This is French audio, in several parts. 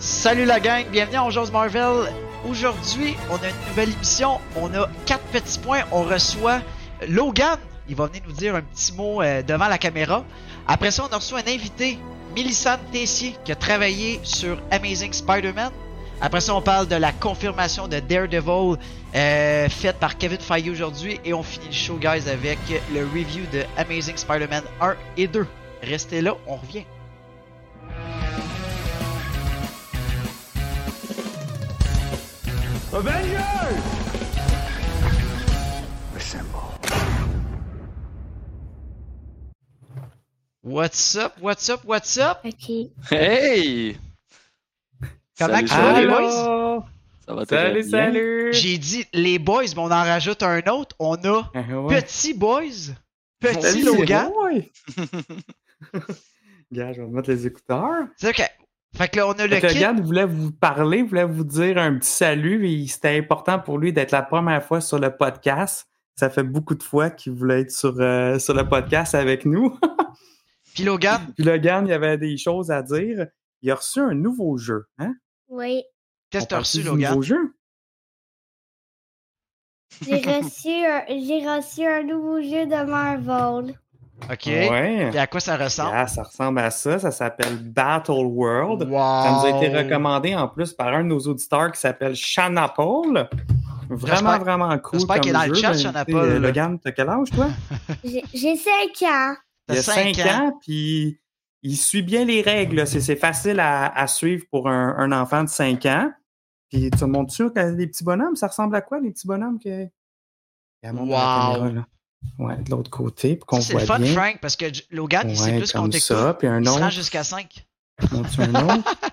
Salut la gang, bienvenue à On Marvel. Aujourd'hui, on a une nouvelle émission. On a quatre petits points. On reçoit Logan. Il va venir nous dire un petit mot euh, devant la caméra. Après ça, on a reçu un invité, Millicent Tessier, qui a travaillé sur Amazing Spider-Man. Après ça, on parle de la confirmation de Daredevil euh, faite par Kevin Feige aujourd'hui. Et on finit le show, guys, avec le review de Amazing Spider-Man 1 et 2. Restez là, on revient. Avengers! Assemble. What's up, what's up, what's up? Ok. Hey! Comment Salut, tu vas, les boys? Ça va très Salut, bien. salut! J'ai dit les boys, mais on en rajoute un autre. On a ouais. petit boys, petit Logan. Gars, je vais mettre les écouteurs. C'est ok. Fait que là, on a le voulait vous parler, voulait vous dire un petit salut. et C'était important pour lui d'être la première fois sur le podcast. Ça fait beaucoup de fois qu'il voulait être sur, euh, sur le podcast avec nous. Puis Logan, Puis Logan, il y avait des choses à dire. Il a reçu un nouveau jeu. Hein? Oui. qu'est-ce que t'as On reçu, Logan? nouveau jeu? J'ai reçu, un, j'ai reçu un nouveau jeu de Marvel. Ok. Ouais. Puis à quoi ça ressemble? Ah, ça ressemble à ça. Ça s'appelle Battle World. Wow. Ça nous a été recommandé en plus par un de nos auditeurs qui s'appelle Shanna Paul. Vraiment, vraiment cool. j'espère qu'il est comme dans le chat, Shanna Paul. Logan, t'as quel âge, toi? J'ai j'ai 5 ans. T'as Il a cinq 5 ans, puis il suit bien les règles. C'est facile à, à suivre pour un, un enfant de 5 ans. Puis tu me montres-tu que les petits bonhommes, ça ressemble à quoi, les petits bonhommes? Que... Wow. caméra. Ouais, de l'autre côté, pour qu'on c'est le voit fun, bien. Frank, parce que Logan, il sait plus qu'on ça, puis un Il se rend autre. jusqu'à 5. Montre-tu un autre?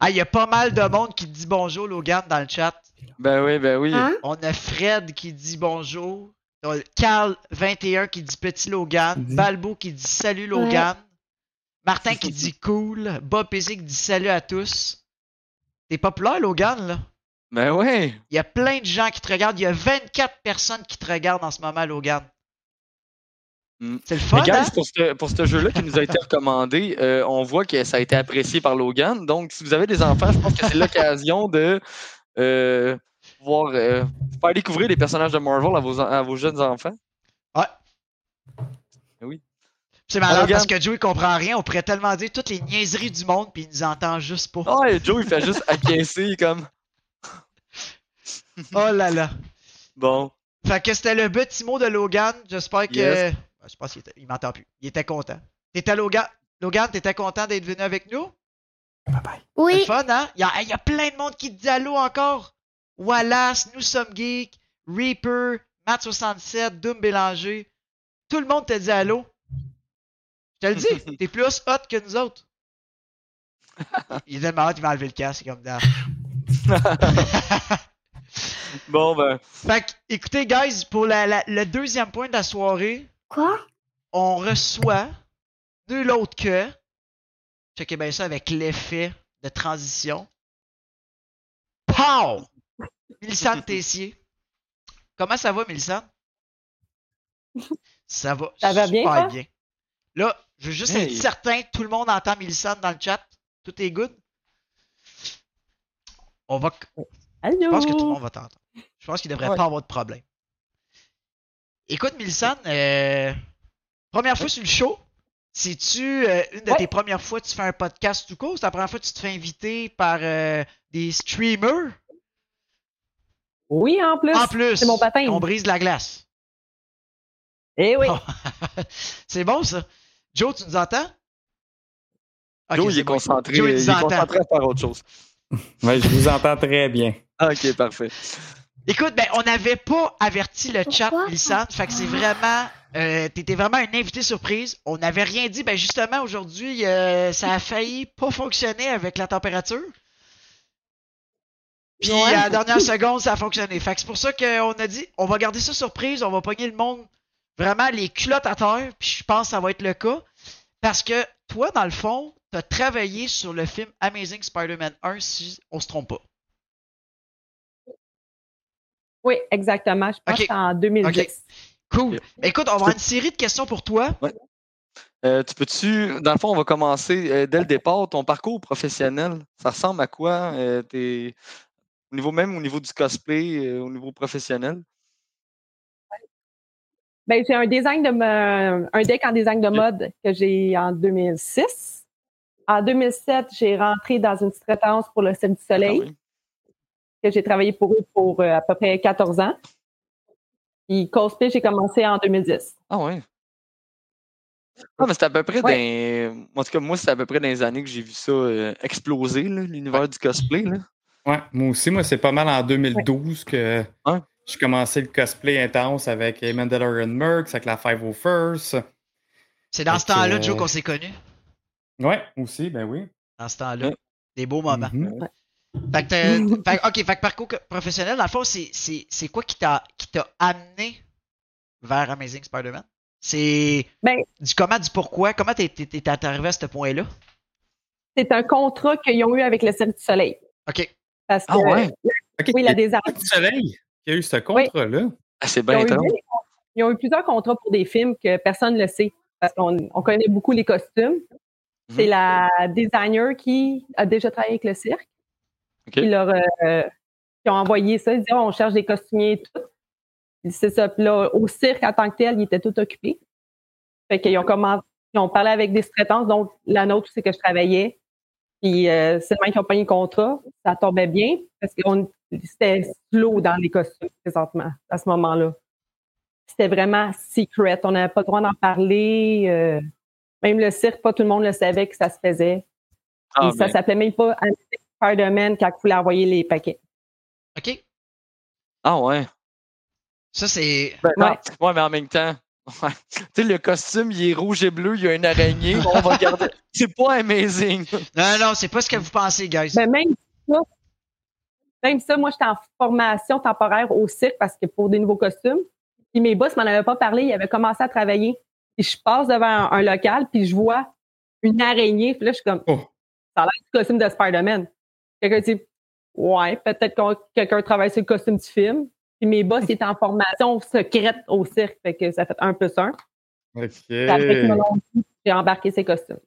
Ah, il y a pas mal de monde qui dit bonjour, Logan, dans le chat. Ben oui, ben oui. Hein? On a Fred qui dit bonjour. On a Carl21 qui dit petit Logan. Dis. Balbo qui dit salut Logan. Martin qui dit cool. Bob PC qui dit salut à tous. T'es populaire, Logan, là? Ben oui. Il y a plein de gens qui te regardent. Il y a 24 personnes qui te regardent en ce moment, Logan. Mm. C'est le fun, Mais hein? guys, pour ce, pour ce jeu-là qui nous a été recommandé, euh, on voit que ça a été apprécié par Logan. Donc, si vous avez des enfants, je pense que c'est l'occasion de euh, pouvoir euh, faire découvrir les personnages de Marvel à vos, à vos jeunes enfants. C'est malade Logan. parce que Joey comprend rien. On pourrait tellement dire toutes les niaiseries du monde puis il nous entend juste pas. Et Joe, il fait juste acquiescer comme Oh là là. bon. Fait que c'était le petit mot de Logan. J'espère que. Yes. Je pense qu'il était- il m'entend plus. Il était content. T'étais Logan. Logan, t'étais content d'être venu avec nous? Bye bye. C'est Oui. fun, hein? Il y, a, il y a plein de monde qui te dit allô encore. Wallace, Nous sommes geeks, Reaper, Matt67, Doom Bélanger. Tout le monde te dit allô. Je te le dis, t'es plus hot que nous autres. Il est tellement hot, il m'a enlevé le casque, c'est comme dans. Bon, ben. Fait que, écoutez, guys, pour la- la- le deuxième point de la soirée, Quoi? on reçoit nul autre que. Checkez bien ça avec l'effet de transition. Pow! Mélissane Tessier. Comment ça va, Mélissane? Ça va Ça va bien, super bien. Là, je veux juste Hey. être certain, tout le monde entend Mélissane dans le chat. Tout est good? On va. Allô? Je pense que tout le monde va t'entendre. Je pense qu'il devrait Ouais. pas avoir de problème. Écoute, Milsan, euh, première fois sur le show, c'est-tu euh, une de Ouais. tes premières fois que tu fais un podcast tout court? C'est la première fois que tu te fais inviter par euh, des streamers? Oui, en plus. En plus, C'est mon baptême. on brise la glace. Eh oui. Oh. c'est bon, ça. Joe, tu nous entends? Joe, il c'est est bon. concentré, Joe, il il est entend. concentré à faire autre chose. Ouais, je vous entends très bien. Ok, parfait. Écoute, ben, on n'avait pas averti le chat? Milsan. Fait que c'est vraiment. Euh, T'étais vraiment un invité surprise. On n'avait rien dit. Ben, justement, aujourd'hui, euh, ça a failli pas fonctionner avec la température. Puis, Ouais. à la dernière seconde, ça a fonctionné. Fait que c'est pour ça qu'on a dit, on va garder ça surprise. On va pogner le monde vraiment les culottes à terre. Puis, je pense que ça va être le cas. Parce que toi, dans le fond, t'as travaillé sur le film Amazing Spider-Man 1, si on se trompe pas. Oui, exactement. Je pense Ok. que c'est en 2010. Ok. Cool. Écoute, on va avoir une série de questions pour toi. Ouais. Euh, tu peux-tu, dans le fond, on va commencer euh, dès le départ, ton parcours professionnel, ça ressemble à quoi? euh, t'es- au niveau même au niveau du cosplay, euh, au niveau professionnel? Ben, j'ai un design de me- un deck en design de mode que j'ai en 2006. En 2007, j'ai rentré dans une traitance pour le Cirque du Ah Soleil, oui. Que j'ai travaillé pour eux pour euh, à peu près 14 ans. Puis cosplay, j'ai commencé en 2010. Ah oui. Ah, mais c'est à peu près Ouais. dans. En tout cas, moi, c'est à peu près dans les années que j'ai vu ça euh, exploser, là, l'univers du cosplay. Là. Ouais, moi aussi, moi, c'est pas mal en 2012 que Ouais. j'ai commencé le cosplay intense avec Mandalorian Mercs, avec la 501st. C'est dans ce temps-là, que- Joe, qu'on s'est connus? Ouais, aussi, ben oui. Dans ce temps-là. Ouais. Des beaux moments. Mhm. Fait que t'as- fait- ok, fait que parcours co- professionnel, dans le fond, c'est, c'est, c'est quoi qui t'a, qui t'a amené vers Amazing Spider-Man? C'est Ben, du comment, du pourquoi, comment t'es, t'es, t'es arrivé à ce point-là? c'est un contrat qu'ils ont eu avec le Cirque du Soleil. Ok. Parce que, Ah ouais? Ok, oui, il y la a design. du soleil qui a eu ce contrat-là. Ah, c'est Ils bien ont, eu, ils ont eu plusieurs contrats pour des films que personne ne le sait. Parce qu'on on connaît beaucoup les costumes. C'est Mhm. la designer qui a déjà travaillé avec le cirque. OK. Qui, leur, euh, ont envoyé ça. Ils disaient, on cherche des costumiers et tout. Puis C'est ça. Puis là, au cirque, en tant que tel, ils étaient tous occupés. Fait qu'ils ont commencé, ils ont parlé avec des sous-traitances. Donc, la nôtre, c'est que je travaillais. Puis euh, c'est le même qui ont payé le contrat. Ça tombait bien parce que on- c'était slow dans les costumes présentement, à ce moment-là. C'était vraiment secret. On n'avait pas le droit d'en parler. euh, même le cirque, pas tout le monde le savait que ça se faisait. Ah, Et ça s'appelait même pas Spider-Man quand il voulait envoyer les paquets. Ok. Ah ouais. Ça, c'est. Ben, non, Ouais. ouais, mais en même temps, ouais. tu sais, le costume, il est rouge et bleu, il y a une araignée, on va garder. C'est pas amazing. Non, non, c'est pas ce que vous pensez, guys. Mais même ça, même ça, moi, j'étais en formation temporaire au cirque parce que pour des nouveaux costumes. Puis mes boss m'en avaient pas parlé, ils avaient commencé à travailler. Puis je passe devant un, un local, puis je vois une araignée. Puis là, je suis comme, Oh. ça a l'air du costume de Spider-Man. Quelqu'un dit, ouais, peut-être que quelqu'un travaille sur le costume du film. Puis mes boss, étaient en formation secrète au cirque. Fait que ça fait un plus un. OK. J'ai embarqué ces costumes.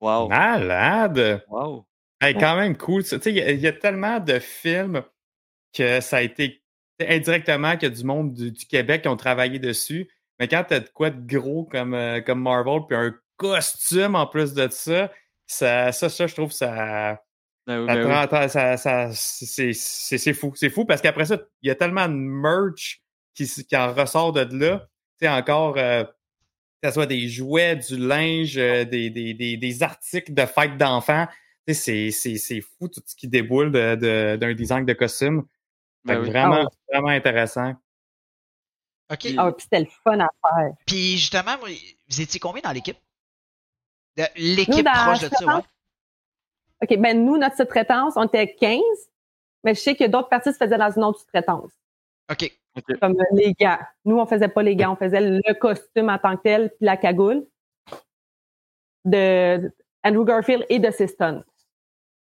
Wow. Malade! Wow. Hey, quand même cool. ça. Tu sais, il y a- il y, a tellement de films que ça a été indirectement qu'il y a du monde du, du Québec qui ont travaillé dessus. Mais quand t'as de quoi de gros comme, euh, comme Marvel, puis un costume en plus de ça, ça, ça, ça je trouve ça. Ben oui, ça ben oui. ça- ça- c'est c'est- c'est fou. C'est fou parce qu'après ça, il y a tellement de merch qui, qui en ressort de là. Tu sais, encore, euh, que ce soit des jouets, du linge, euh, des, des, des, des articles de fête d'enfants. Tu sais, c'est- c'est c'est fou tout ce qui déboule de- de- d'un design de costume. Fait Ben oui. Vraiment, Ah vraiment intéressant. Ok. Ah, puis c'était le fun à faire. Puis justement, vous étiez combien dans l'équipe? De- L'équipe proche de ça, ouais. OK, ben nous, notre sous-traitance, on était 15, mais je sais que d'autres parties se faisaient dans une autre sous-traitance, Ok. comme les gants. Nous, on faisait pas les gants, on faisait le costume en tant que tel, puis la cagoule de Andrew Garfield et de Siston.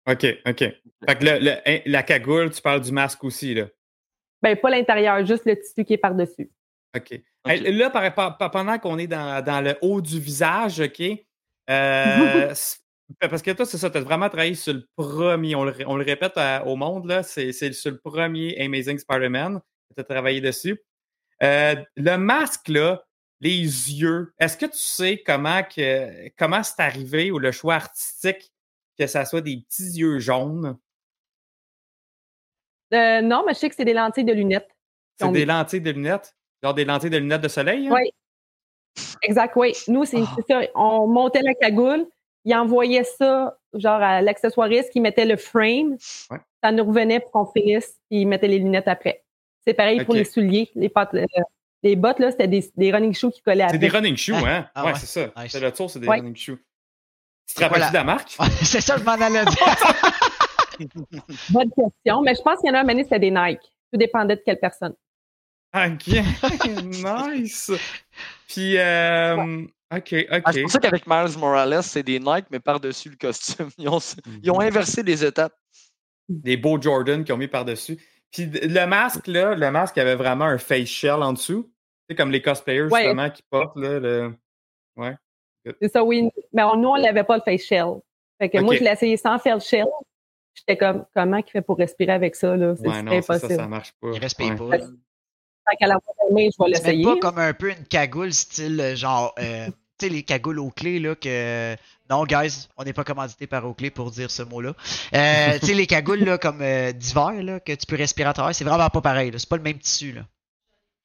OK, OK. Fait que le- le- hein, la cagoule, tu parles du masque aussi, là? Ben, pas l'intérieur, juste le tissu qui est par-dessus. OK. Ok. Hey, là, par- par- par- pendant qu'on est dans, dans le haut du visage, OK? euh, parce que toi, c'est ça, tu as vraiment travaillé sur le premier, on le, ré- on le répète à- au monde, là, c'est sur le premier Amazing Spider-Man que tu as travaillé dessus. Euh, le masque, là, les yeux, est-ce que tu sais comment que comment c'est arrivé ou le choix artistique que ça soit des petits yeux jaunes? Euh, non, mais je sais que c'est des lentilles de lunettes. C'est des mis- lentilles de lunettes? Genre des lentilles de lunettes de soleil? hein? Oui. Exact, oui. Nous, c'est Ah. c'est ça. On montait la cagoule, ils envoyaient ça, genre, à l'accessoiriste qui mettait le frame. Ouais. Ça nous revenait pour qu'on finisse, puis ils mettaient les lunettes après. C'est pareil pour les souliers, les pattes, euh, les bottes, là, c'était des, des running shoes qui collaient C'est après. des running shoes, hein? ah ouais, ouais. c'est ça. Nice. C'est le tour, c'est des Ouais. running shoes. Tu te C'est la- de la marque? c'est ça, je m'en allais dire. Bonne question. Mais je pense qu'il y en a un moment donné, c'était des Nike. Tout dépendait de quelle personne. OK. nice. Puis, euh, OK, Ah, c'est OK. pour ça qu'avec Miles Morales, c'est des Nike, mais par-dessus le costume. Ils ont, ils ont inversé les étapes. Des beaux Jordan qu'ils ont mis par-dessus. Puis le masque, là, le masque avait vraiment un face shell en dessous. C'est comme les cosplayers, Ouais. justement, qui portent, là, le... Ouais. C'est ça, oui. Mais on- nous, on n'avait pas le face shell. Fait que moi, Ok. je l'ai essayé sans faire le shell. J'étais comme, comment il fait pour respirer avec ça, là? C'est Ouais, c'est ça, impossible. ça marche pas. Il respire Ouais. pas. Qu'à je vais C'est pas comme un peu une cagoule style euh, genre euh, tu sais les cagoules aux clés là que non guys on n'est pas commandité par Oakley pour dire ce mot là euh, tu sais les cagoules là comme euh, d'hiver là que tu peux respirer à travers c'est vraiment pas pareil là. c'est pas le même tissu là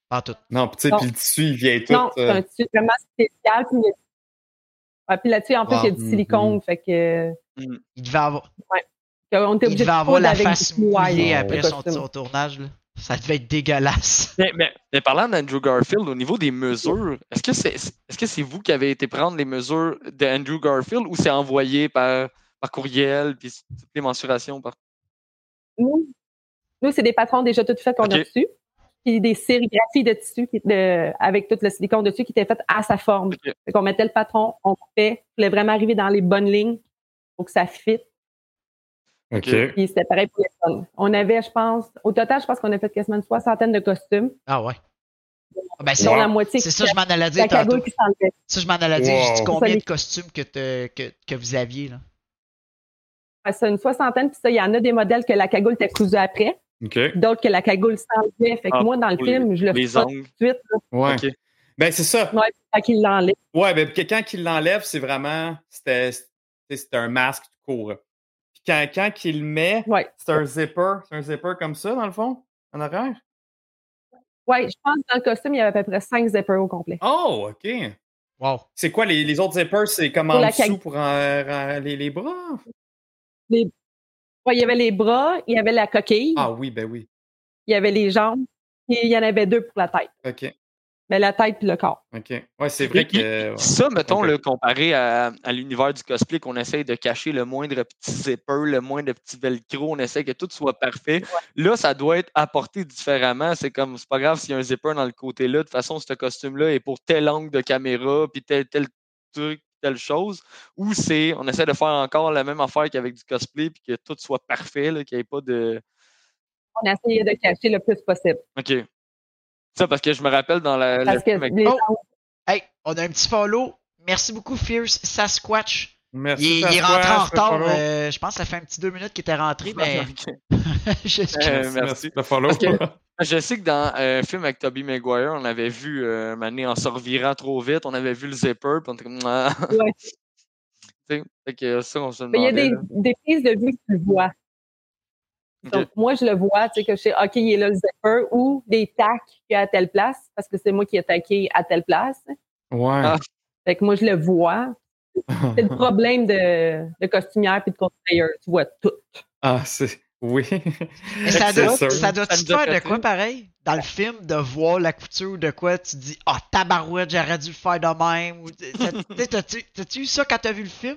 pas tout Non, puis tu sais, puis le tissu, il vient tout. Non, c'est un tissu vraiment spécial. Puis, il y a- Ouais, puis là-dessus, en plus, il y a du Wow. silicone. Fait que, il devait avoir on était il devait de avoir la face mouillée après son, son tournage là. Ça devait être dégueulasse Mais, mais- mais parlant d'Andrew Garfield, au niveau des mesures, est-ce que c'est est-ce que c'est vous qui avez été prendre les mesures d'Andrew Garfield ou c'est envoyé par, par courriel puis toutes les mensurations par Nous, nous c'est des patrons déjà tout faits qu'on a reçus. Puis des sérigraphies de tissu qui, de, avec tout le silicone dessus qui étaient faites à sa forme. Ok. Fait qu'on mettait le patron, on coupait, il fallait vraiment arriver dans les bonnes lignes pour que ça fit. OK. Puis c'était pareil pour les fun. On avait, je pense, au total, je pense qu'on a fait quasiment une soixantaine de costumes. ah ouais Ah, ben, c'est Wow. la moitié c'est ça je m'en allais la dire tantôt cagoule qui s'enlevait. ça je m'en allais dire j'ai dit Wow. combien de costumes que, te- que, que vous aviez là? Ouais, C'est une soixantaine, puis ça, il y en a des modèles que la cagoule était cousue après, OK. d'autres que la cagoule s'enlevait. Fait que Ah, moi, dans le film, je le fais pas tout de suite, là, Ouais. Ok. Ben, c'est ça. quand il l'enlève. Ouais, ben, quelqu'un qui l'enlève, c'est vraiment. C'était un masque tout court. Quand, quand il met, Ouais. c'est un zipper. C'est un zipper comme ça, dans le fond, en arrière? Ouais, je pense que dans le costume, il y avait à peu près cinq zippers au complet. Oh, OK. wow C'est quoi les, les autres zippers? C'est comme Pour en la dessous cag- pour les, les bras? Ouais, il y avait les bras, il y avait la coquille, Ah oui, ben oui. il y avait les jambes, et il y en avait deux pour la tête. OK. Mais la tête puis le corps. OK. Ouais, c'est vrai puis, que. ouais. Ça, mettons, là, comparé à, à l'univers du cosplay, qu'on essaye de cacher le moindre petit zipper, le moindre petit velcro, on essaie que tout soit parfait. Là, ça doit être apporté différemment. C'est comme, c'est pas grave s'il y a un zipper dans le côté-là. De toute façon, ce costume-là est pour tel angle de caméra, puis tel, tel truc, telle chose. Ou c'est, on essaie de faire encore la même affaire qu'avec du cosplay, puis que tout soit parfait, là, qu'il n'y ait pas de. On a essayé de cacher le plus possible. OK. Ça, parce que je me rappelle dans la. le que film avec- les Oh! Hey, on a un petit follow. Merci beaucoup, Fierce Sasquatch. Merci. Il, est- il est rentré en retard. euh, je pense que ça fait un petit deux minutes qu'il était rentré, mais. Euh, Merci, merci. follow. Que- Je sais que dans euh, un film avec Tobey Maguire, on avait vu euh, année en se revirant trop vite, on avait vu le zipper, puis on était comme. Ouais. Fait que ça, on se Mais il y a des, là. des prises de vue que tu le vois. Donc, moi, je le vois, tu sais, que je sais, OK, il est là le zipper ou des tacs qu'il y a à telle place, parce que c'est moi qui ai taqué à telle place. Ouais. Ah. Fait que moi, je le vois. C'est le problème de, de costumière puis de cosplayer. Tu vois tout. Ah, c'est. Oui. Mais ça doit, ça doit Ça te faire de quoi pareil? Dans le film, de voir la couture de quoi tu dis Ah tabarouette, j'aurais dû le faire de même. Ou, tu sais, T'as-tu t'as-tu eu ça quand t'as vu le film?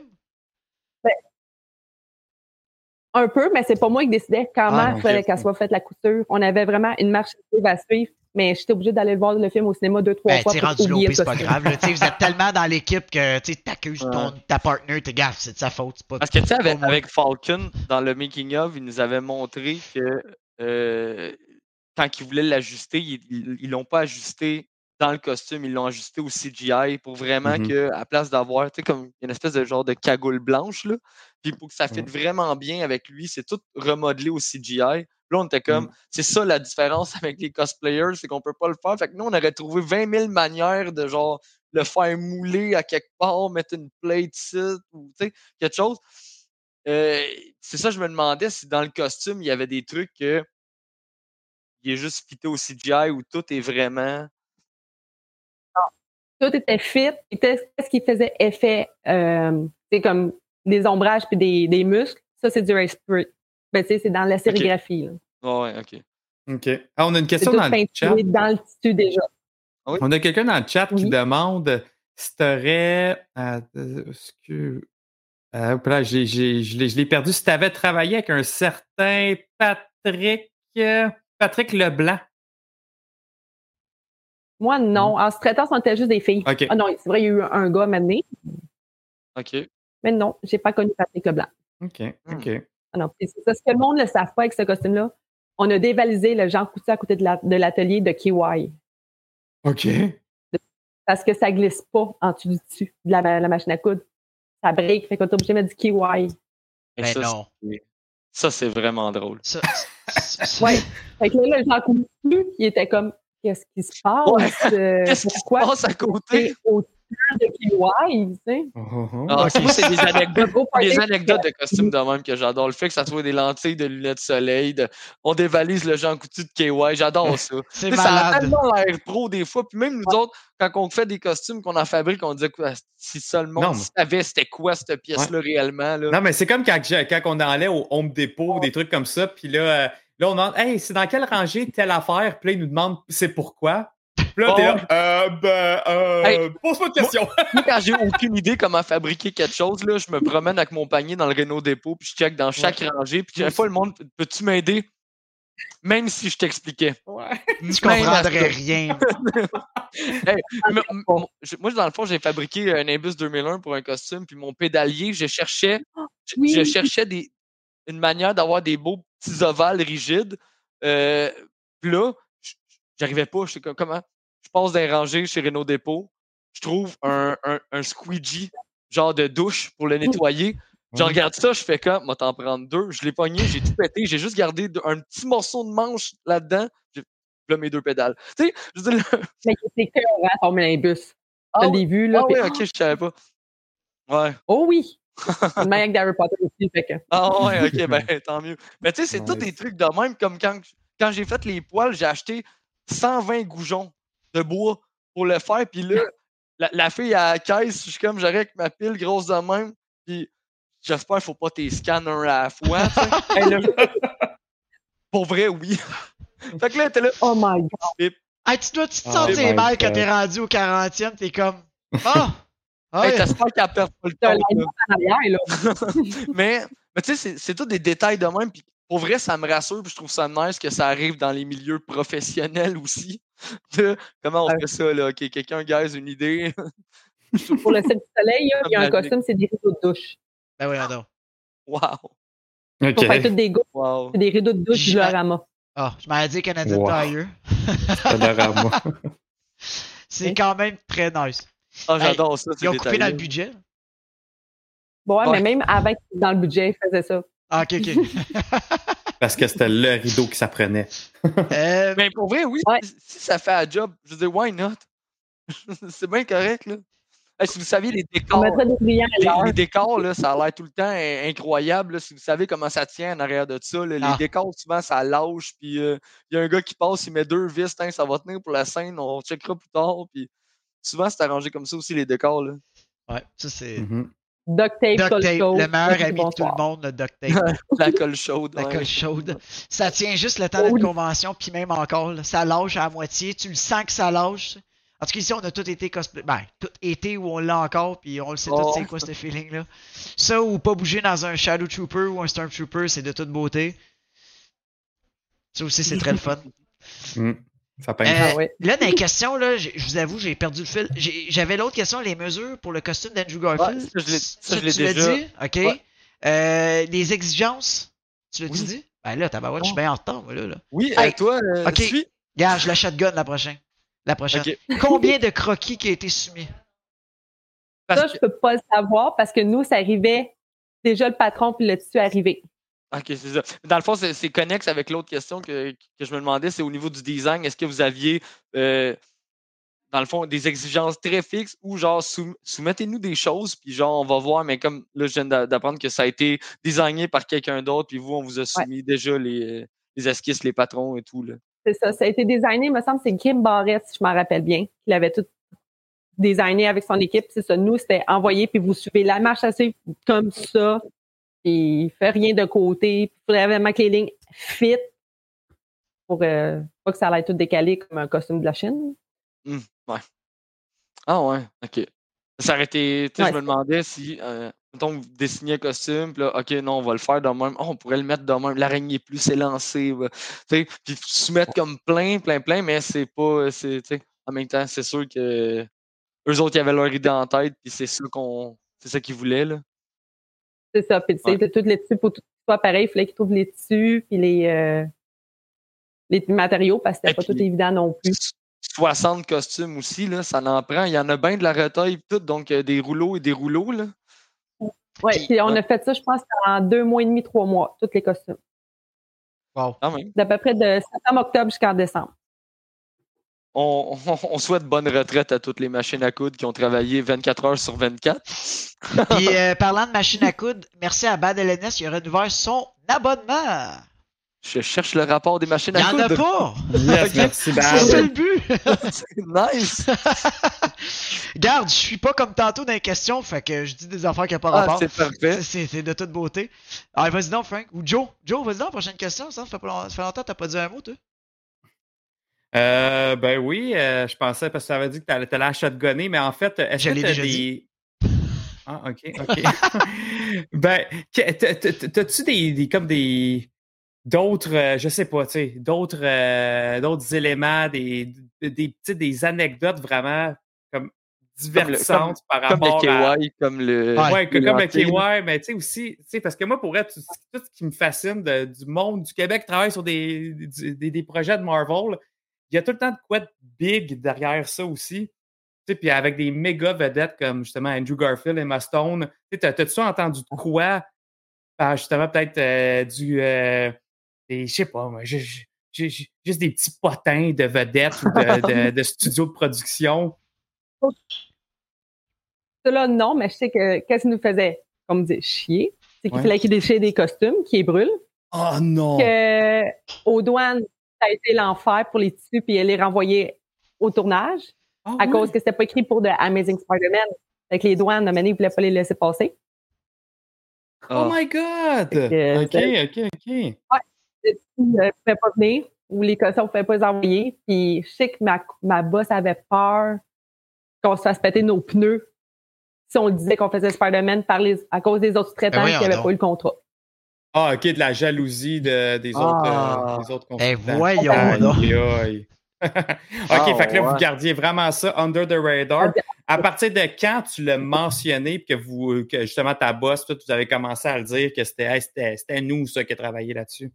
Un peu, mais c'est pas moi qui décidais comment Ah, fallait qu'elle soit faite la couture. On avait vraiment une marche à suivre, mais j'étais obligée d'aller voir le film au cinéma deux, trois Ben, fois t'es pour rendu le c'est pas grave. là. Vous êtes tellement dans l'équipe que tu sais, t'accuses Ouais. ton, ta partner, t'es gaffe, c'est de sa faute. c'est Pas, Parce que tu sais, avec, Falcon, dans le making of, il nous avait montré que euh, quand ils voulaient l'ajuster, ils l'ont pas ajusté dans le costume, ils l'ont ajusté au CGI pour vraiment Mhm. que, à place d'avoir, tu sais, comme une espèce de genre de cagoule blanche, là, puis pour que ça fitte vraiment bien avec lui, c'est tout remodelé au CGI. Là, on était comme, Mhm. c'est ça la différence avec les cosplayers, c'est qu'on peut pas le faire. Fait que nous, on aurait trouvé 20 000 manières de genre le faire mouler à quelque part, mettre une plate ici, ou tu sais, quelque chose. Euh, c'est ça, je me demandais si dans le costume, il y avait des trucs que il est juste fité au CGI où tout est vraiment. Tout était fit. Et Qu'est-ce qui faisait effet? Euh, c'est comme des ombrages puis des, des muscles? Ça, c'est du spray. Ben, tu sais, c'est dans la sérigraphie. Ah ouais, ok. OK. Ah, on a une question dans le chat. dans le tissu déjà. On a quelqu'un dans le chat qui demande si tu aurais. est-ce que. Euh, là, j'ai- j'ai- je l'ai je l'ai perdu. Si tu avais travaillé avec un certain Patrick. euh, Patrick Leblanc. Moi, non. En sous-traitance, on était juste des filles. Ah non, c'est vrai, il y a eu un gars maintenant. Ok. Mais non, j'ai pas connu Patrick Leblanc. OK. Hmm. OK. Ah non, c'est ça. Ce que le monde ne le savent pas avec ce costume-là, on a dévalisé le Jean Coutu à côté de la- de l'atelier de KY. OK. parce que ça glisse pas en dessous du dessus de la, la machine à coudre. Ça break, fait qu'on est obligé de mettre du KY. Et Ben ça, non. c'est- Ça, c'est vraiment drôle. Ça, ça- ça- Ouais. Fait que là, j'en coule plus. Il était comme, qu'est-ce qui se passe? Ouais. Euh, Qu'est-ce qui se passe à côté? de KY, tu sais? Oh. Ah, c'est des anecdotes, des anecdotes de costumes de même que j'adore. Le fait que ça soit des lentilles de lunettes de soleil, de- on dévalise le Jean Coutu de KY, j'adore ça. c'est Tu sais, ça a tellement l'air pro des fois. Puis même nous autres, quand on fait des costumes qu'on en fabrique, on disait quoi, si seulement on mais- savait c'était quoi cette pièce-là réellement. Là. Non, mais c'est comme quand, quand on allait au Home Depot, des trucs comme ça, puis là, euh, là, on demande Hey, c'est dans quelle rangée telle affaire? Puis là, ils nous demandent c'est pourquoi. Puis là, t'es là, euh, ben, euh, Hey, pose-moi une question. Moi, quand j'ai aucune idée comment fabriquer quelque chose, là, je me promène avec mon panier dans le Renault Dépôt, puis je check dans chaque rangée, puis chaque fois, le monde, peux-tu m'aider? Même si je t'expliquais. Tu Même à comprendrais rien. Hey, moi, dans le fond, j'ai fabriqué un Nimbus 2001 pour un costume, puis mon pédalier, je cherchais, je, Oui. je cherchais des, une manière d'avoir des beaux petits ovales rigides. Euh, puis là, j'arrivais pas. J'étais comme, comment? Je passe d'un rangée chez Renault Dépôt, je trouve un, un, un squeegee, genre de douche pour le nettoyer. Je regarde ça, je fais comme, moi t'en prendre deux. Je l'ai pogné, j'ai tout pété, j'ai juste gardé un petit morceau de manche là-dedans. J'ai là mes deux pédales. Tu sais, je dire, le- Mais c'est écœurant, ton Mélambus. Ah Je oui. l'ai vu, là. Ah ouais, ok, je savais pas. Ouais. Oh oui! Une maniaque d'Harry Potter aussi, fait que. Ah ouais, ok, ben tant mieux. Mais tu sais, c'est tous Nice. des trucs de même, comme quand, quand j'ai fait les poils, j'ai acheté 120 goujons de bois pour le faire, puis là, la, la fille à la caisse, je suis comme, j'aurais avec ma pile grosse de même, puis j'espère qu'il faut pas tes scans un à la fois. Hey, là, pour vrai, oui. fait que là, t'es là, Oh my god! Hey, tu dois tu te Oh sentir my mal quand t'es rendu au 40e, t'es comme. Ah! Ah, hey, qu'elle perd pas le temps. mais mais tu sais, c'est- c'est tous des détails de même. Puis pour vrai, ça me rassure. Puis je trouve ça nice que ça arrive dans les milieux professionnels aussi. De comment on fait ça, là? OK, quelqu'un gaze une idée. Pour le ciel du soleil, là, il y a un costume, c'est des rideaux de douche. Ben oui, wow. OK. Pour faire toutes des Wow. c'est des rideaux de douche du Je- Lorama. Ah, je m'avais dit Canadian Wow. Tire. C'est quand même très nice. Ah, j'adore ça, Ils ont coupé dans le budget. Bon, ouais, Ouais. mais même soient dans le budget, ils faisaient ça. Ah, ok, ok. Parce que c'était le rideau qui s'apprenait. Euh, Mais pour vrai, oui, Ouais. si- ça fait un job, je veux dire, why not? c'est bien correct, là. Hey, si vous saviez les décors. Les, les décors, là, ça a l'air tout le temps in- incroyable. là. Si vous savez comment ça tient en arrière de ça, là, Ah. les décors, souvent, ça lâche. Puis il y a un gars qui passe, il met deux vis, Tain, ça va tenir pour la scène, on checkera plus tard. Puis souvent, c'est arrangé comme ça aussi, les décors. Là. ouais, ça c'est. Mhm. Duct tape, Duct le meilleur ami de tout le monde, le duct tape. La colle chaude. La ouais. colle chaude. Ça tient juste le temps d'une Oui. convention, puis même encore, là, ça lâche à la moitié. Tu le sens que ça lâche. En tout cas, ici, on a tout été cosplay. Ben, tout été où on l'a encore, puis on le sait Oh. tout, c'est quoi ce feeling-là. Ça, ou pas bouger dans un Shadow Trooper ou un Stormtrooper, c'est de toute beauté. Ça aussi, c'est très le fun. Mm. Ça peint. Euh, Ah ouais. Là, dans les questions, là, je vous avoue, j'ai perdu le fil. J'avais l'autre question, les mesures pour le costume d'Andrew Garfield. Ouais, ça, je l'ai- ça, je tu l'as déjà. dit? OK. Ouais. Euh, les exigences, tu l'as Oui. dit? Ben là, tabarouette, je suis Oh. bien en retard, moi, là. là. Oui, Hey, euh, toi, euh, ok. suis? Regarde, je la shotgun la prochaine. La prochaine. Ok. Combien de croquis qui a été soumis? Parce Ça, que- je peux pas le savoir parce que nous, ça arrivait déjà le patron puis le dessus arrivé? Ok, c'est ça. Dans le fond, c'est connexe avec l'autre question que, que je me demandais, c'est au niveau du design, est-ce que vous aviez, euh, dans le fond, des exigences très fixes ou genre sou- soumettez-nous des choses, puis genre on va voir, mais comme là, je viens d'a- d'apprendre que ça a été designé par quelqu'un d'autre, puis vous, on vous a soumis déjà les, les esquisses, les patrons et tout. Là. C'est ça. Ça a été designé, il me semble, c'est Kim Barrett, si je m'en rappelle bien. Il avait tout designé avec son équipe. C'est ça. Nous, c'était envoyé, puis vous suivez la marche assez comme ça. Puis fait rien de côté. Il faudrait vraiment que les lignes fit pour euh, pas que ça aille tout décalé comme un costume de la Chine. Ah ouais, ok. Ça aurait été, tu sais, Ouais, je me demandais si, euh, mettons, vous dessiniez un costume, puis là, ok, non, on va le faire de même. Oh, on pourrait le mettre de même. L'araignée plus élancée, ouais. tu sais, puis soumettre comme plein, plein, plein, mais c'est pas, tu sais, en même temps, c'est sûr que eux autres, ils avaient leur idée en tête, puis c'est ça qu'on, c'est ça qu'ils voulaient, là. C'est ça. Puis tu sais, Ouais. tous les tissus, pour tout soit pareil, il fallait qu'ils trouvent les tissus, puis les, euh, les matériaux, parce que c'était pas puis- tout évident non plus. S- 60 costumes aussi, là, ça en prend. Il y en a bien de la retaille, tout, donc euh, des rouleaux et des rouleaux. Là. Ouais, puis on a fait ça, je pense, en deux mois et demi, trois mois, tous les costumes. Wow. D'à peu près de septembre-octobre jusqu'en décembre. On, on- on souhaite bonne retraite à toutes les machines à coudre qui ont travaillé 24 heures sur 24. Puis euh, parlant de machine à coudre, merci à Bad LNS, il a renouvelé son abonnement. Je cherche le rapport des machines Il n'y à en a coudre. pas. Yes, merci, C'est ça Bad. le but. C'est nice. Garde, je suis pas comme tantôt dans les questions, fait que je dis des affaires qui n'ont pas Ah, rapport. c'est parfait. C'est- C'est c'est de toute beauté. Ah, vas-y donc, Frank. Ou Joe. Joe, vas-y donc, prochaine question. Ça, ça fait, pas long- ça fait longtemps que t'as pas dit un mot, toi. Euh, ben oui, euh, je pensais parce que ça avait dit que t'allais t'allais la shotgunner, mais en fait, est-ce que t'as déjà des. dit. Ah, ok, ok. ben, t'as-tu des, des comme des d'autres, euh, je sais pas, tu sais, d'autres euh, d'autres éléments, des des, des, tu anecdotes vraiment comme divertissantes par Comme rapport le à. KY, comme le. Ouais, Ouais, que- comme le KY, mais tu sais aussi, tu sais, parce que moi, pour être tout, tout ce qui me fascine de- du monde du Québec travaille sur des, des, des projets de Marvel, il y a tout le temps de quoi de big derrière ça aussi. Puis avec des méga vedettes comme justement Andrew Garfield, Emma Stone. T'as-tu entendu de quoi? par justement, peut-être euh, du. euh, je sais pas, moi, ju- ju- ju- ju- juste des petits potins de vedettes ou de, de, de studios de production? Ça là, non, mais je sais que qu'est-ce qui nous faisait, comme dire, chier, c'est qu'il Ouais. fallait qu'ils déchirent des costumes, qu'ils les brûlent. Oh non! Que aux douanes, ça a été l'enfer pour les tissus, puis les renvoyer au tournage Ah à ouais? cause que c'était pas écrit pour de Amazing Spider-Man. Fait que les douanes, à un moment donné, ils voulaient pas les laisser passer. Oh Ah. my god! que, ok, ok, ok. Les tissus ne pouvaient pas venir ou les costumes ne pouvaient pas les envoyer. Puis je sais que ma, ma boss avait peur qu'on se fasse péter nos pneus si on disait qu'on faisait Spider-Man par les, à cause des autres traitants Ben qui n'avaient pas eu le contrat. Ah, ok, de la jalousie de- des, autres, Ah. euh, des autres Eh, voyons Aïe, donc. aïe. ok, Ah, fait que là, vous gardiez vraiment ça under the radar. À partir de quand tu l'as mentionné, puis que vous, que justement ta boss, toi, vous avez commencé à le dire que c'était hey, c'était c'était nous, ça, qui a travaillé là-dessus?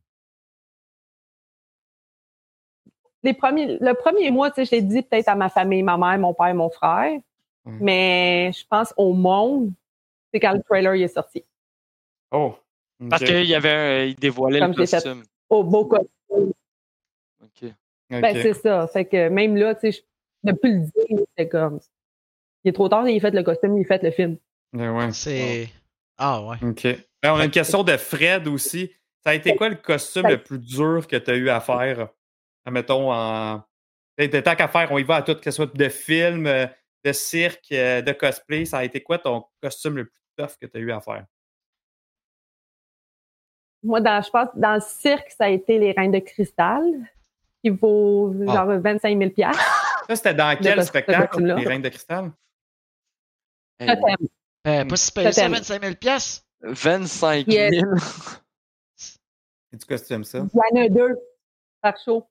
Les premiers, le premier mois, tu sais, je l'ai dit peut-être à ma famille, ma mère, mon père, mon frère. Mm. Mais je pense au monde, c'est quand le trailer il est sorti. Oh. Parce qu'il y avait un, il dévoilait Comme le costume. Au beau costume. Ok. Ben, c'est ça. Fait que même là, tu sais, je ne plus le dire, c'est comme. Il est trop tard, il a fait le costume, il a fait le film. ouais. C'est. Ah, ouais. OK. Ben, on a une question de Fred aussi. Ça a été quoi le costume le plus dur que tu as eu à faire? Mettons, en. Tant qu'à faire, on y va à tout, que ce soit de film, euh, de cirque, euh, de cosplay. Ça a été quoi ton costume le plus tough que tu as eu à faire? Moi, dans, je pense, dans le cirque, ça a été les reines de cristal, qui vaut Ah. genre 25 000 Ça, c'était dans quel spectacle, les Reines de Cristal? Euh, pas si payé ça, Totem. 25 000 piastres? 25 Yes. 000. C'est du costume, ça, Il y en a deux par show.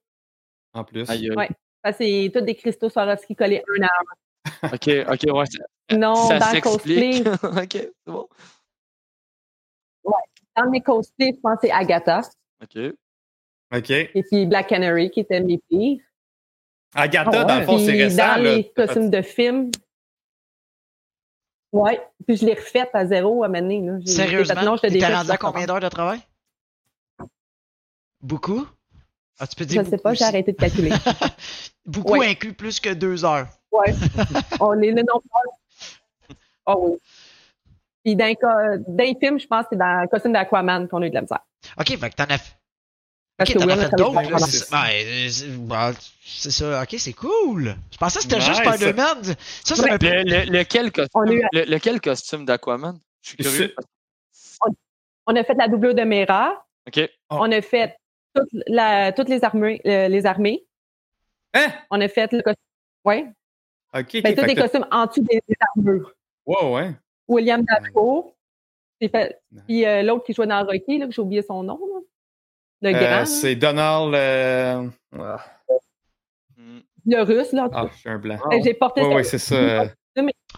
en plus. Ouais. Ça, c'est tous des cristaux Swarovski collés un à Ok, ok, ouais. ça- un. Non, ça dans le cosplay, s'explique. ok, c'est bon. Dans mes cosplays, je pense que c'est Agatha. Ok. OK. Et puis Black Canary, qui était mes pires. Agatha, Ah dans le fond, c'est récent. dans là. les costumes de film, ouais. Puis je l'ai refaite à zéro à fait, Sérieusement? te T'es rendu à combien d'heures de travail? Beaucoup? Ah, tu peux dire Je sais pas, j'ai arrêté de calculer. beaucoup Ouais. inclut plus que deux heures. Ouais. On est le nombre Oh oui. Puis les films, je pense que c'est dans le costume d'Aquaman qu'on a eu de la misère. Ok, fait que t'en as Ok, t'en as fait d'autres. C'est bah, c'est ça. Ok, c'est cool. Je pensais que c'était juste. Spider-Man. Ça, ça lequel costume, lequel costume d'Aquaman? Je suis curieux. On a fait la doublure de Mera. Ok. Oh. On a fait toute la- toutes les armées, euh, les armées. Hein? On a fait le costume. Oui. OK. Ben, tous les costumes en dessous des, des armures. Wow, ouais. William Dafoe. Fait-. Puis euh, l'autre qui jouait dans Rocky, là, que j'ai oublié son nom. là. Le Euh, grand. c'est Donald. euh, ah. Le russe, là. Ah, je suis un blanc. Ben, J'ai porté Oui, ça. oui, c'est ça.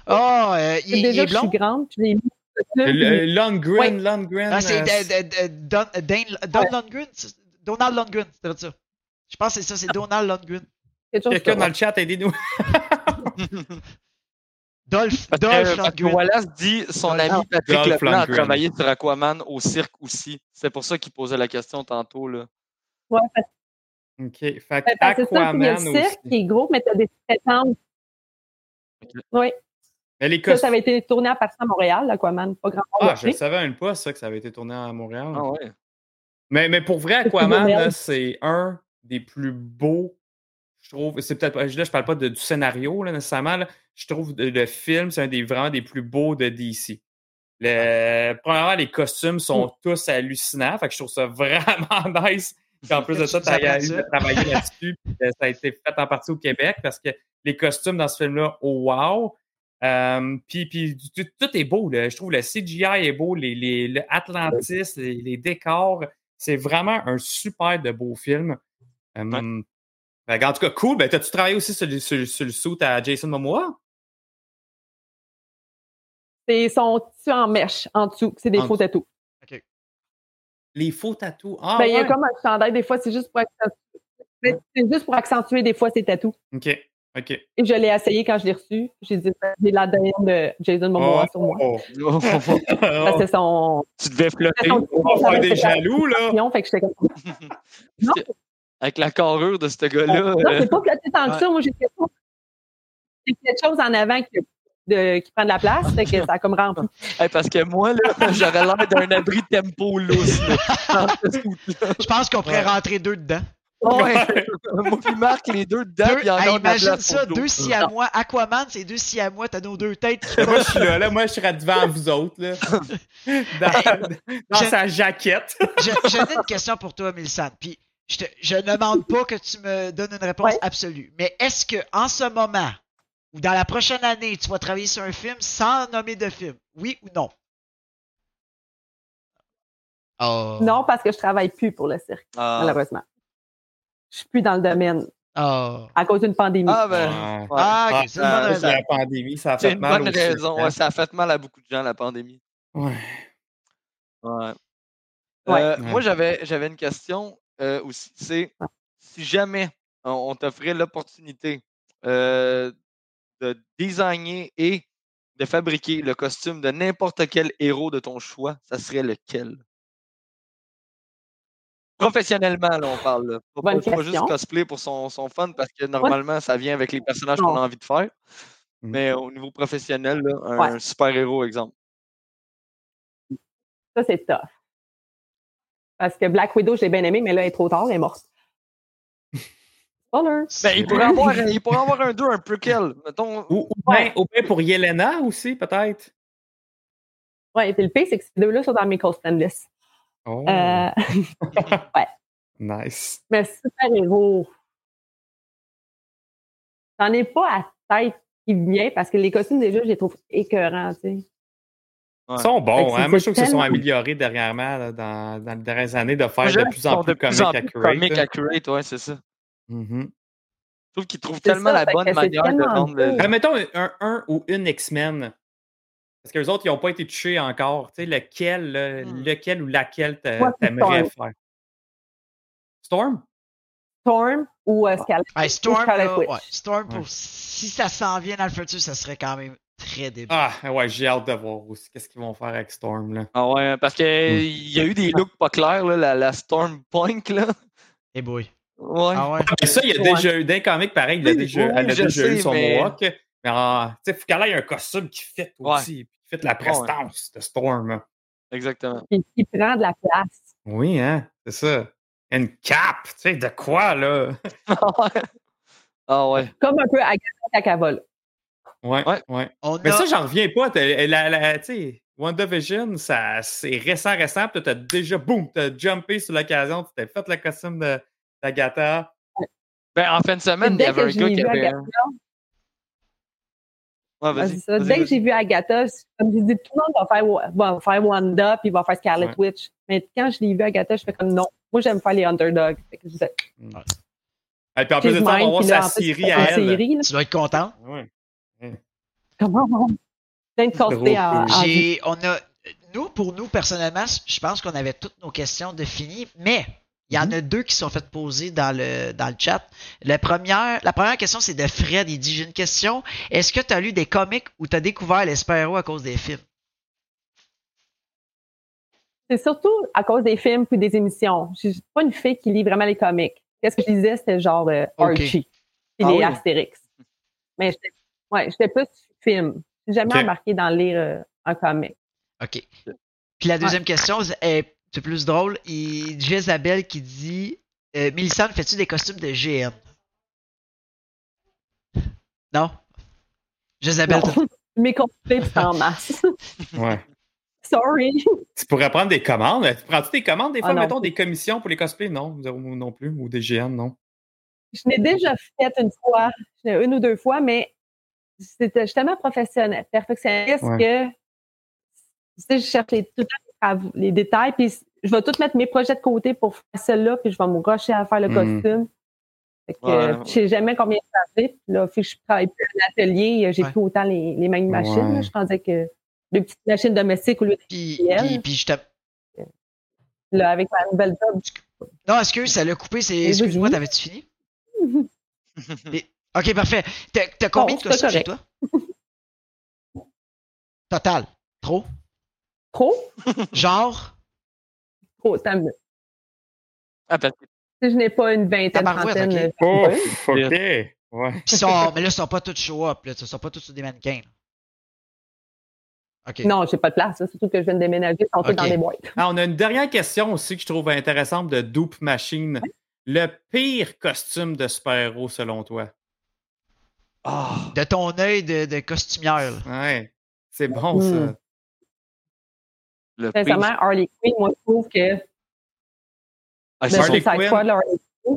Ah, euh, il, Déjà, est je suis grande. puis Lundgren, Ouais. Lundgren. Ah, c'est euh, Don, Lundgren? Donald Lundgren, c'est vrai ça. Je pense que c'est ça, c'est Donald Lundgren. Quelqu'un dans le chat, aidez-nous. Dolph, Parce Dolph que, parce que Lundgren. Wallace dit son Dolph- ami Patrick Dolph Leblanc a travaillé sur Aquaman au cirque aussi. C'est pour ça qu'il posait la question tantôt. Là. Ouais, parce OK. Fait que c'est ça, il y a Aquaman le cirque aussi. qui est gros, mais t'as des sous-traitances. Oui, Mais les ça, avait été tourné à partir à Montréal, Aquaman, pas grand Ah, je ne savais même pas, ça, que ça avait été tourné à Montréal. Ah ouais. Mais, mais pour vrai, Aquaman, c'est un des plus beaux. Je trouve. C'est peut-être. Là, je parle pas de- du scénario, là, nécessairement. là. Je trouve que le film, c'est un des vraiment des plus beaux de DC. Le, premièrement, les costumes sont Mm. tous hallucinants. Fait que je trouve ça vraiment nice qu'en plus de ça, Tu de travailler là-dessus. que ça a été fait en partie au Québec parce que les costumes dans ce film-là, oh wow! Euh, puis, puis tout, tout est beau. Là. Je trouve le CGI est beau, les, les, le Atlantis, les, les décors. C'est vraiment un super de beau film. Euh, que, en tout cas, cool. Ben, T'as-tu travaillé aussi sur, le- sur, sur le suit à Jason Momoa? C'est son tissu en mèche en dessous, c'est des En faux tatous. Les faux tatous. Ah, Ben, il y a comme un chandail, des fois, c'est juste pour accentuer. C'est juste pour accentuer des fois ses tatous. OK. OK. Et je l'ai essayé quand je l'ai reçu. J'ai dit, j'ai l'ADN de Jason Momoa Oh, sur moi. oh, Parce que c'est son. tu devais flotter On va faire des jaloux, là. Fait que j'étais comme. Non, avec la carrure de ce gars-là. non euh, c'est pas flatté tant que Ouais. ça. Moi, j'ai quelque chose en avant qui, de- qui prend de la place. Fait que ça a comme rempli. hey, parce que moi, là, j'aurais l'air d'un abri tempo lousse. Je pense qu'on pourrait Ouais. rentrer deux dedans. Ouais. Moi, puis Marc, les deux dedans, Deux, puis il y en a hey, de imagine ça, deux si à moi. Aquaman, c'est deux si à moi, t'as nos deux têtes qui Moi, je suis là, là. Moi, je serais devant vous autres, là. Dans, dans Je- sa jaquette. J'ai j'ai une question pour toi, Milsan. Puis je, te- je ne demande pas que tu me donnes une réponse Ouais. absolue. Mais est-ce que en ce moment ou dans la prochaine année, tu vas travailler sur un film sans nommer de film? Oui ou non? Oh. Non, parce que je travaille plus pour le cirque, Ah, malheureusement. Je suis plus dans le domaine Oh. à cause d'une pandémie. Ah, ben. Ouais. Ah, c'est ah, la pandémie, ça a C'est fait une mal bonne aussi, raison. hein. Ouais, ça a fait mal à beaucoup de gens, la pandémie. Ouais. Ouais. Ouais. Euh, Ouais. Moi, j'avais, j'avais une question euh, aussi. C'est si jamais on, t'offrait l'opportunité euh, de designer et de fabriquer le costume de n'importe quel héros de ton choix, ça serait lequel? Professionnellement, là, on parle. Là. Pas, Bonne pas- juste cosplay pour son, son fun, parce que normalement, ça vient avec les personnages qu'on a envie de faire. Mm. Mais au niveau professionnel, là, un Ouais. super-héros, exemple. Ça, c'est tough. Parce que Black Widow, je l'ai bien aimé, mais là, elle est trop tard, elle est morte. Spoiler. Ben, il pourrait avoir, il pourrait avoir un 2, un prequel. Mettons, Ou, ou bien ou bien pour Yelena aussi, peut-être. Ouais, et puis le pire, c'est que ces deux-là sont dans mes lists. Oh, Euh, nice. mais super-héros. J'en ai pas à tête qui vient parce que les costumes, déjà, je les trouve écœurants, tu sais. Ils sont bons, hein? Moi, je trouve qu'ils se sont améliorés dernièrement, là, dans, dans les dernières années, de faire de plus en plus comic accurate. comic là. accurate, ouais, c'est ça. Mhm. Je trouve qu'ils trouvent tellement ça, la bonne manière de rendre le. Ben, mettons un, un ou une X-Men. Parce que les autres, ils n'ont pas été touchés encore. Tu sais, lequel, Hmm. lequel ou laquelle t'aimerais faire? Storm? Storm ou euh, Scarlet. Storm, Scarlet ouais, Storm pour Ouais. si ça s'en vient dans le futur, ça serait quand même très débile. Ah, ouais, j'ai hâte de voir aussi qu'est-ce qu'ils vont faire avec Storm. Là. Ah ouais, parce qu'il y a eu des looks pas clairs, là, la, la Storm Point, là. Et boy. Ouais. Ah ouais. Mais ça, il y a Ouais. déjà eu, d'un comic pareil, il a déjà, oui, elle a je déjà eu son mais- Mohawk. Mais ah, tu sais, faut qu'elle ait un costume qui fit Ouais. aussi, qui fit la prestance de Storm. hein. Exactement. Qui, qui prend de la place. Oui, hein, c'est ça. Une cape, tu sais, de quoi, là? ah ouais. Comme un peu Agatha Cacavol. Ouais, Ouais. ouais. Mais a- ça, j'en reviens pas. T'as- La, la, tu sais, WandaVision, ça, c'est récent, récent. Puis t'as déjà, boum, t'as jumpé sur l'occasion. Tu t'es fait le costume de- d'Agatha. Ben, en fin de semaine, il y avait un je gars qui avait. Agatha, Ouais, vas-y. c'est ça. vas-y, Dès que j'ai vu Agatha, comme j'ai dit, tout le monde va faire, va faire Wanda puis va faire Scarlet Ouais. Witch. Mais quand je l'ai vu Agatha, je fais comme non. Moi, j'aime faire les underdogs. Fait que je disais, Et puis en plus de ça, on va voir sa série à elle. série. Tu dois être content. Ouais. Comment on plein de on a, nous, pour nous, personnellement, je pense qu'on avait toutes nos questions définies, mais Il y en a deux qui sont faites poser dans le, dans le chat. La première, la première question, c'est de Fred. Il dit J'ai une question. Est-ce que tu as lu des comics ou tu as découvert les super-héros à cause des films? C'est surtout à cause des films puis des émissions. Je suis pas une fille qui lit vraiment les comics. Qu'est-ce que je lisais, c'était genre euh. Archie Ah les oui? Astérix. Mais j'étais ouais, j'étais plus film. J'ai jamais Ok. embarqué dans lire euh, un comic. OK. Puis la deuxième question, est, c'est plus drôle. Il Jezabel qui dit euh, Mélissande, fais-tu des costumes de GN Non? Jezabel, Mes c'est en masse. Ouais. Sorry. Tu pourrais prendre des commandes. Tu prends-tu des commandes des fois, Ah non. mettons, des commissions pour les cosplays? Non, non plus. Ou des GN, non. Je l'ai déjà fait une fois, une ou deux fois, mais c'était je suis tellement professionnelle, perfectionniste Ouais. que tu sais, je cherche les, tout détails, puis je vais tout mettre mes projets de côté pour faire celle-là, puis je vais me rusher à faire le Mhm. costume. Fait que, Ouais, euh, ouais. je sais jamais combien ça fait. Puis là, fait que je travaille plus en atelier, j'ai Ouais. plus autant les, les mêmes machines. Là. Je pensais que les petites machines domestiques au lieu de puis, puis, puis je te. là, avec ma nouvelle job. Non, excuse, ça l'a coupé? Excuse-moi, t'avais-tu fini? Ok, parfait. T'as t'as combien Bon, de costumes chez toi? Total. Trop? Trop? Genre? Trop, ça me- Ah, parce que- Si je n'ai pas une vingtaine, trentaine. ok. Oh, euh, OK. Ouais. Sont- mais là, ils sont pas tous show-up. Là. Ils sont pas tous sur des mannequins. là. Ok. Non, j'ai pas de place. là. Surtout que je viens de déménager, ils sont tous Ok. dans les boîtes. Ah, on a une dernière question aussi que je trouve intéressante de Dupe Machine. Le pire costume de super-héros selon toi? Ah, De ton œil de, de costumière. Ouais. C'est bon, ça. Hmm. le Harley Quinn, moi, je trouve que Ah, c'est Harley Quinn? Là, Harley Quinn.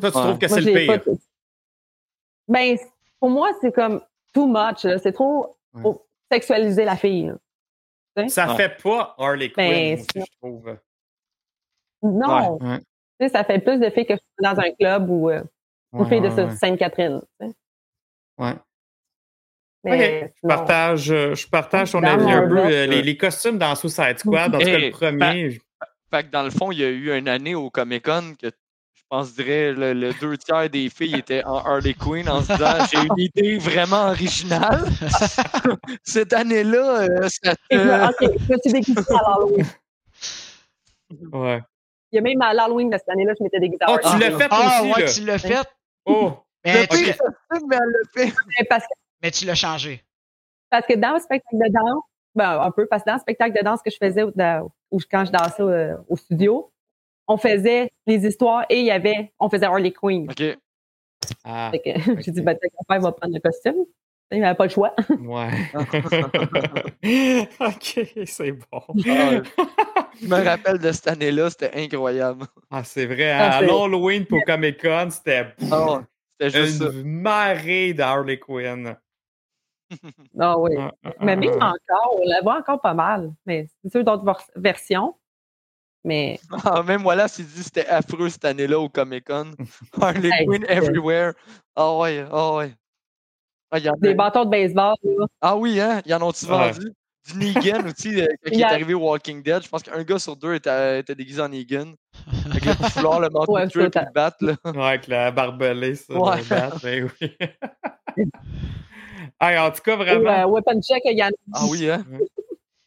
Toi, tu Ouais. trouves que c'est le pire? pas Ben, pour moi, c'est comme too much. C'est trop Ouais. trop sexualiser la fille. Ça Ouais. fait pas Harley Quinn, Ben, c'est- je trouve. Non. Ça fait plus de filles que je suis dans un club ou euh, une Ouais, fille de ouais, ouais. Sainte-Catherine. tu sais. Ouais. Mais Je partage, je partage ton Dans avis un peu. Euh, Les, les costumes dans Suicide Squad, en tout cas Hey, le premier. je- Fait que dans le fond, il y a eu une année au Comic Con que je pense, dirais, le, le deux tiers des filles étaient en Harley Quinn en se disant j'ai une idée vraiment originale. Cette année-là, euh, ça OK, je me suis déguisée à l'Halloween. Ouais. Il y a même à l'Halloween de cette année-là, je m'étais déguisée à Oh, tu l'as fait Ah, aussi, ouais, là. tu l'as fait? Oh, Mais, Le tu, pire costume, mais elle l'a fait. Mais Parce que, mais tu l'as changé. parce que dans le spectacle de danse, ben, un peu, parce que dans le spectacle de danse que je faisais ou quand je dansais au studio, on faisait les histoires et il y avait, on faisait Harley Quinn. OK. ah, que j'ai dit, ben, peut-être que mon père va prendre le costume. Il n'avait pas le choix. ouais. ok, c'est bon. Je me rappelle de cette année-là, c'était incroyable. Ah, c'est vrai. Ah, À c'est- l'Halloween pour Comic Con, c'était c'était juste ça. une marée de Harley Quinn. Ah oui. Ah, ah, Mais même ah. encore, on la voit encore pas mal. Mais c'est sûr d'autres vers- versions. Mais Ah, même Wallace, il dit que c'était affreux cette année-là au Comic Con. Harley Hey, Quinn everywhere. Ah ouais, ah ouais. Ah, y en a- des bâtons de baseball, là. Ah oui, hein? Ils en ont-tu Ouais. vendu? Du Negan aussi, euh, quand il est arrivé au Walking Dead. Je pense qu'un gars sur deux était, était déguisé en Negan. Avec le foulard, le manteau Ouais, de puis le bat, là. Ouais, avec la barbelée, ça. Ouais. le bat, ben oui. Hey, en tout cas, Ou vraiment. euh, Weapon Check, il y en a. Ah oui, hein?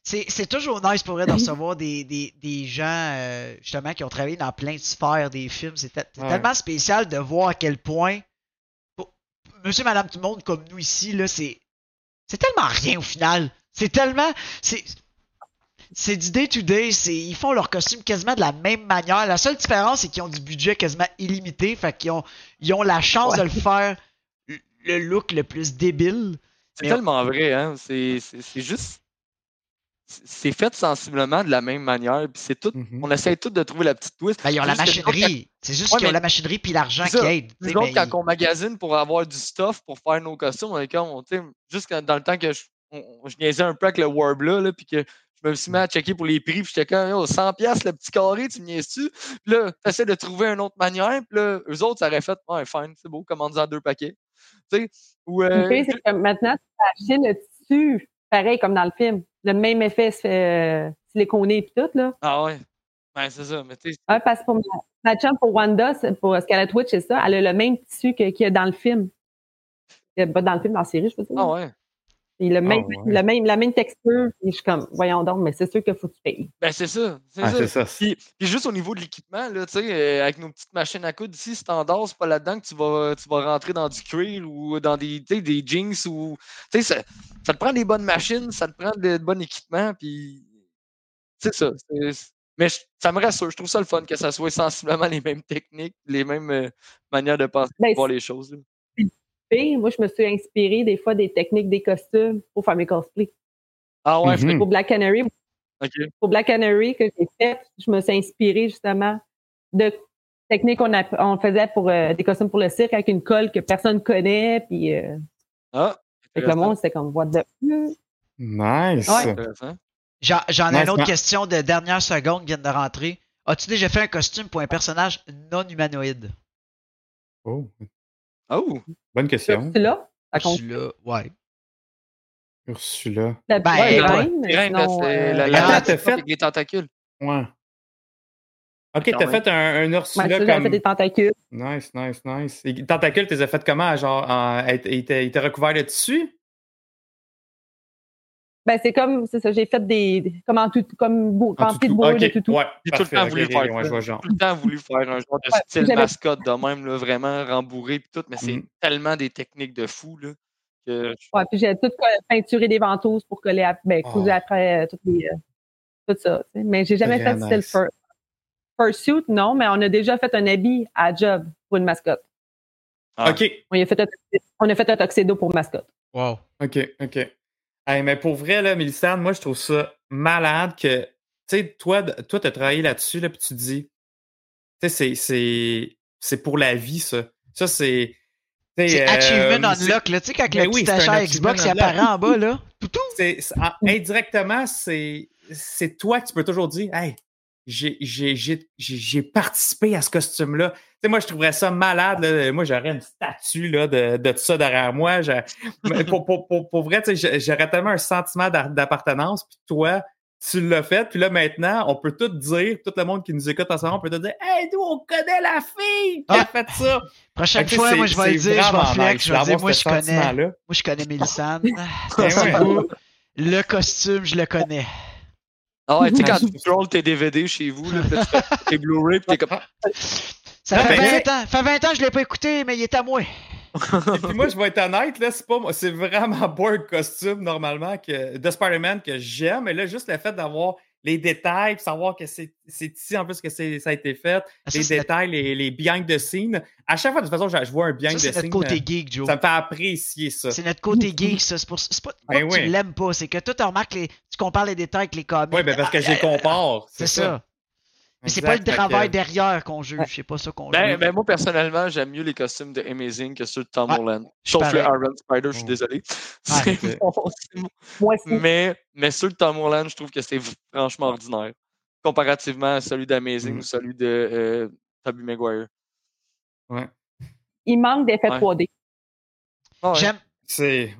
C'est c'est toujours nice pour vrai de recevoir des, des, des gens euh, justement qui ont travaillé dans plein de sphères des films. C'est te- c'est Ouais. tellement spécial de voir à quel point pour- monsieur, madame, tout le monde comme nous ici, là, c'est c'est tellement rien au final. C'est tellement. C'est c'est du day to day. C'est ils font leur costume quasiment de la même manière. La seule différence, c'est qu'ils ont du budget quasiment illimité. Fait qu'ils ont, ils ont la chance de le faire le- look le plus débile. C'est tellement vrai, hein? C'est c'est- c'est juste. c'est- fait sensiblement de la même manière. Puis c'est tout. Mhm. On essaie tout de trouver la petite twist. Ben, ils ont la que machinerie. C'est juste Ouais, qu'ils ont la machinerie puis l'argent qui aide. Nous autres, mais quand on magasine pour avoir du stuff pour faire nos costumes, on est comme, on- tu sais, juste dans le temps que je, on- je niaisais un peu avec le Warbler, là, puis que je me suis mis à checker pour les prix, puis j'étais comme, yo, 100$ piastres, le petit carré, tu me niaises-tu? Puis là, t'essaies de trouver une autre manière, puis là, eux autres, ça aurait fait, ouais, fine, c'est beau, commande-en deux paquets. Tu sais, ou, euh, c'est que maintenant, tu achètes le tissu, pareil comme dans le film. Le même effet se fait euh, siliconé et tout, là. ah ouais. Ben, c'est ça. Mais tu sais, Ah, parce que pour ma, ma chum, pour Wanda, pour Scarlet Witch, c'est ça. Elle a le même tissu qu'il y a dans le film. A pas dans le film, dans la série, je veux dire. ah ouais. Et le même, ouais. le même, la même texture. Et je suis comme, voyons donc, mais c'est sûr qu'il faut que tu payes. Ben, c'est ça. C'est Ah, ça. Puis, puis juste au niveau de l'équipement, là, tu sais, euh, avec nos petites machines à coudre ici, standard, c'est pas là-dedans que tu vas, tu vas rentrer dans du cuir ou dans des, tu sais, des jeans ou. Tu sais, ça, ça te prend des bonnes machines, ça te prend de, de bon équipement, puis. C'est ça. Mais je- ça me rassure. Je trouve ça le fun que ça soit sensiblement les mêmes techniques, les mêmes euh, manières de penser, Ben, de voir les choses. là. Moi, je me suis inspirée des fois des techniques des costumes pour faire mes cosplays. Ah ouais, Mhm. Pour Black Canary, ok. pour Black Canary que j'ai fait, je me suis inspirée justement de techniques qu'on on faisait pour euh, des costumes pour le cirque avec une colle que personne connaît. Puis euh, Ah, fait que le monde, c'était comme what the. Nice. Ouais. J'en ai une autre question de dernière seconde qui vient de rentrer. As-tu déjà fait un costume pour un personnage non humanoïde? Oh, Oh, bonne question. Compte. Celui-là, ouais. Ursula. La Ben, reine, sinon, c'est euh, la, la, fait- avec les tentacules. Ouais. Ok, t'as fait un, un ouais, Ursula j'avais comme. fait des tentacules. Nice, nice, nice. Et tentacule, tu les as fait comment? Genre, en- il était recouvert de tissu? Ben, c'est comme, c'est ça, j'ai fait des, comme en tout, comme beau, En rempli de toutou. bourrure Ok, de toutou. Ouais, J'ai tout le temps voulu faire ouais, ça. je vois genre. tout le temps voulu faire un genre de Ouais, style j'avais- mascotte de même, là, vraiment rembourré pis tout, mais c'est Mhm. tellement des techniques de fou là, que Ouais, puis j'ai tout peinturé des ventouses pour coller, ap- ben, cousu Oh. après euh, toutes les, euh, tout ça. tu sais. Mais j'ai jamais Très fait style nice. fur, fursuit, non, mais on a déjà fait un habit à job pour une mascotte. Ah. Ok, On, a fait un, on a fait un tuxedo pour mascotte. Wow. ok, ok. Hey, mais pour vrai, là, Mélissane, moi, je trouve ça malade que, tu sais, toi, toi, t'as travaillé là-dessus, là, puis tu te dis, tu sais, c'est- pour la vie, ça. Ça, c'est. C'est euh, Achievement Unlock, là. Tu sais, quand le oui, petit achat Xbox il apparaît en bas, là. En- indirectement, c'est, c'est toi que tu peux toujours dire, hey, j'ai, participé à ce costume-là. Tu sais, moi, je trouverais ça malade. là. Moi, j'aurais une statue là, de, de ça derrière moi. Je- pour, pour, pour, pour vrai, j'aurais tellement un sentiment d'a- d'appartenance. Puis toi, tu l'as fait. Puis là, maintenant, on peut tout dire, tout le monde qui nous écoute en ce moment, on peut tout dire, hey, nous, on connaît la fille qui a Ah. fait ça. Prochaine Fait fois, moi, je vais le dire, je vais flex, je vais dire, moi, je connais. Moi, je connais Mélissane. Ben Pensez-vous, le costume, je le connais. Ah ouais, tu sais, quand tu scrolls tes DVD chez vous, là, tu fais tes Blu-ray, pis t'es comme. Ça fait ben, 20 ans. Ça fait 20 ans que je l'ai pas écouté, mais il est à moi. Et puis moi, je vais être honnête, là, c'est pas moi- c'est vraiment pas un costume normalement que, de Spider-Man que j'aime, mais là, juste le fait d'avoir les détails, puis savoir que c'est c'est ici en plus que c'est- ça a été fait, Ah, ça, les c'est notre- détails, les, les behind the scenes. À chaque fois, de toute façon, je je vois un Ça, behind c'est the notre scene. côté euh, geek, Joe. Ça me fait apprécier ça. C'est notre côté geek, ça. C'est pour c'est pas, pas Ben que tu oui. l'aimes pas, c'est que toi, tu remarques les. Tu compares les détails avec les comics. Oui, ben parce que je les compare. C'est ça. Mais c'est pas le travail que- derrière qu'on juge. C'est pas ça qu'on Ben, juge. ben, moi, personnellement, j'aime mieux les costumes de Amazing que ceux de Tom je Sauf le pareil. Iron Spider, je suis désolé. Ah, mais, mais ceux de Tom Holland, je trouve que c'est franchement ordinaire. Comparativement à celui d'Amazing Mm. ou celui de euh, Tobey Maguire. Ouais. Il manque d'effets Ouais. 3D. Ah ouais. J'aime.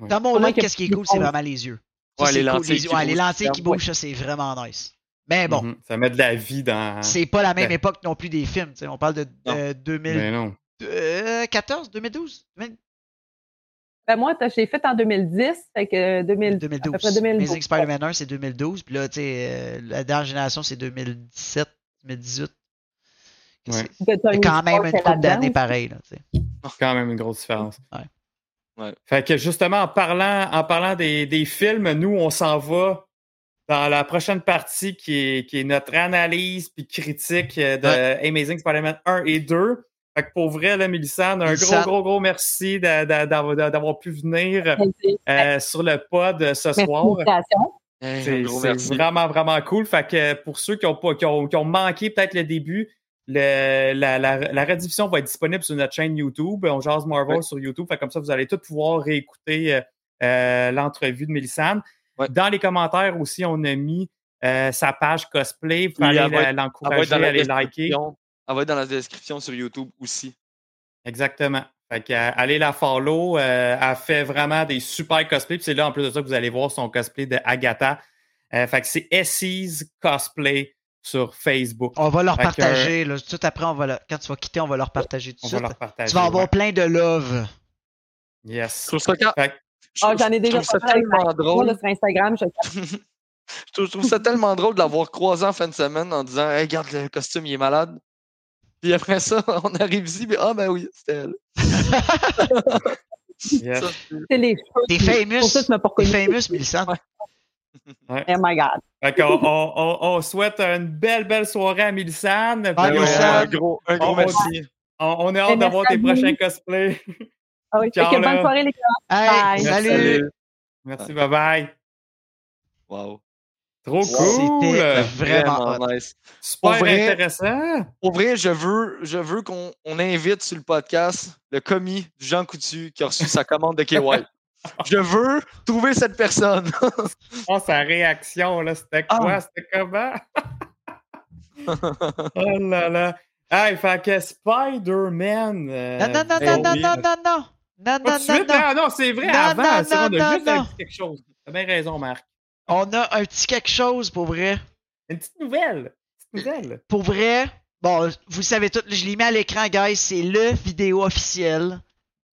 Dans mon look, que- qu'est-ce qui est cool, c'est vraiment les yeux. Ça, Ouais, c'est les cool. lentilles Les, ouais, les lentilles qui ouais. bougent, ça, c'est vraiment nice. Mais bon, Mhm. Ça met de la vie dans. c'est pas la même Ben- époque non plus des films. tu sais. On parle de non. 2014, 2012 Ben, moi, l'ai fait en 2010, fait que 2000, à peu 2012. près 2012. Amazing Spider-Man 1, c'est 2012. Puis là, tu sais, euh, la dernière génération, c'est 2017, 2018. Ouais. C'est? Quand même une couple d'années pareil. Là, tu sais. quand même une grosse différence. Ouais. Ouais. Fait que justement, en parlant, en parlant des, des films, nous, on s'en va dans la prochaine partie qui est, qui est notre analyse puis critique euh, de Amazing Spider-Man 1 et 2. Fait que pour vrai, là, Mélissane, un gros, gros, gros merci d'a- d'a- d'avoir pu venir euh, sur le pod euh, ce Merci soir. C'est vraiment, vraiment cool. Fait que pour ceux qui ont, pas, qui ont, qui ont manqué peut-être le début, le- la, la, la rediffusion va être disponible sur notre chaîne YouTube. On jase Marvel Ouais. sur YouTube. Fait comme ça, vous allez tous pouvoir réécouter euh, l'entrevue de Mélissane. Ouais. Dans les commentaires aussi, on a mis euh, sa page cosplay. Vous Oui, va être l'encourager, aller liker. Elle va être dans la description sur YouTube aussi. Exactement. Fait que, euh, allez la follow. euh, elle fait vraiment des super cosplays. Puis c'est là, en plus de ça, que vous allez voir son cosplay de Agatha. Euh, fait que c'est Essie's Cosplay sur Facebook. On va leur Fait que, partager. Là, tout après, on va le- quand tu vas quitter, on va leur partager tout de On suite. va leur partager. Tu vas avoir ouais. plein de love. Yes. Je trouve ça, quand- Fait je- Ah, j'en ai je déjà trouve ça parlé drôle. sur Instagram. Je... Je trouve, je trouve ça tellement drôle de l'avoir croisé en fin de semaine en disant Hey, regarde, le costume, il est malade. Puis après ça, on arrive ici, puis ah, ben oui, c'était elle. c'est- les. T'es famous. Pour ça, tu m'as pas T'es reconnu. famous, Mélissa. Oh my God. Fait qu'on- on, on- on souhaite une belle, belle soirée à Mélissane. Ah, euh, un gros, un gros on- merci. on, on est hâte Et de voir tes prochains cosplays. Ah oui, Ciao, bonne soirée, les gars. Hey, Bye. salut. Salut. Merci, bye bye. Wow. Trop C'était cool. vraiment hot. nice. Super Pour vrai- intéressant. Pour vrai, je veux, je veux qu'on on invite sur le podcast le commis du Jean Coutu qui a reçu sa commande de KY. Je veux trouver cette personne. Oh, sa réaction, là, c'était Ah. quoi? C'était comment? oh là là. Hey, fait que Spider-Man. euh, Non, non, non, Eh non, non, oui. non, non, non. Non, non, non, non. hein? non, c'est vrai, Non, avant, non, c'est vrai, on non, a juste non, dit quelque chose. T'as bien raison, Marc. On a un petit quelque chose pour vrai. Une petite nouvelle. Petite nouvelle. Pour vrai, bon, vous le savez tout, je l'ai mis à l'écran, guys, c'est le vidéo officiel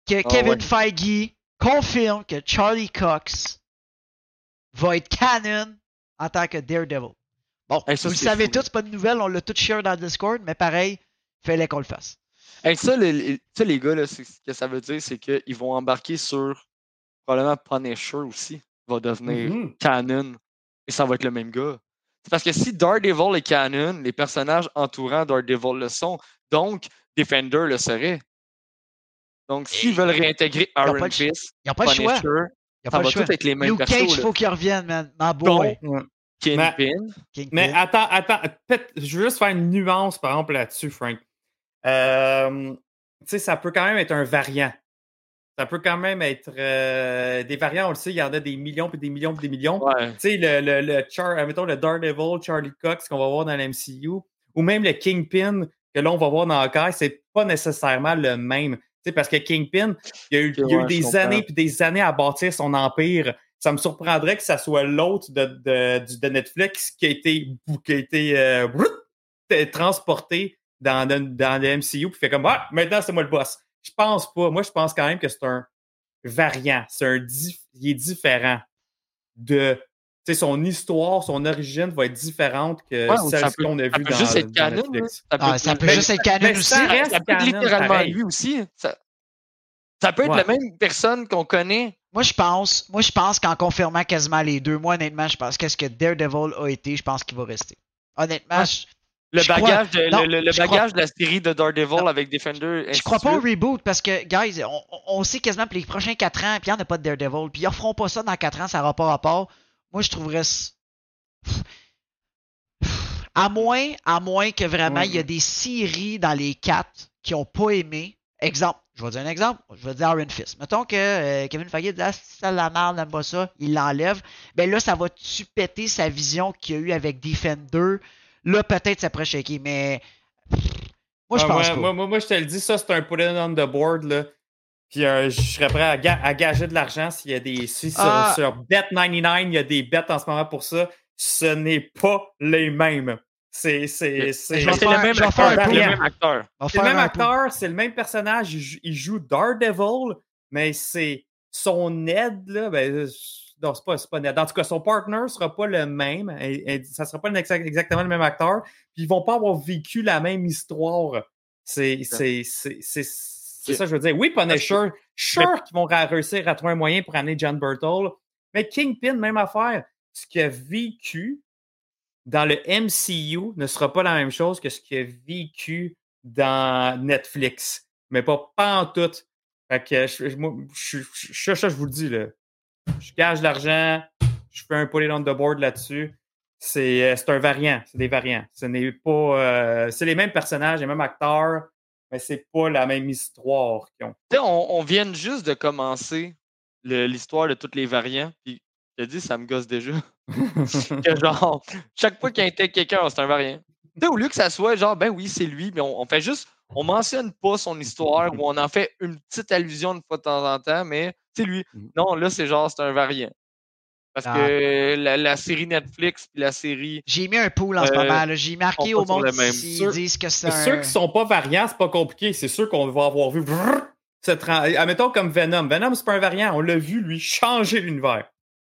que Kevin ouais. Feige confirme que Charlie Cox va être canon en tant que Daredevil. Bon, Hey, ça, vous le savez là. c'est pas de nouvelle, on l'a tout share dans le Discord, mais pareil, fallait qu'on le fasse. Hey, ça, les, les- ça, les gars, là, ce que ça veut dire, c'est qu'ils vont embarquer sur probablement Punisher aussi, va devenir Mhm. canon. Et ça va être le même gars. C'est parce que si Daredevil est canon, les personnages entourant Daredevil le sont. Donc, Defender le serait. Donc, s'ils veulent réintégrer Iron Fist, le choix. Punisher, ça pas va le choix. tout être les mêmes Luke Cage, il faut qu'il revienne, man. My boy. Ouais. Kingpin. Kingpin. Mais attends, attends, peut-être- je veux juste faire une nuance, par exemple, là-dessus, Frank. Euh, ça peut quand même être un variant. Ça peut quand même être euh, des variants, on le sait, il y en a des millions, puis des millions, puis des millions. Ouais. Tu sais, le, le, le, Char, mettons, le Daredevil, Charlie Cox qu'on va voir dans l'MCU, ou même le Kingpin que là, on va voir dans Hawkeye, c'est pas nécessairement le même. Tu sais, parce que Kingpin, il y a eu, Ok, il y a eu ouais, je des années puis des années à bâtir son empire. Ça me surprendrait que ça soit l'autre de, de, Netflix qui a été, qui a été euh, transporté dans, le- dans le MCU puis fait comme ah, maintenant c'est moi le boss. Je pense pas. Moi, je pense quand même que c'est un variant. C'est un dif- il est différent de tu sais, son histoire, son origine va être différente que Ouais, celle qu'on a ça vue peut dans, juste être dans canon, Netflix. Ça peut, Ah, ça peut mais- juste être canon aussi. ça reste ça peut être canon, littéralement pareil. lui aussi. Ça, ça peut être Ouais. la même personne qu'on connaît. Moi, je pense, moi, je pense qu'en confirmant quasiment les deux, moi, honnêtement, je pense qu'est-ce que Daredevil a été, je pense qu'il va rester. Honnêtement, Ouais. je, Le crois- bagage, de, non, le, crois- bagage de la série de Daredevil Non. avec Defender. je crois pas au reboot parce que, guys, on, on- sait quasiment pour les prochains 4 ans, puis il n'y en a pas de Daredevil, puis ils referont pas ça dans 4 ans, ça n'aura pas rapport. Moi, je trouverais. À moins, à moins que vraiment il y a des séries dans les 4 qui ont pas aimé. Exemple, je vais dire un exemple, je vais dire Iron Fist. Mettons que euh, Kevin Feige dit ah, ça la merde, n'aime pas ça, il l'enlève. Ben là, ça va-tu péter sa vision qu'il y a eu avec Defender? Là, peut-être ça pourrait shaker, mais. Moi, je Ah, pense moi, pas. Moi, moi, moi, je te le dis, ça, c'est un put it on the board. Là. Puis euh, je serais prêt à, ga- à gager de l'argent s'il y a des. Si sur, Ah. sur Bet99, il y a des bets en ce moment pour ça. Ce n'est pas les mêmes. C'est. Le même acteur. le même acteur. C'est le même acteur, c'est le même personnage. Il joue, il joue Daredevil, mais c'est son aide, là. Ben, non, c'est pas, c'est pas Ned. En tout cas, son partner sera pas le même. Et- et ça sera pas le- exactement le même acteur. Puis ils vont pas avoir vécu la même histoire. C'est ça que je veux dire. Oui, Punisher, sure qu'ils vont réussir à trouver un moyen pour amener John Burtle. Mais Kingpin, même affaire. Ce qu'il a vécu dans le MCU ne sera pas la même chose que ce qu'il a vécu dans Netflix. Mais pas, pas en tout. Fait que je, je- je, je vous le dis, là. Je gage l'argent, je fais un pull on the board là-dessus. C'est euh, c'est un variant, c'est des variants. Ce n'est pas. euh, c'est les mêmes personnages, les mêmes acteurs, mais c'est pas la même histoire qu'ils ont. On, on vient juste de commencer l'histoire de tous les variants. Puis, je te dis, ça me gosse déjà. que genre, chaque fois qu'il intègre quelqu'un, c'est un variant. Tu sais, au lieu que ça soit genre, ben oui, c'est lui, mais on, on fait juste, on mentionne pas son histoire ou on en fait une petite allusion une fois de temps en temps, mais c'est lui. Mhm. Non, là, c'est genre, c'est un variant. Parce Ah. que la, la série Netflix puis la série. J'ai mis un pool en ce Euh, moment. J'ai marqué au monde s'ils Ceux- disent que c'est Ceux un... qui sont pas variants, c'est pas compliqué. C'est sûr qu'on va avoir vu. brrr, cette Admettons comme Venom. Venom, c'est pas un variant. On l'a vu, lui, changer l'univers.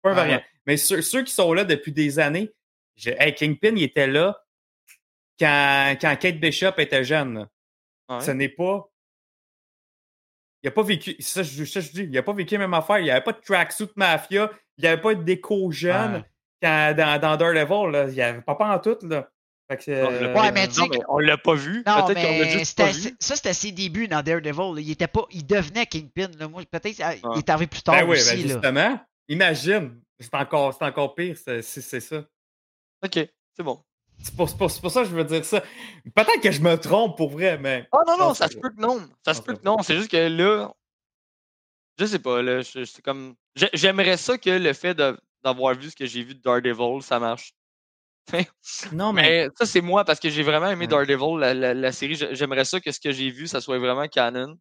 Pas un Ouais. variant. Mais ceux, ceux qui sont là depuis des années, je- hey, Kingpin, il était là quand, quand Kate Bishop était jeune. Ouais. Ce n'est pas. Il n'a pas vécu. Ça je, ça, je dis. Il n'a pas vécu la même affaire. Il n'y avait pas de tracksuit mafia. Il n'y avait pas de déco jeune Ouais. quand, dans, dans Daredevil. Là. Il n'y avait pas en tout. Là. Fait que, On l'a euh, pas Ouais, vu. mais Non, mais on l'a pas vu. Non, mais juste pas vu. ça, c'était ses débuts dans Daredevil. là. Il était pas, il devenait Kingpin. Là. Moi, peut-être, ah, il est arrivé plus tard Ben oui, aussi. ben là. justement. Imagine. C'est encore, c'est encore pire, c'est ça. Ok, c'est bon. C'est pour, c'est pour- c'est pour ça que je veux dire ça. Peut-être que je me trompe pour vrai, mais. Oh non, non, ça se peut que non. Ça se peut c'est que non. C'est juste que là. Je sais pas, là. C'est comme. j'ai- J'aimerais ça que le fait d'avoir vu ce que j'ai vu de Daredevil, ça marche. Non, Mais ça, c'est moi parce que j'ai vraiment aimé. Daredevil, la, la- la série. J'ai- J'aimerais ça que ce que j'ai vu, ça soit vraiment canon,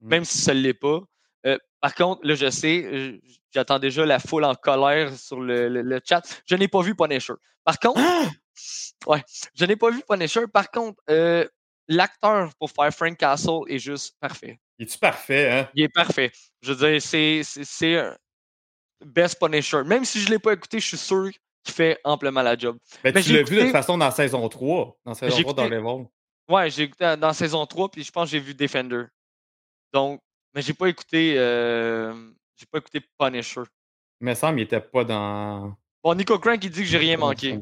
Mm. même si ça ne l'est pas. Euh, par contre, là, je sais, j'attends déjà la foule en colère sur le, le- le chat. Je n'ai pas vu Punisher. Par contre, ouais, je n'ai pas vu Punisher. Par contre, euh, l'acteur pour faire Frank Castle est juste parfait. Il est-tu parfait, hein? Il est parfait. Je veux dire, c'est, un best Punisher. Même si je ne l'ai pas écouté, je suis sûr qu'il fait amplement la job. Ben, Ben, tu l'as vu de toute façon dans saison 3. Dans saison J'ai 3 dans écouté- Daredevil. Ouais, j'ai écouté dans saison 3, puis je pense que j'ai vu Defender. Donc, mais j'ai pas écouté euh, j'ai pas écouté Punisher. Il me semble qu'il était pas dans. Bon, Nico Crank, il dit que j'ai rien manqué.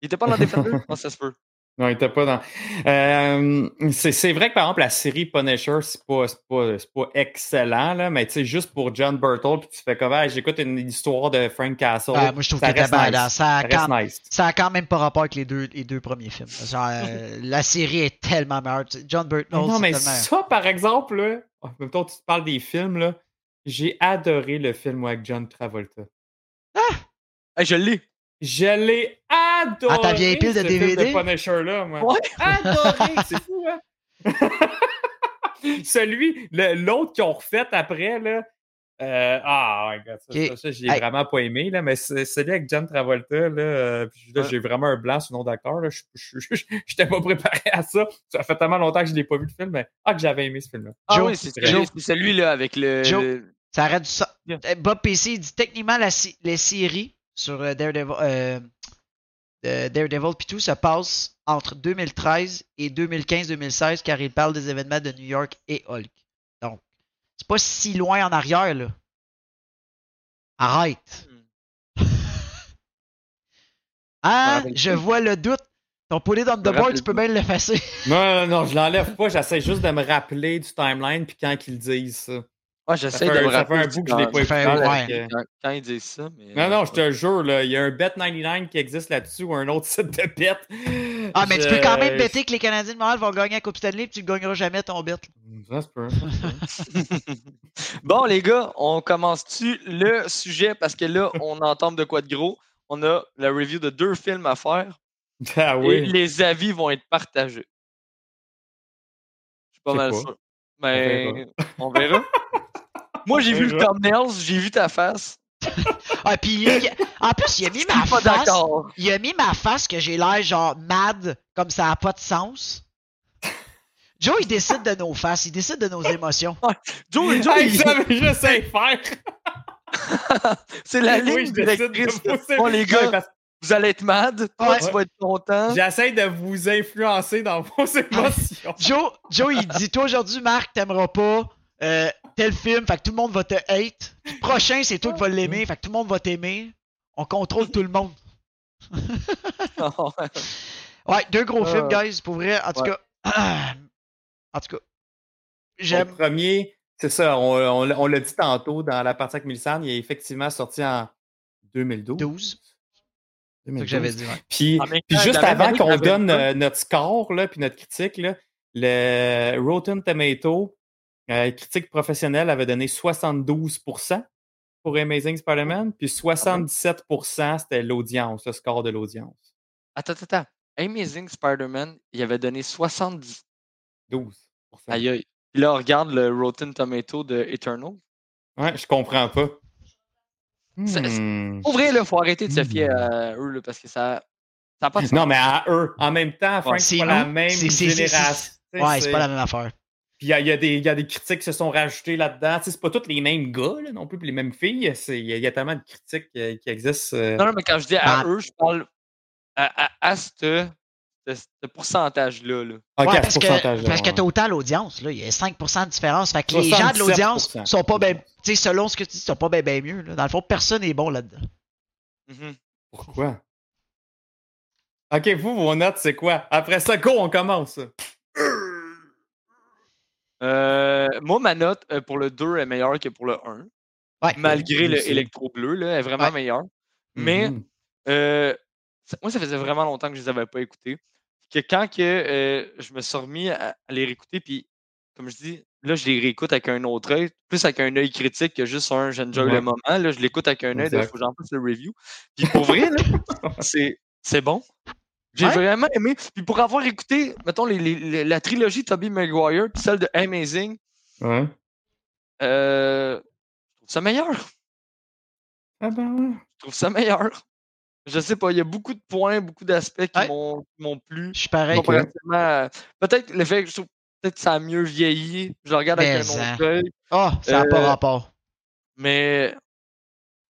Il était pas dans Defender? Non, ça se peut. Non, il était pas dans. Euh, c'est vrai que par exemple, la série Punisher, c'est pas, c'est pas, c'est pas excellent, là, mais tu sais, juste pour John Burtle, puis tu fais comme, Ah, j'écoute une histoire de Frank Castle. Ah, moi, je trouve ça que nice. badass. Ça a, Ça quand, reste nice. ça a quand même pas rapport avec les deux, les deux premiers films. Genre, euh, la série est tellement meilleure. John Burton, non, mais tellement... ça, par exemple, là, en même temps, tu te parles des films, là, j'ai adoré le film avec John Travolta. Hey, je l'ai. Je l'ai adoré. Ah, ta vieille pile de ce film DVD? de Punisher là, moi. Ouais. Adoré, c'est fou, hein? Celui, le- l'autre qu'ils ont refait après, là. euh, ah, my God, ça, ça, ça, j'ai Hey. vraiment pas aimé, là, mais c'est- celui avec John Travolta, là, euh, puis là, Ouais. j'ai vraiment un blanc sur le nom d'acteur, là. Je n'étais pas préparé à ça. Ça fait tellement longtemps que je l'ai pas vu le film, mais ah, que j'avais aimé ce film-là. Ah Joe, oui, c'est, Joe. c'est celui-là avec le. Joe. le- Ça arrête du ça. Bien. Euh, Bob PC il dit techniquement la, les séries sur euh, Daredevil, euh, euh, Daredevil puis tout se passe entre 2013 et 2015-2016 car il parle des événements de New York et Hulk. Donc, c'est pas si loin en arrière là. Arrête. ah, rappelle je vois le doute. Ton poulet dans the board, tu peux bien l'effacer. Non, non, non, je l'enlève pas, j'essaie juste de me rappeler du timeline, puis quand qu'ils disent ça. Ouais, Ça j'essaie de ça fait rappeler un bout que je l'ai pas écouté. quand, ils disent ça. Mais, Non, non, je te jure, là, il y a un Bet99 qui existe là-dessus ou un autre site de bet. Ah, mais tu peux quand même bêter que les Canadiens de Montréal vont gagner la Coupe Stanley puis tu ne gagneras jamais ton bet. Ça se peut, bon, les gars, on commence-tu le sujet? Parce que là, on entend de quoi de gros. On a la review de deux films à faire Ah et oui. les avis vont être partagés. Je suis pas mal pas. sûr. Mais verra. on verra. Moi, j'ai vu le thumbnails, j'ai vu ta face. Ah, puis il- en plus, il a mis ma pas face. Il a mis ma face que j'ai l'air genre mad, comme ça n'a pas de sens. Joe, il décide de nos faces, il décide de nos émotions. Joe, Joe, Hey, il- ça, mais je sais faire. c'est la Oui, ligne de directrice. Bon, les gars, parce vous allez être mad. Toi, Ouais. tu vas être content. J'essaie de vous influencer dans vos émotions. Joe, Joe, il dit Toi aujourd'hui, Marc, t'aimeras pas euh, tel film, fait que tout le monde va te hate. Puis le prochain, c'est toi qui vas l'aimer, fait que tout le monde va t'aimer. On contrôle tout le monde. Ouais, deux gros Euh, films, guys, pour vrai. En tout ouais. cas, en tout cas, Le j'aime. premier, c'est ça, on, on l'a- on l'a dit tantôt dans la partie avec Mélissane, il est effectivement sorti en 2012. 12. C'est 2012. ce que j'avais dit. ouais. Puis, temps, juste avant qu'on donne le euh, notre score, là, puis notre critique, là, le Rotten Tomato, euh, critique professionnelle, avait donné 72% pour Amazing Spider-Man, puis 77% c'était l'audience, le score de l'audience. Attends, attends, attends. Amazing Spider-Man, il avait donné 70. 12 Aïe aïe. Puis là, on regarde le Rotten Tomato de Eternal. Ouais, je comprends pas. Hmm. Pour vrai, il faut arrêter de se fier Hmm. à eux là, parce que ça n'a pas de sens. Non, mais à eux, en même temps, Frank, C'est c'est pas la même génération. Ouais, c'est pas la même affaire. Puis il y, y y a des critiques qui se sont rajoutés là-dedans. Tu sais, c'est pas tous les mêmes gars là, non plus, puis les mêmes filles. C'est- Il y, a- il y a tellement de critiques euh, qui existent. euh. Non, non, mais quand je dis à Ben- eux, je parle à, à, à ce, ce- ce pourcentage-là. Là. Ok, Ouais, à ce parce que, pourcentage-là, parce que ouais. t'as autant l'audience, là. Il y a 5% de différence. Fait que les gens de l'audience 77%. sont pas bien. Tu sais, selon ce que tu dis, sont pas bien ben mieux. Là. Dans le fond, personne n'est bon là-dedans. Mhm. Pourquoi? Ok, vous, vos notes, c'est quoi? Après ça, go, on commence. Euh, moi, ma note euh, pour le 2 est meilleure que pour le 1, Ouais. malgré le aussi. électro-bleu, là, elle est vraiment Ouais. meilleure. Mais Mhm. euh, ça- moi, ça faisait vraiment longtemps que je les avais pas écoutés. Que quand que, euh, je me suis remis à, à les réécouter, puis comme je dis, là, je les réécoute avec un autre œil, plus avec un œil critique que juste un j'enjoy Ouais. le moment. Là, je l'écoute avec un œil, il faut que j'en fasse le review. Puis pour vrai, c'est bon. J'ai Ouais. vraiment aimé. Puis pour avoir écouté, mettons, les- les- les- la trilogie Tobey Maguire, puis celle de Amazing, Ouais. euh, je trouve ça meilleur. Ah ben ouais. Je trouve ça meilleur. Je sais pas, il y a beaucoup de points, beaucoup d'aspects qui Ouais. m'ont plu. Je suis pareil. à- Peut-être le fait que je trouve peut-être que ça a mieux vieilli. Je le regarde avec Mais un en. autre œil. Ah, ça n'a pas Euh, rapport. Mais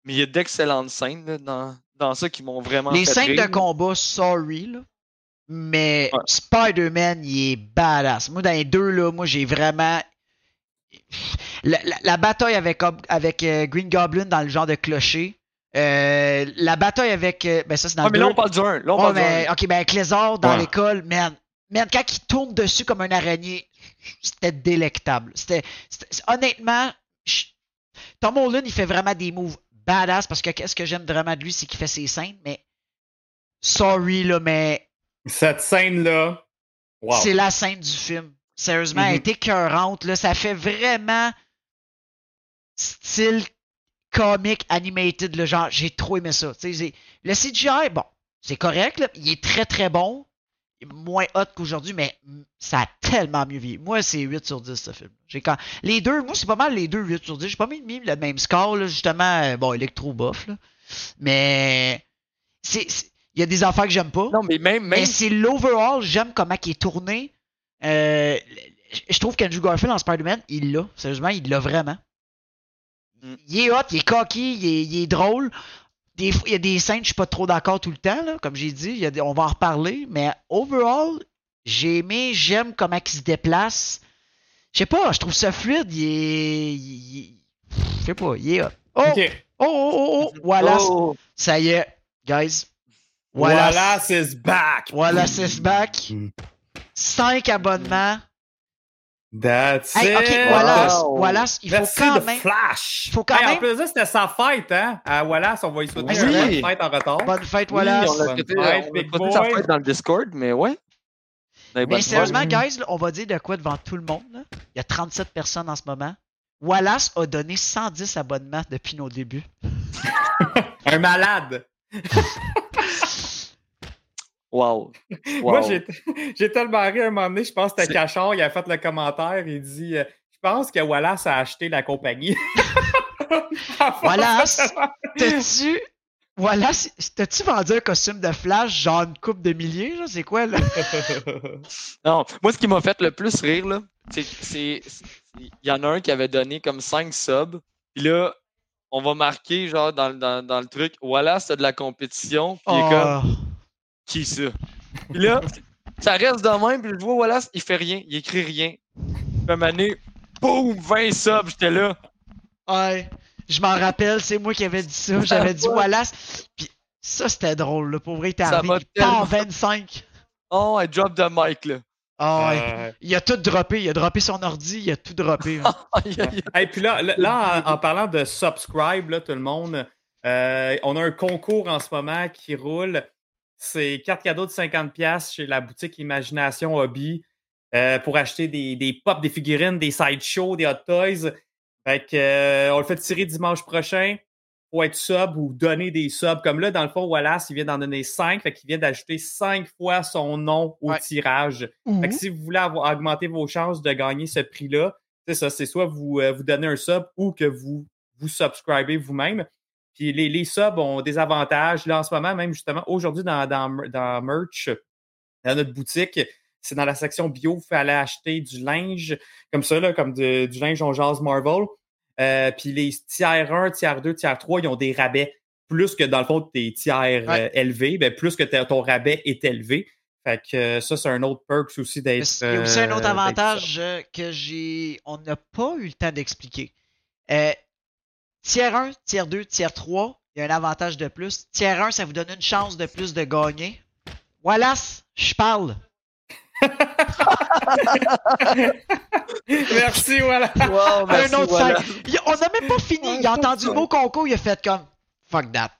mais il y a d'excellentes scènes là, dans, dans ça qui m'ont vraiment Les scènes de combat, sorry, là. Mais Ouais. Spider-Man, il est badass. Moi, dans les deux, là, moi, j'ai vraiment. La, la- la bataille avec, avec euh, Green Goblin dans le genre de clocher. Euh, la bataille avec. euh, ben, ça, c'est dans le mais là, on parle du 1. Là, on parle du mais, 1. ok, ben, avec Lézard dans Ouais. l'école, man. Man, quand il tourne dessus comme un araignée, c'était délectable. C'était, c'était- honnêtement, je- Tom Holland, il fait vraiment des moves badass parce que qu'est-ce que j'aime vraiment de lui, c'est qu'il fait ses scènes, mais sorry, là, mais Cette scène-là. Wow. c'est la scène du film. Sérieusement, elle Mhm. est écœurante, là. Ça fait vraiment style comic animated, le genre. J'ai trop aimé ça. Tu sais, c'est- le CGI, bon, c'est correct, là. Il est très très bon. Moins hot qu'aujourd'hui, mais ça a tellement mieux vieilli. Moi, c'est 8 sur 10 ce film. J'ai quand... Les deux, moi, c'est pas mal les deux 8 sur 10. J'ai pas mis, mis le même score, là, justement. euh, Bon, électro bof, là. Mais c'est- Il y a des affaires que j'aime pas. Non, mais même, même Mais c'est l'overall, j'aime comment il est tourné. Euh, je trouve qu'Andrew Garfield en Spider-Man, il l'a. Sérieusement, il l'a vraiment. Mm. Il est hot, il est cocky, il est, il est drôle. Des fois, il y a des scènes, je suis pas trop d'accord tout le temps, là, comme j'ai dit. il y a des- on va en reparler. Mais overall, j'ai aimé, j'aime comment il se déplace. Je sais pas, je trouve ça fluide. Il est. je sais pas, il est hot. Oh, oh, oh, oh, oh, voilà. Oh, Ça y est, guys. Voilà. Voilà, c'est back. Voilà, c'est back. Mm. 5 abonnements. That's Hey, it. Wallace, Wow. Wallace, il faut Merci quand de même. Flash. faut quand Hey, En même- plus de ça, c'était sa fête, hein? À Wallace, on va y souhaiter Oui. une bonne fête en retard. Bonne fête, oui, Wallace. on a Bonne fête, big sa fête dans le Discord, mais ouais. Mais sérieusement, fête. guys, là, on va dire de quoi devant tout le monde. là. Il y a 37 personnes en ce moment. Wallace a donné 110 abonnements depuis nos débuts. Un malade. Wow. Moi, Wow. j'ai j'ai tellement ri à un moment donné, je pense que c'était Cachard, il a fait le commentaire, il dit euh, Je pense que Wallace a acheté la compagnie. Wallace, T'as-tu. Wallace, t'as-tu vendu un costume de Flash, genre une coupe de milliers? C'est quoi, là? Non, moi, ce qui m'a fait le plus rire, là, c'est il y en a un qui avait donné comme 5 subs. Puis là, on va marquer, genre, dans, dans, dans le truc, voilà, c'est de la compétition. Puis il est comme, Oh. Qui ça? Puis là, ça reste de même. Puis je vois Wallace, il fait rien, il écrit rien. Puis à boum, 20 subs, j'étais là. Ouais, je m'en rappelle, c'est moi qui avais dit ça. J'avais dit Wallace. Puis ça, c'était drôle, là. Pour vrai, il était Ça arrivé. m'a Il était en tellement- 25. Oh, I drop the mic, là. Ah ouais. Euh, Il a tout droppé. Il a droppé son ordi. Il a tout droppé. hein. Et puis là, là, là, en, en parlant de subscribe, là, tout le monde, euh, on a un concours en ce moment qui roule. C'est carte cadeau de 50$ chez la boutique Imagination Hobby euh, pour acheter des, des pops, des figurines, des sideshows, des hot toys. Fait que, euh, on le fait tirer dimanche prochain pour être sub ou donner des subs. Comme là, dans le fond, Wallace, il vient d'en donner 5. Fait qu'il vient d'ajouter 5 fois son nom au Ouais. tirage. Fait que si vous voulez avoir, augmenter vos chances de gagner ce prix-là, c'est ça, c'est soit vous, euh, vous donnez un sub ou que vous vous subscribez vous-même. Puis les, les subs ont des avantages. Là, en ce moment, même justement, aujourd'hui, dans, dans, dans merch, dans notre boutique, c'est dans la section bio, il fallait acheter du linge, comme ça, là, comme de- du linge on jase Marvel. Euh, puis les tiers 1, tiers 2, tiers 3, ils ont des rabais. Plus que dans le fond, tes tiers Ouais. euh, élevés, ben, plus que ton rabais est élevé. Fait que euh, ça, c'est un autre perk aussi d'être. Il y a aussi un autre avantage que j'ai. On n'a pas eu le temps d'expliquer. Euh, tiers 1, tiers 2, tiers 3, il y a un avantage de plus. Tiers 1, ça vous donne une chance de plus de gagner. Wallace, je parle. Merci, voilà. Wow, merci, un autre voilà. 5. On n'a même pas fini. Il a entendu le mot concours, il a fait comme fuck that.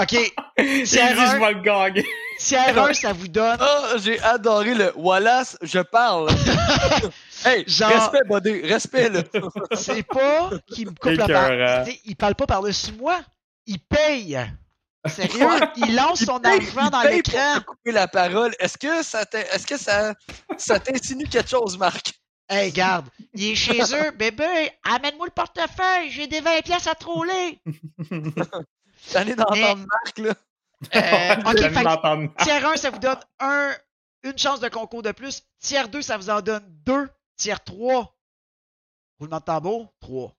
Ok, Il dit, je vais le gagner. tiers 1, ça vous donne. Ah, j'ai adoré le Wallace, je parle. hey, Genre- respect, buddy, respect, là. C'est pas qu'il me coupe la parole. Il parle pas par-dessus moi. Il paye. Sérieux, il lance son argent dans Il paye pour l'écran. te couper la parole. Est-ce que ça est-ce que ça, ça t'insinue quelque chose, Marc? Hey, garde, il est chez eux. Bébé, amène-moi le portefeuille. J'ai des 20 pièces à troller. J'en ai d'entendre Marc, là. Euh, ok, J'aime fait que l'entendre. tiers 1, ça vous donne un, une chance de concours de plus. Tiers 2, ça vous en donne 2. Tiers 3, roulement de tambour, 3.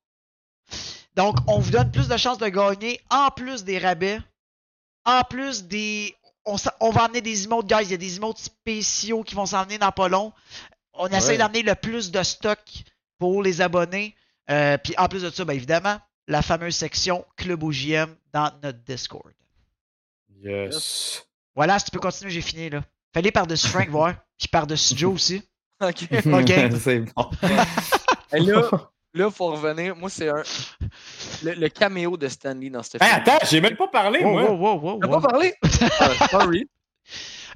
Donc, on vous donne plus de chances de gagner, en plus des rabais, en plus des... On, s'en- on va emmener des emotes, guys. Il y a des emotes spéciaux qui vont s'emmener dans pas long. On essaie d'emmener le plus de stock pour les abonnés. Euh, Puis en plus de ça, bien évidemment, la fameuse section Club OJM dans notre Discord. Yes. Voilà, si tu peux continuer, j'ai fini là. Fallait par-dessus Frank voir. Puis par-dessus Joe aussi. OK. Ok. c'est bon. Et là, là, faut revenir. Moi, c'est un. Le, le caméo de Stanley dans cette Hey, film. attends, j'ai même pas parlé, Wow, moi. wow, wow, wow, T'as wow. pas parlé? Ah, sorry.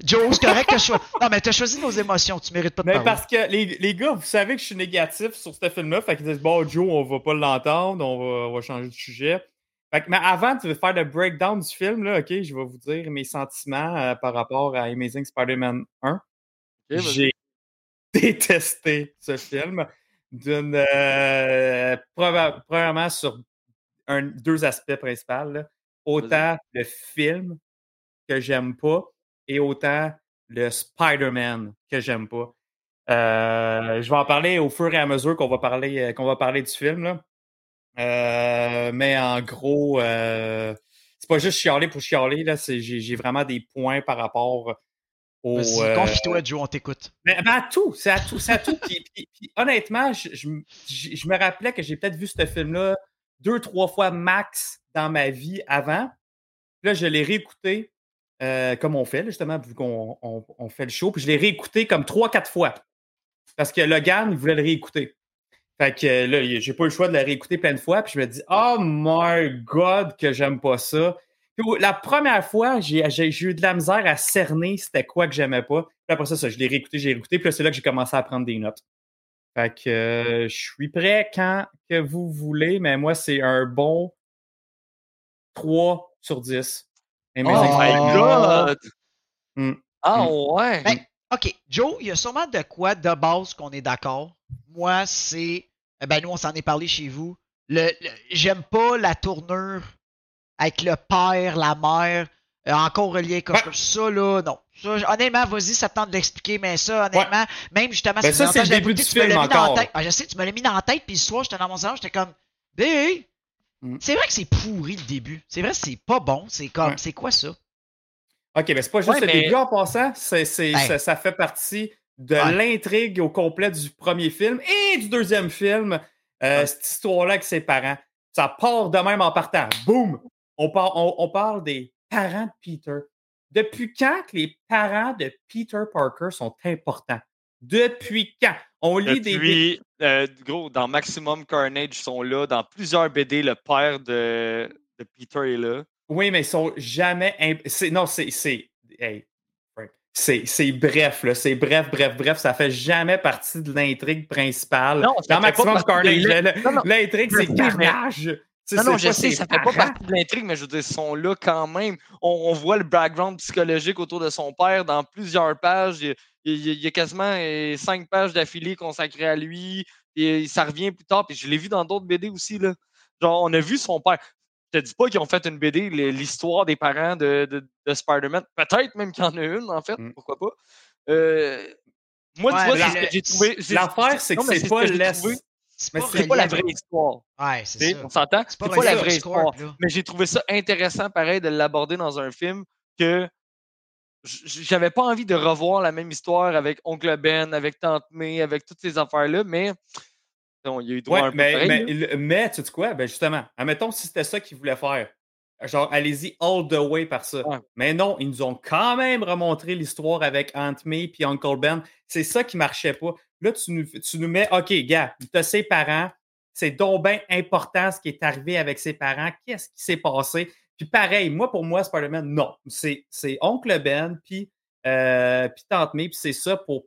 Joe, c'est correct que je sois. Non, mais t'as choisi nos émotions. Tu mérites pas de Mais parler. parce que les, les gars, vous savez que je suis négatif sur ce film-là. Fait qu'ils disent, bon, Joe, on va pas l'entendre, on va, on va changer de sujet. Fait que, mais avant de faire le breakdown du film, là, OK, je vais vous dire mes sentiments euh, par rapport à Amazing Spider-Man 1. Ok, vas-y. J'ai détesté ce film d'une euh, premièrement sur un, deux aspects principaux. là. Autant le film que j'aime pas et autant le Spider-Man que j'aime pas. Euh, je vais en parler au fur et à mesure qu'on va parler qu'on va parler du film. Là. Euh, mais en gros, euh, c'est pas juste chialer pour chialer. Là, j'ai, vraiment des points par rapport au. Vas-y, euh, confie-toi, Joe, on t'écoute. mais, ben, à tout, c'est à tout, c'est à tout. Puis, puis- puis, honnêtement, je, je m- je- je me rappelais que j'ai peut-être vu ce film-là deux, trois fois max dans ma vie avant. Puis là, je l'ai réécouté euh, comme on fait, là, justement, vu qu'on on, on fait le show. Puis je l'ai réécouté comme trois, quatre fois. Parce que Logan, il voulait le réécouter. Fait que là, j'ai pas eu le choix de le réécouter plein de fois. Puis je me dis, oh my God, que j'aime pas ça. Puis, la première fois, j'ai eu de la misère à cerner c'était quoi que j'aimais pas. Puis après ça, ça je l'ai réécouté, j'ai réécouté. Puis là, c'est là que j'ai commencé à prendre des notes. Fait que euh, je suis prêt quand que vous voulez, mais moi, c'est un bon 3 sur 10. Oh Amazing Oh. my god! Hmm. Ah Hmm. ouais! Ben, OK, Joe, il y a sûrement de quoi de base qu'on est d'accord. Moi, c'est. Eh Ben, nous, on s'en est parlé chez vous. Le, le- J'aime pas la tournure avec le père, la mère, euh, encore relié comme Ouais. ça, là. Non. Ça, honnêtement, vas-y, ça te tente de l'expliquer, mais ça, honnêtement, même justement, Ben, ça, c'est le début du me film mis dans la encore. tête. Ah, je sais, tu me l'as mis dans la tête, puis ce soir, j'étais dans mon salon, j'étais comme. Bé! Mm. C'est vrai que c'est pourri le début. C'est vrai que c'est pas bon. C'est comme. Ouais. C'est quoi ça? OK, mais c'est pas juste Ouais, le mais- début en passant, c'est, c'est- Hey. ça, ça fait partie de Ouais. l'intrigue au complet du premier film et du deuxième film. Euh, Ouais. Cette histoire-là avec ses parents. Ça part de même en partant. Boum! On, par- on, on parle des parents de Peter. Depuis quand que les parents de Peter Parker sont importants? Depuis quand? On lit des- euh, gros, dans Maximum Carnage, ils sont là. Dans plusieurs BD, le père de, de Peter est là. Oui, mais ils sont jamais. imp- Non, c'est. hey, c'est c'est bref, là. C'est bref, bref, bref. Ça fait jamais partie de l'intrigue principale. Non, Dans Maximum Carnage, l'intrigue, c'est carnage. Non, non, je sais, ça fait pas partie de l'intrigue, mais je veux dire, ils sont là quand même. On, on voit le background psychologique autour de son père dans plusieurs pages. Il, il- il y a quasiment euh, cinq pages d'affilée consacrées à lui. Et ça revient plus tard. Puis je l'ai vu dans d'autres BD aussi. Là. Genre, on a vu son père. Je te dis pas qu'ils ont fait une BD, l'histoire des parents de, de, de Spider-Man. Peut-être même qu'il y en a une, en fait, Mm. pourquoi pas. Euh, moi, Ouais, tu vois, c'est ce que j'ai trouvé. j'ai- L'affaire, c'est que non, mais c'est ce pas laisse. C'est Mais pas, C'est pas la vraie histoire. Ouais, c'est ça. On s'entend? C'est pas la vraie histoire. là. Mais j'ai trouvé ça intéressant, pareil, de l'aborder dans un film que j'avais pas envie de revoir la même histoire avec Oncle Ben, avec Tante May, avec toutes ces affaires-là, mais il y a eu droit Ouais, un peu mais, pareil, mais, là. le- mais tu sais quoi? Ben justement, admettons si c'était ça qu'ils voulaient faire. Genre, allez-y all the way par ça. Ouais. Mais non, ils nous ont quand même remontré l'histoire avec Aunt May puis Uncle Ben. C'est ça qui marchait pas. Là, tu nous, tu nous mets, OK, gars, t'as ses parents. C'est donc bien important ce qui est arrivé avec ses parents. Qu'est-ce qui s'est passé? Puis pareil, moi, pour moi, Spider-Man, non. C'est c'est Oncle Ben, puis euh, puis Tante May, puis c'est ça pour...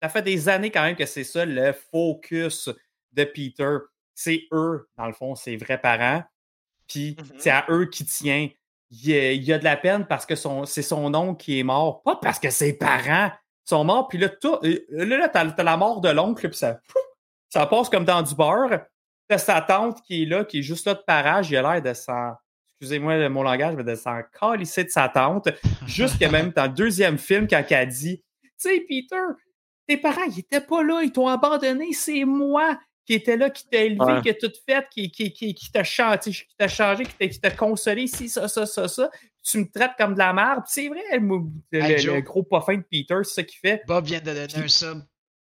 Ça fait des années quand même que c'est ça le focus de Peter. C'est eux, dans le fond, ses vrais parents. Puis Mhm. c'est à eux qui tient. Il y a, de la peine parce que c'est son oncle qui est mort, pas parce que ses parents sont morts. Puis là, euh, là, t'as, t'as la mort de l'oncle, puis ça, ça passe comme dans du beurre. T'as sa tante qui est là, qui est juste là de parage. Il a l'air de s'en. Excusez-moi mon langage, mais de s'en calisser de sa tante. Jusqu'à même dans le deuxième film, quand elle a dit Tu sais, Peter, tes parents, ils étaient pas là, ils t'ont abandonné, c'est moi qui était là, qui t'a élevé, Ouais. qui a tout fait, qui, qui, qui, qui t'a chanté, qui t'a changé, qui t'a, consolé, si, ça, ça, ça, ça. Tu me traites comme de la merde. Puis C'est vrai, le, le- Hey, le gros poffin de Peter, c'est ça qu'il fait. Bob vient de donner un sub.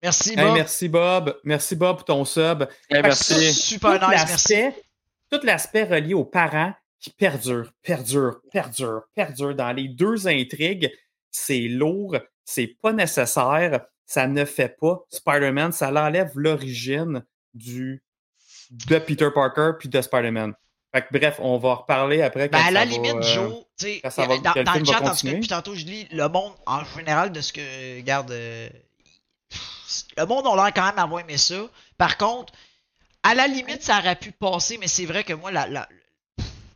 Merci, Hey, Bob. merci Bob. Merci Bob pour ton sub. Que merci. Super tout nice, merci. l'aspect, tout l'aspect relié aux parents qui perdure, perdure, perdure, perdure dans les deux intrigues, c'est lourd, c'est pas nécessaire, ça ne fait pas Spider-Man, ça l'enlève l'origine du de Peter Parker puis de Spider-Man. Fait que bref, on va reparler après. Ben, quand à la va, limite, euh, Joe, tu sais, dans, que le dans chat, en tout cas, depuis tantôt, je lis le monde en général de ce que, regarde, euh, le monde a l'air quand même avoir aimé ça. Par contre, à la limite, ça aurait pu passer, mais c'est vrai que moi, la, la-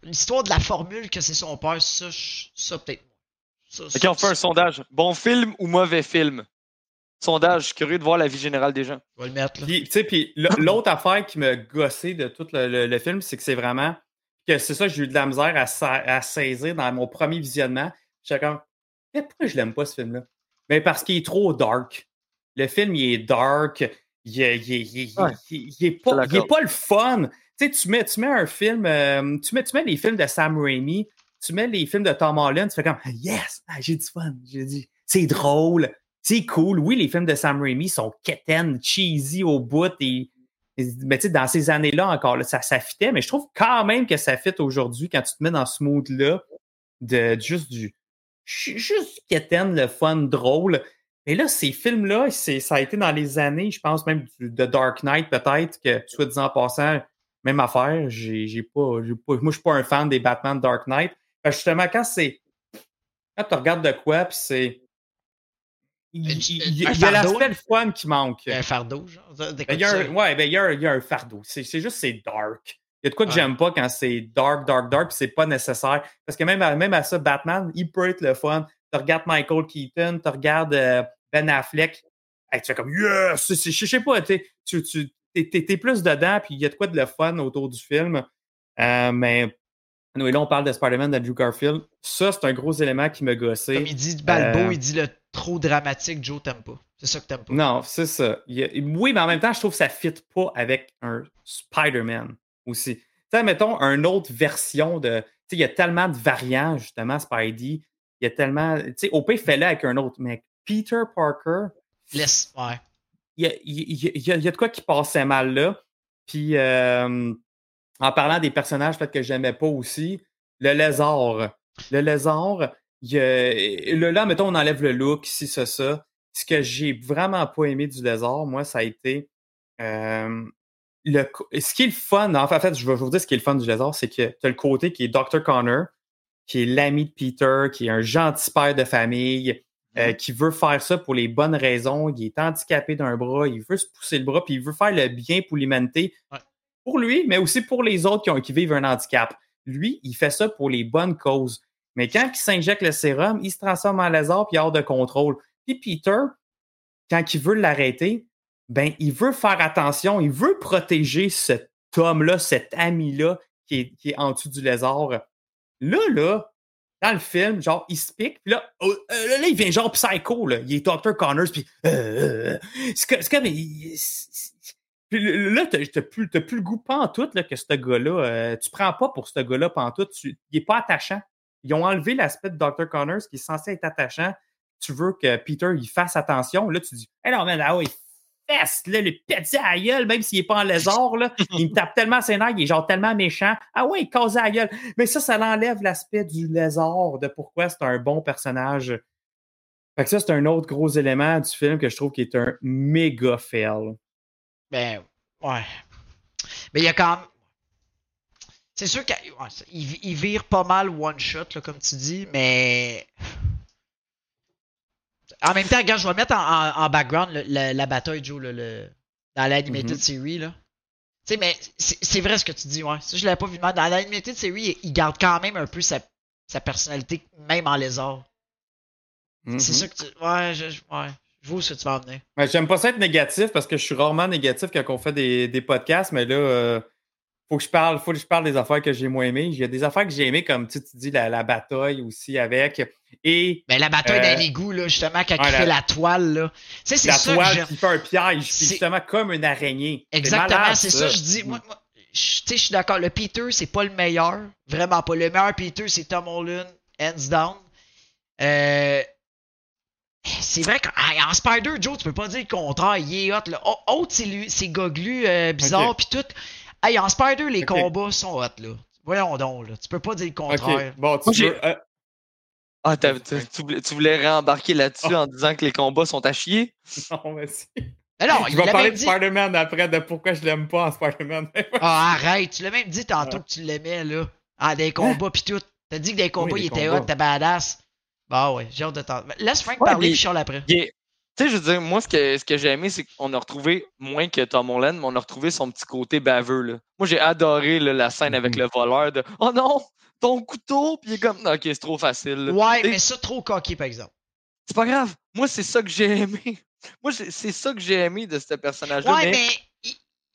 l'histoire de la formule que c'est son père, ça, je- ça peut-être. Ça, Ok, ça, on fait un sondage. Bon film ou mauvais film? Sondage, je suis curieux de voir l'avis général des gens. Je vais le mettre là. Puis, tu sais, puis l- l'autre affaire qui m'a gossé de tout le, le- le film, c'est que c'est vraiment que c'est ça, j'ai eu de la misère à, sa- à saisir dans mon premier visionnement. J'étais comme, pourquoi je l'aime pas ce film-là? Mais parce qu'il est trop dark. Le film, il est dark. Il est, il est- il est- Ouais. il- il est pas, pas le fun. Tu sais, tu mets, tu mets un film, euh, tu, mets, tu mets les films de Sam Raimi, tu mets les films de Tom Holland, tu fais comme, yes, ah, j'ai du fun. J'ai dit, c'est drôle. C'est cool. Oui, les films de Sam Raimi sont quétaines, cheesy au bout. Et, mais tu sais, dans ces années-là encore, là, ça, ça fitait. Mais je trouve quand même que ça fit aujourd'hui quand tu te mets dans ce mood-là de juste du ju- juste quétaine, le fun, drôle. Et là, ces films-là, ça a été dans les années, je pense même de Dark Knight, peut-être, que, soit disant en passant, même affaire, j'ai, pas, pas, moi, je suis pas un fan des Batman Dark Knight. Justement, quand c'est, quand tu regardes de quoi, puis c'est, il, Un- il- il- il y a l'aspect le fun qui manque. Un fardeau, genre. Ben, il y a un, ouais, ben, il y a un, il y a un fardeau. C'est, c'est juste, c'est dark. Il y a de quoi que Ouais. j'aime pas quand c'est dark, dark, dark, puis c'est pas nécessaire. Parce que même à, même à ça, Batman, il peut être le fun. Tu regardes Michael Keaton, tu regardes euh, Ben Affleck, hey, tu fais comme yes! Je sais pas, t'es- tu, tu t'es, plus dedans, puis il y a de quoi de le fun autour du film. Euh, mais nous, là, on parle de Spider-Man d'Andrew Garfield. Ça, c'est un gros élément qui gossé. Comme il dit Balbo, Euh, il dit le trop dramatique, Joe t'aimes pas. C'est ça que t'aimes pas. Non, c'est ça. Il y a- oui, mais en même temps, je trouve que ça ne fit pas avec un Spider-Man aussi. Tu sais, mettons, une autre version de. Tu sais, il y a tellement de variants, justement, Spidey. Il y a tellement. Tu sais, OP fait-le avec un autre, mais Peter Parker, Laisse. Ouais. il y a, il y a- il y a- il y a de quoi qui passait mal là. Puis, euh, en parlant des personnages peut-être que j'aimais pas aussi, le lézard. Le lézard, il là, mettons, on enlève le look, ici, ça, ça. Ce que j'ai vraiment pas aimé du lézard, moi, ça a été. euh, le, ce qui est le fun, en fait, en fait, je vais je vais vous dire ce qui est le fun du lézard, c'est que tu as le côté qui est Dr. Connor, qui est l'ami de Peter, qui est un gentil père de famille, euh, qui veut faire ça pour les bonnes raisons. Il est handicapé d'un bras, il veut se pousser le bras, puis il veut faire le bien pour l'humanité. Ouais. Pour lui, mais aussi pour les autres qui, ont, qui vivent un handicap. Lui, il fait ça pour les bonnes causes. Mais quand il s'injecte le sérum, il se transforme en lézard puis hors de contrôle. Puis Peter, quand il veut l'arrêter, ben, il veut faire attention, il veut protéger cet homme-là, cet ami-là, qui est, qui est en dessous du lézard. Là, là, dans le film, genre, il se pique, puis là, oh, euh, là, il vient genre psycho, là. Il est Dr. Connors, puis euh, euh, c'est comme... Puis là, t'as plus, plus le goût pantoute là, que ce gars-là. euh, tu prends pas pour ce gars-là pantoute. Tu, il est pas attachant. Ils ont enlevé l'aspect de Dr. Connors qui est censé être attachant. Tu veux que Peter il fasse attention. Là, tu dis, hé non, mais là, ouais, fesse, là, le petit à gueule, même s'il est pas en lézard, là, il me tape tellement ses nerfs, il est genre tellement méchant. Ah ouais, il cause à la gueule. Mais ça, ça l'enlève l'aspect du lézard, de pourquoi c'est un bon personnage. Fait que ça, c'est un autre gros élément du film que je trouve qui est un méga fail. Ben, ouais. Mais il y a quand même. C'est sûr qu'il ouais, ça- il, il vire pas mal one shot, là, comme tu dis, mais. En même temps, regarde, je vais mettre en, en- en background le- le- la bataille, Joe, le, dans l'animated Mhm. series, là. Tu sais, mais c'est vrai ce que tu dis, ouais. Ça, je l'avais pas vu mal. Dans l'animated series, il, il garde quand même un peu sa, sa personnalité, même en lézard. C'est Mhm. ça que tu. Ouais, je, je- ouais. Je vois où ce que tu vas en venir. Ouais, J'aime pas ça être négatif parce que je suis rarement négatif quand on fait des, des podcasts, mais là, euh, faut que je parle, faut que je parle des affaires que j'ai moins aimées. Il y a des affaires que j'ai aimées, comme tu, tu dis la, la bataille aussi avec. Et Ben, la bataille Euh, dans l'égout, là, justement, quand ouais, il la- fait la toile, là. Tu sais, c'est la ça toile qui fait un piège, puis C'est- justement comme une araignée. Exactement, c'est ça, je dis. Moi, moi, je- tu sais, je suis d'accord. Le Peter, c'est pas le meilleur. Vraiment pas. Le meilleur Peter, c'est Tom Holland, hands down. Euh, c'est vrai qu'en Spider, Joe, tu peux pas dire le contraire. Il est hot. Là. Autre, c'est lui, c'est goglu, euh, bizarre, pis tout. Hey, en Spider, les combats sont hot, là. Voyons donc, là. Tu peux pas dire le contraire. Ok, bon, tu Moi, veux. euh, Ah, t'as- tu, tu voulais, tu voulais réembarquer là-dessus Oh. en disant que les combats sont à chier? non, merci. Mais non, Je il vais parler de dit. Spider-Man après, de pourquoi je l'aime pas en Spider-Man. Ah, arrête, tu l'as même dit tantôt que tu l'aimais, là. Ah, des combats pis tout. T'as dit que des combats, les il était hot, t'es badass. Bah ouais, j'ai hâte de t'entendre. Laisse Frank Ouais, parler pis chiale après. Il est- Tu sais, je veux dire, moi, ce que, ce que j'ai aimé, c'est qu'on a retrouvé, moins que Tom Holland, mais on a retrouvé son petit côté baveux. Là. Moi, j'ai adoré là, la scène avec Mhm. le voleur de Oh non, ton couteau! Puis il est comme Ok, c'est trop facile. là. Ouais, Et- mais ça, trop coquille, par exemple. C'est pas grave. Moi, c'est ça que j'ai aimé. Moi, c'est c'est ça que j'ai aimé de ce personnage-là. Ouais, mais- mais il,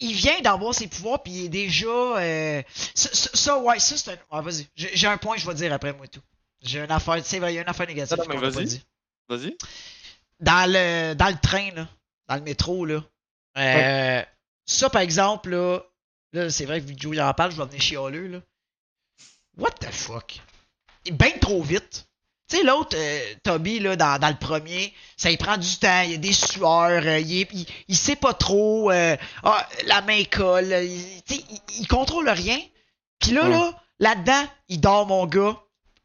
il vient d'avoir ses pouvoirs pis il est déjà. euh, Ça, ça- ça, ouais, ça, c'est un. Ouais, vas-y. J'ai un point, je vais dire après, moi, tout. J'ai une affaire. C'est vrai, il y a une affaire négative Non, non, mais vas-y. Vas-y. Dans le, dans le train, là, dans le métro, là. Euh, Ça, par exemple, là, là c'est vrai que que Joey en parle, je vais venir chialeux, là. What the fuck? Il est bien trop vite. Tu sais, l'autre, euh, Toby, là, dans, dans le premier, ça y prend du temps, il y a des sueurs, euh, il, il, il sait pas trop, euh, ah, la main colle, il, il, il contrôle rien. Puis là, Ouais. là, là-dedans, il dort, mon gars.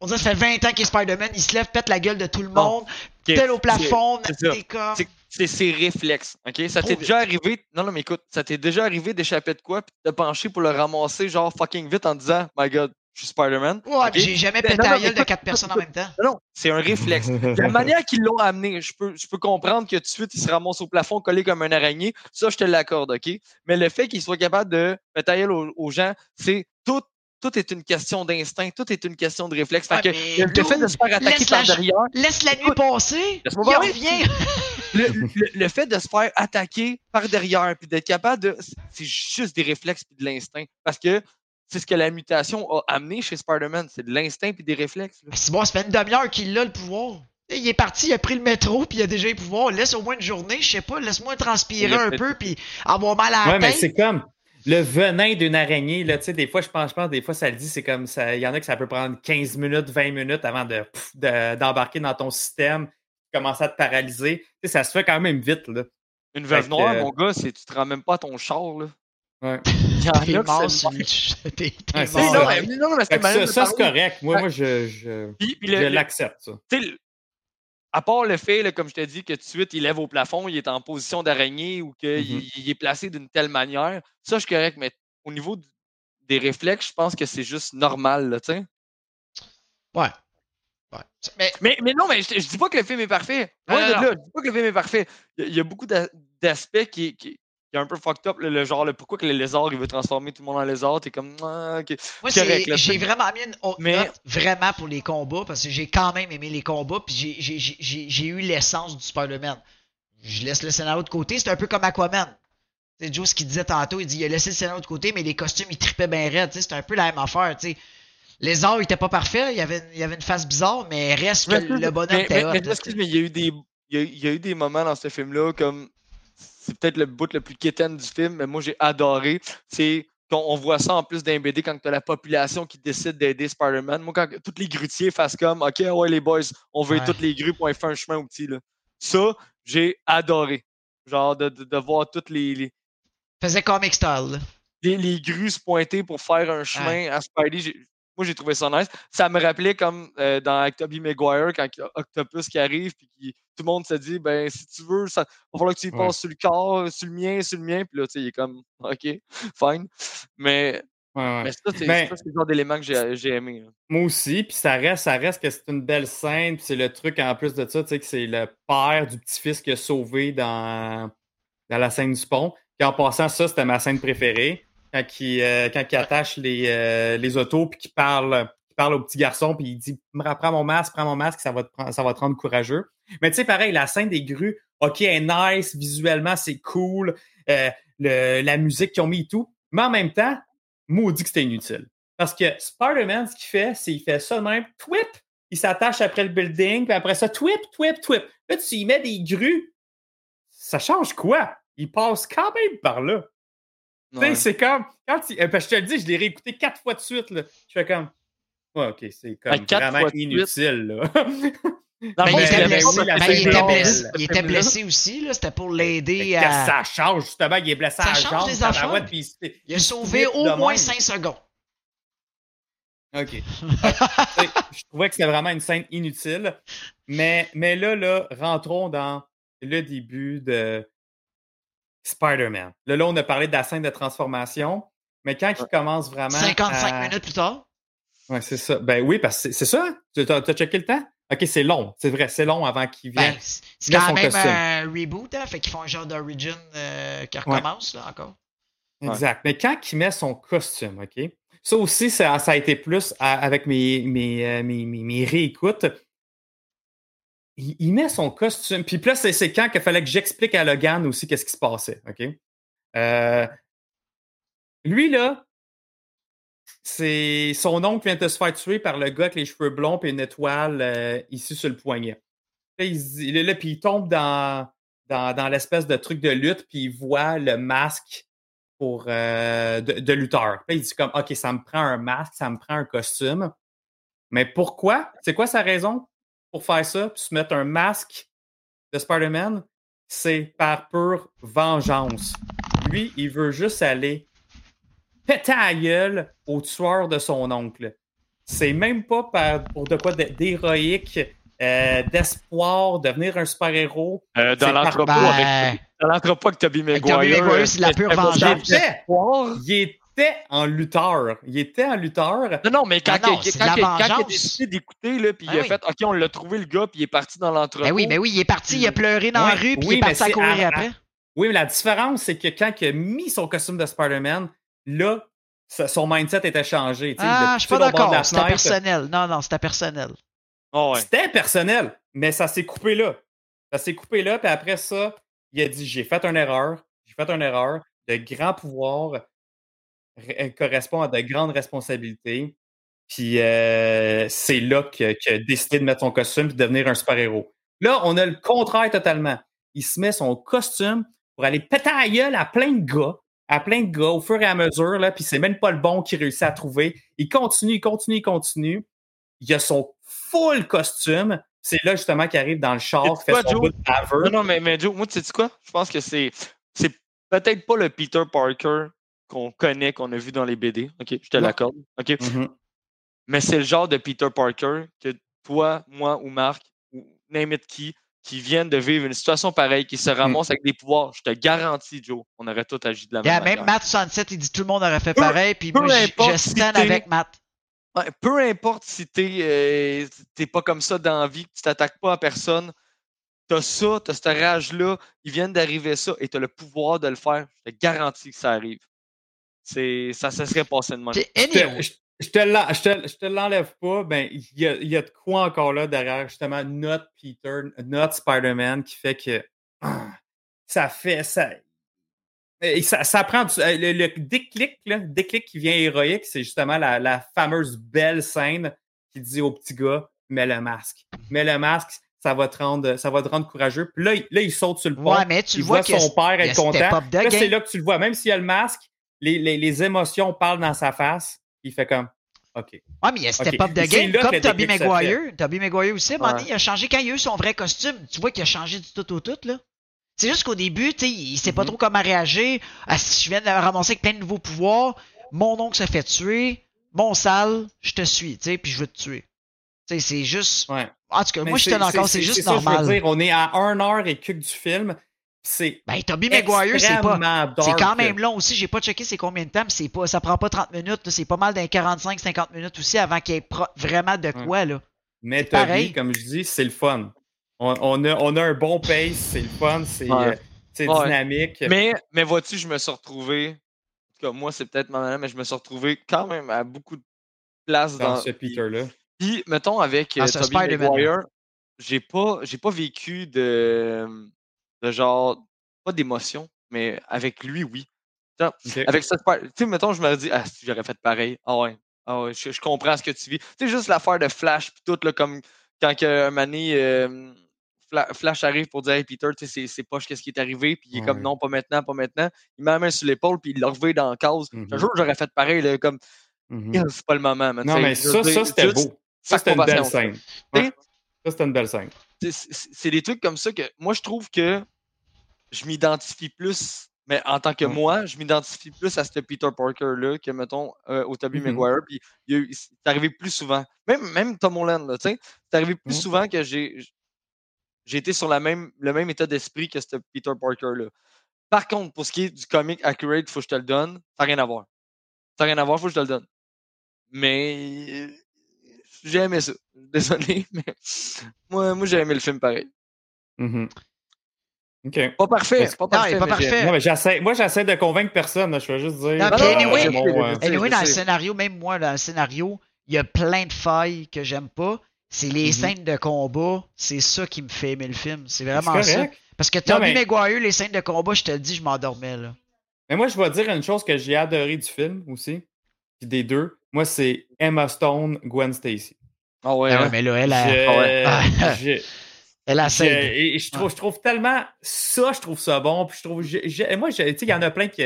On dirait que ça fait 20 ans qu'il est Spider-Man, il se lève, pète la gueule de tout le Bon. monde, Ok, tel au plafond, c'est comme... C'est- ses réflexes, OK? Ça t'est déjà arrivé... Non, non, mais écoute, ça t'est déjà arrivé d'échapper de quoi puis de pencher pour le ramasser genre fucking vite en disant « My God, je suis Spider-Man. Ouais, Ok? mais j'ai jamais Ben, pété non, la gueule de quatre personnes en même temps. Non, non, c'est un réflexe. La manière qu'ils l'ont amené, je peux, je peux comprendre que tout de suite, il se ramasse au plafond collé comme un araignée. Ça, je te l'accorde, OK? Mais le fait qu'il soit capable de mettre la gueule aux, aux gens, c'est tout, tout est une question d'instinct, tout est une question de réflexe. Fait Ouais, que le, fait de se faire attaquer par la- derrière, Laisse la nuit Écoute, passer, il revient. le, le- le fait de se faire attaquer par derrière, puis d'être capable de. C'est juste des réflexes puis de l'instinct. Parce que c'est ce que la mutation a amené chez Spider-Man. C'est de l'instinct puis des réflexes. là. C'est bon, ça fait une demi-heure qu'il a le pouvoir. Il est parti, il a pris le métro, puis il a déjà le pouvoir. Laisse au moins une journée, je sais pas, laisse-moi transpirer un fait- peu, puis avoir mal à la Ouais, mais c'est comme le venin d'une araignée. Là, tu sais, des fois, je pense, je pense, des fois, ça le dit, c'est comme ça. Il y en a que ça peut prendre 15 minutes, 20 minutes avant de, pff, de- d'embarquer dans ton système, commencer à te paralyser. Tu sais, ça se fait quand même vite. Là. Une veuve noire, euh, mon gars, c'est tu te rends même pas à ton char. Là. Ouais. Il y en a mort c'est non, mais, non, mais ça, c'est correct. Moi, moi je, je, je l'accepte, ça. À part le fait, là, comme je te dis, que tout de suite, il lève au plafond, il est en position d'araignée ou qu'il il est placé d'une telle manière, ça, je suis correct, mais au niveau des réflexes, je pense que c'est juste normal, là, tu sais. Ouais. Ouais. Mais, Mais, mais non, mais je, je dis pas que le film est parfait. Non. là, je dis pas que le film est parfait. Il y a, il y a beaucoup d'a- d'aspects qui, qui, qui est un peu fucked up, là, le genre, le, pourquoi que le lézard, il veut transformer tout le monde en lézard, t'es comme, ah, ok. moi, C'est c'est- j'ai c'est- vraiment mis une haute Mais- note vraiment pour les combats, parce que j'ai quand même aimé les combats, puis j'ai- eu l'essence du Spider-Man. Je laisse le scénario de côté, c'est un peu comme Aquaman. C'est Joe ce qu'il disait tantôt, il dit il a laissé le scénario de côté, mais les costumes ils tripaient bien raide, tu sais, c'était un peu la même affaire, tu sais. Les arts étaient pas parfaits, il y avait, il avait une face bizarre, mais reste que Mais- le bonhomme mais, était mais- hot. mais là, excuse, mais il y a eu des. Il y a, il y a eu des moments dans ce film-là comme. C'est peut-être le bout le plus quétaine du film, mais moi j'ai adoré. C'est on voit ça en plus d'un BD quand tu as la population qui décide d'aider Spider-Man. Moi, quand tous les grutiers fassent comme OK, ouais, les boys, on veut Ouais. toutes les grues pour faire un chemin au petit. Là. Ça, j'ai adoré. Genre de, de, de voir toutes les, les, Faisait comic style, là. les, les grues se pointer pour faire un chemin à Spidey. Moi, j'ai trouvé ça nice. Ça me rappelait comme euh, dans Tobey Maguire, quand il y a Octopus qui arrive, puis qui- tout le monde se dit, ben, si tu veux, ça va falloir que tu y Ouais. passes sur le corps, sur le mien, sur le mien. Puis là, tu sais, il est comme, OK, fine. Mais, Ouais, ouais. mais ça, c'est Ben- ça, c'est le genre d'élément que j'ai j'ai aimé. là. Moi aussi, puis ça reste, ça reste que c'est une belle scène, puis c'est le truc en plus de ça, tu sais, que c'est le père du petit-fils qui a sauvé dans, dans la scène du pont. Puis en passant, ça, c'était ma scène préférée. Quand il, euh, quand il attache les, euh, les autos, puis qu'il parle, qu'il parle au petit garçon, puis il dit Prends mon masque, prends mon masque, ça va te, ça va te rendre courageux. Mais tu sais, pareil, la scène des grues, OK, elle est nice, visuellement, c'est cool, euh, le- la musique qu'ils ont mis et tout. Mais en même temps, maudit que c'était inutile. Parce que Spider-Man, ce qu'il fait, c'est qu'il fait ça de même, twip, il s'attache après le building, puis après ça, twip, twip, twip. Là, tu y mets des grues, ça change quoi? Il passe quand même par là. Tu sais, c'est comme, quand il, euh, parce que je te le dis, je l'ai réécouté quatre fois de suite, là. Je fais comme, ouais, ok, c'est comme Ben, vraiment inutile, là. Dans Ben, il était blessé, ben, il était blessé, il était blessé aussi, là. C'était pour l'aider à. ça change, justement, il est blessé Ça à la change jambe, des puis il a sauvé au moins. 5 secondes. OK. Je trouvais que c'était vraiment une scène inutile. Mais, mais là, là, rentrons dans le début de Spider-Man. Là, là, on a parlé de la scène de transformation. Mais quand il commence vraiment. 55 à- minutes plus tard. Ouais, c'est ça. Ben oui, parce que c'est- ça. Tu as, checké le temps? OK, c'est long. C'est vrai, c'est long avant qu'il vienne. Ben, c'est c'est quand son même costume. un reboot, hein. Fait qu'ils font un genre d'origin euh, qui recommence, là, encore. Exact. Mais quand il met son costume, OK? Ça aussi, ça, ça a été plus à- avec mes, mes, euh, mes, mes- mes réécoutes. Il, met son costume. Puis là, c'est quand qu'il fallait que j'explique à Logan aussi qu'est-ce qui se passait, OK? Euh, lui, là, c'est son oncle vient de se faire tuer par le gars avec les cheveux blonds et une étoile euh, ici sur le poignet. Là, là, puis il tombe dans, dans, dans l'espèce de truc de lutte, puis il voit le masque pour, euh, de, de lutteur. Puis il dit comme, OK, ça me prend un masque, ça me prend un costume. Mais pourquoi? C'est quoi sa raison? Pour faire ça, puis se mettre un masque de Spider-Man? C'est par pure vengeance. Lui, il veut juste aller péter à la gueule au tueur de son oncle. C'est même pas par, pour de quoi d'héroïque, euh, d'espoir, devenir un super-héros. Euh, dans C'est par- l'entrepôt Ben, avec, dans l'entrepôt avec Tobey Avec Maguire. Tobey Maguire, euh, c'est la pure. Il. Était, il était en lutteur. Il était en lutteur. Non, non, mais quand, Non, non, il- quand, de la il- quand il a décidé d'écouter, là, puis Ben il a oui. fait OK, on l'a trouvé le gars, puis il est parti dans l'entrepôt. Ben oui, mais oui, il est parti, il a pleuré dans la rue, puis oui, il est parti à courir à- après. Oui, mais la différence, c'est que quand il a mis son costume de Spider-Man, là, ça- son mindset était changé. Ah, je suis pas d'accord. C'était personnel. Non, non, c'était personnel. Ah ouais. C'était personnel, mais ça s'est coupé là. Ça s'est coupé là, puis après ça, il a dit J'ai fait une erreur, j'ai fait une erreur. De grands pouvoirs ré- correspond à de grandes responsabilités. Puis euh, c'est là que- qu'il a décidé de mettre son costume et de devenir un super-héros. Là, on a le contraire totalement. Il se met son costume pour aller péter à gueule à plein de gars, à plein de gars au fur et à mesure, là, puis c'est même pas le bon qu'il réussit à trouver. Il continue, il continue, il continue. Il a son full costume. C'est là justement qu'il arrive dans le char, fait son Joe? bout de. Non, non, mais, mais Joe, moi, tu sais quoi? Je pense que c'est peut-être pas le Peter Parker qu'on connaît, qu'on a vu dans les BD. OK, je te l'accorde. OK. Mhm. Mais c'est le genre de Peter Parker que toi, moi ou Marc, ou name it qui, qui viennent de vivre une situation pareille, qui se Hmm. ramassent avec des pouvoirs. Je te garantis, Joe, on aurait tout agi de la Yeah, même même manière. Matt Sunset, il dit tout le monde aurait fait pareil, puis moi, je stand avec Matt. Ouais, peu importe si t'es euh, t'es pas comme ça dans la vie, que tu t'attaques pas à personne, t'as ça, t'as cette rage-là, ils viennent d'arriver ça et t'as le pouvoir de le faire. Je te garantis que ça arrive. C'est, ça se serait passé de même. Ok, Je te- anyway. je- te l'enlève pas, ben il y a, il y a de quoi encore là derrière justement notre Peter, notre Spider-Man qui fait que ah, ça fait ça. Et ça, ça prend du- le, le déclic, là, le déclic qui vient héroïque, c'est justement la, la fameuse belle scène qui dit au petit gars mets le masque. Mets le masque, ça va te rendre, ça va te rendre courageux. Puis là, il, là, il saute sur le pont. Ouais, mais tu il le vois voit que son père être content. Là, c'est là que tu le vois. Même s'il y a le masque, les, les, les émotions parlent dans sa face. Il fait comme OK. Ouais, mais il y a step Ok. up de game, comme Toby Maguire. Toby Maguire aussi, Ouais. il a changé quand il a eu son vrai costume. Tu vois qu'il a changé du tout au tout, là. C'est juste qu'au début, tu il sait pas Mhm. trop comment réagir. Ah, si je viens de ramasser avec plein de nouveaux pouvoirs, mon oncle se fait tuer, mon sale, je te suis, tu sais, puis je veux te tuer. Tu sais, c'est juste. Ouais. En tout cas, Mais moi, je te encore, c'est juste ça, je veux normal. dire, on est à 1 heure et quelques du film. C'est Ben, Toby Maguire, c'est pas. C'est quand même long aussi. J'ai pas checké c'est combien de temps, mais c'est pas, ça prend pas 30 minutes. C'est pas mal d'un 45-50 minutes aussi avant qu'il y ait vraiment de quoi, là. Mais pareil. Toby, comme je dis, c'est le fun. On, on a, on a un bon pace, c'est le fun, c'est Ouais. euh, Ouais. dynamique. Mais, mais vois-tu, je me suis retrouvé. En tout cas, moi, c'est peut-être ma manière, mais je me suis retrouvé quand même à beaucoup de places dans dans. ce Peter-là. Puis, mettons, avec Ah, euh, Spider-Man-là. Maguire, j'ai pas, j'ai pas vécu de, de genre, pas d'émotion, mais avec lui, oui. Tiens, Ok. Avec cette Spider- Tu sais, mettons, je me dis, ah, si j'aurais fait pareil. Ah ouais. Ah ouais, je, je comprends ce que tu vis. Tu sais, juste l'affaire de Flash, puis tout, là, comme quand que, euh, Fla- Flash arrive pour dire, hey Peter, tu sais, c'est- poche, qu'est-ce qui est arrivé, puis il est comme, non, pas maintenant, pas maintenant. Il met la main sur l'épaule, puis il l'a revu dans la case. Un jour, j'aurais fait pareil, là, comme, Mhm. Yeah, c'est pas le moment. mais Non, mais ça, ça c'était beau. Ça, c'était une belle scène. Ouais. Ça, c'était une belle scène. C'est des trucs comme ça que moi, je trouve que je m'identifie plus, mais en tant que moi, je m'identifie plus à ce Peter Parker-là que, mettons, euh, au Tobey Mhm. Maguire. Puis c'est arrivé plus souvent. Même, même Tom Holland, tu sais, c'est arrivé plus souvent que j'ai j'ai été sur la même, le même état d'esprit que ce Peter Parker-là. Par contre, pour ce qui est du comic accurate, faut que je te le donne, ça n'a rien à voir. Ça n'a rien à voir, faut que je te le donne. Mais j'ai aimé ça. Désolé, mais moi, moi j'ai aimé le film pareil. Mhm. Pas parfait, pas Non, parfait. il est pas parfait. Non, mais j'essaie, moi, j'essaie de convaincre personne. là. Je vais juste dire. Non, Ah non, anyway- j'ai bon, euh, Anyway, dans le scénario, même moi, dans le scénario, il y a plein de failles que j'aime pas. C'est les Mhm. scènes de combat, c'est ça qui me fait aimer le film. C'est vraiment ça. Parce que Tommy mais- les scènes de combat, je te le dis, je m'endormais là. Mais moi, je vais dire une chose que j'ai adoré du film aussi. Puis des deux. Moi, c'est Emma Stone, Gwen Stacy. Ah ouais, Ah ouais, mais là, elle a, Je- ouais. Elle a je- et je trouve, je trouve tellement ça, je trouve ça bon. Puis je trouve, je- je- moi, je- tu sais, il y en a plein qui,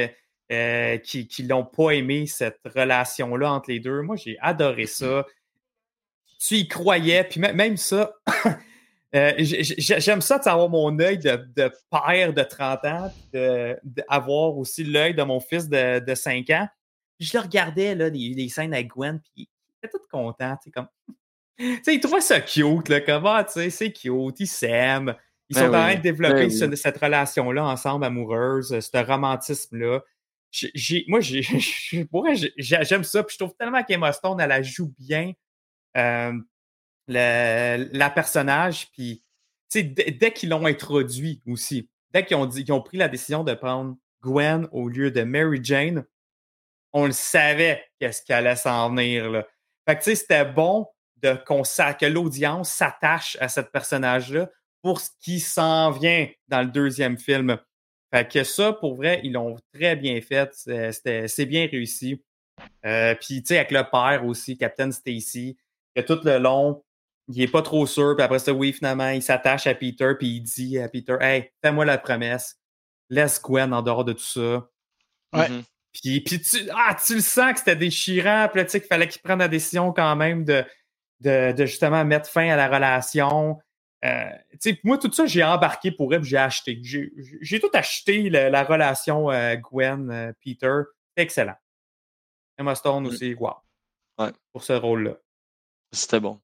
euh, qui, qui l'ont pas aimé cette relation-là entre les deux. Moi, j'ai adoré ça. Tu y croyais, puis même- ça. euh, J'aime ça d'avoir mon œil de, de père de 30 ans, de- d'avoir aussi l'œil de mon fils de, de 5 ans. Puis je le regardais, là, les, les scènes avec Gwen, puis il était tout content, tu sais, comme. Tu sais, il trouvait ça cute, là, comment, tu sais, c'est cute, ils s'aiment. Ils Ben sont en train de développer ben oui. cette relation-là ensemble, amoureuse, euh, ce romantisme-là. J'ai- moi, j'ai, j'aime ça. Puis je trouve tellement qu'Emma Stone, elle, elle joue bien euh, le- la personnage. Puis, tu sais, dès, qu'ils l'ont introduit aussi, dès qu'ils ont, dit, qu'ils ont pris la décision de prendre Gwen au lieu de Mary Jane, on le savait qu'est-ce qui allait s'en venir. Là. Fait que, tu sais, c'était bon de, qu'on que l'audience s'attache à cette personnage-là pour ce qui s'en vient dans le deuxième film. Fait que ça, pour vrai, ils l'ont très bien fait. C'est- c'était- C'est bien réussi. Euh, Puis, tu sais, avec le père aussi, Captain Stacy, que tout le long, il est pas trop sûr. Puis après ça, oui, finalement, il s'attache à Peter, puis il dit à Peter, Hey, fais-moi la promesse. Laisse Gwen en dehors de tout ça. Ouais. Mhm. Puis, puis tu, ah, tu le sens que c'était déchirant. Puis là, tu sais qu'il fallait qu'il prenne la décision quand même de, de, de justement mettre fin à la relation. Euh, tu sais, moi, tout ça, j'ai embarqué pour elle, j'ai acheté. J'ai tout acheté, le- la relation euh, Gwen-Peter. C'est excellent. Emma Stone Mm. aussi, wow. Ouais. Pour ce rôle-là. C'était bon.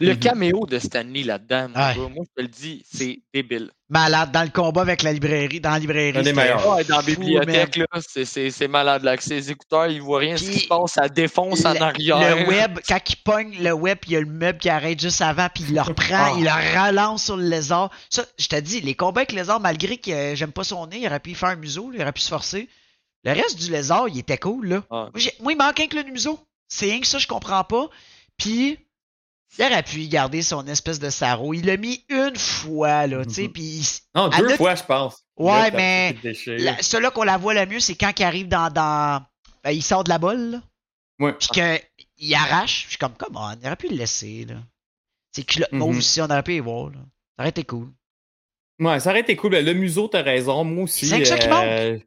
Le caméo de Stanley là-dedans, Ouais. moi, je te le dis, c'est débile. Malade dans le combat avec la librairie, dans la librairie. Ouais, dans la bibliothèque, là, c'est- c'est c'est malade. Là, avec ses écouteurs, il voit rien ce qui se passe, ça défonce en le- arrière. Le web, quand il pogne le web, il y a le meuble qui arrête juste avant, puis il le reprend, Ah. il le relance sur le lézard. Ça, je te dis, les combats avec le lézard, malgré que j'aime pas son nez, il aurait pu y faire un museau, là, il aurait pu se forcer. Le reste du lézard, il était cool, là. Ah. Moi, il manque un que le museau. C'est rien que ça, je comprends pas. Puis, Il aurait pu y garder son espèce de sarreau. Il l'a mis une fois, là, tu sais, puis il- Non, deux notre- fois, je pense. Ouais, Là, mais la- celui-là qu'on la voit le mieux, c'est quand il arrive dans. dans... ben, il sort de la bolle, là. Ouais. Puis qu'il arrache. Je suis comme, comment, on aurait pu le laisser, là. C'est culotte Mhm. mauve aussi, on aurait pu y voir, là. Ça aurait été cool. Ouais, ça aurait été cool. Le museau, t'as raison. Moi aussi. C'est ça qui euh,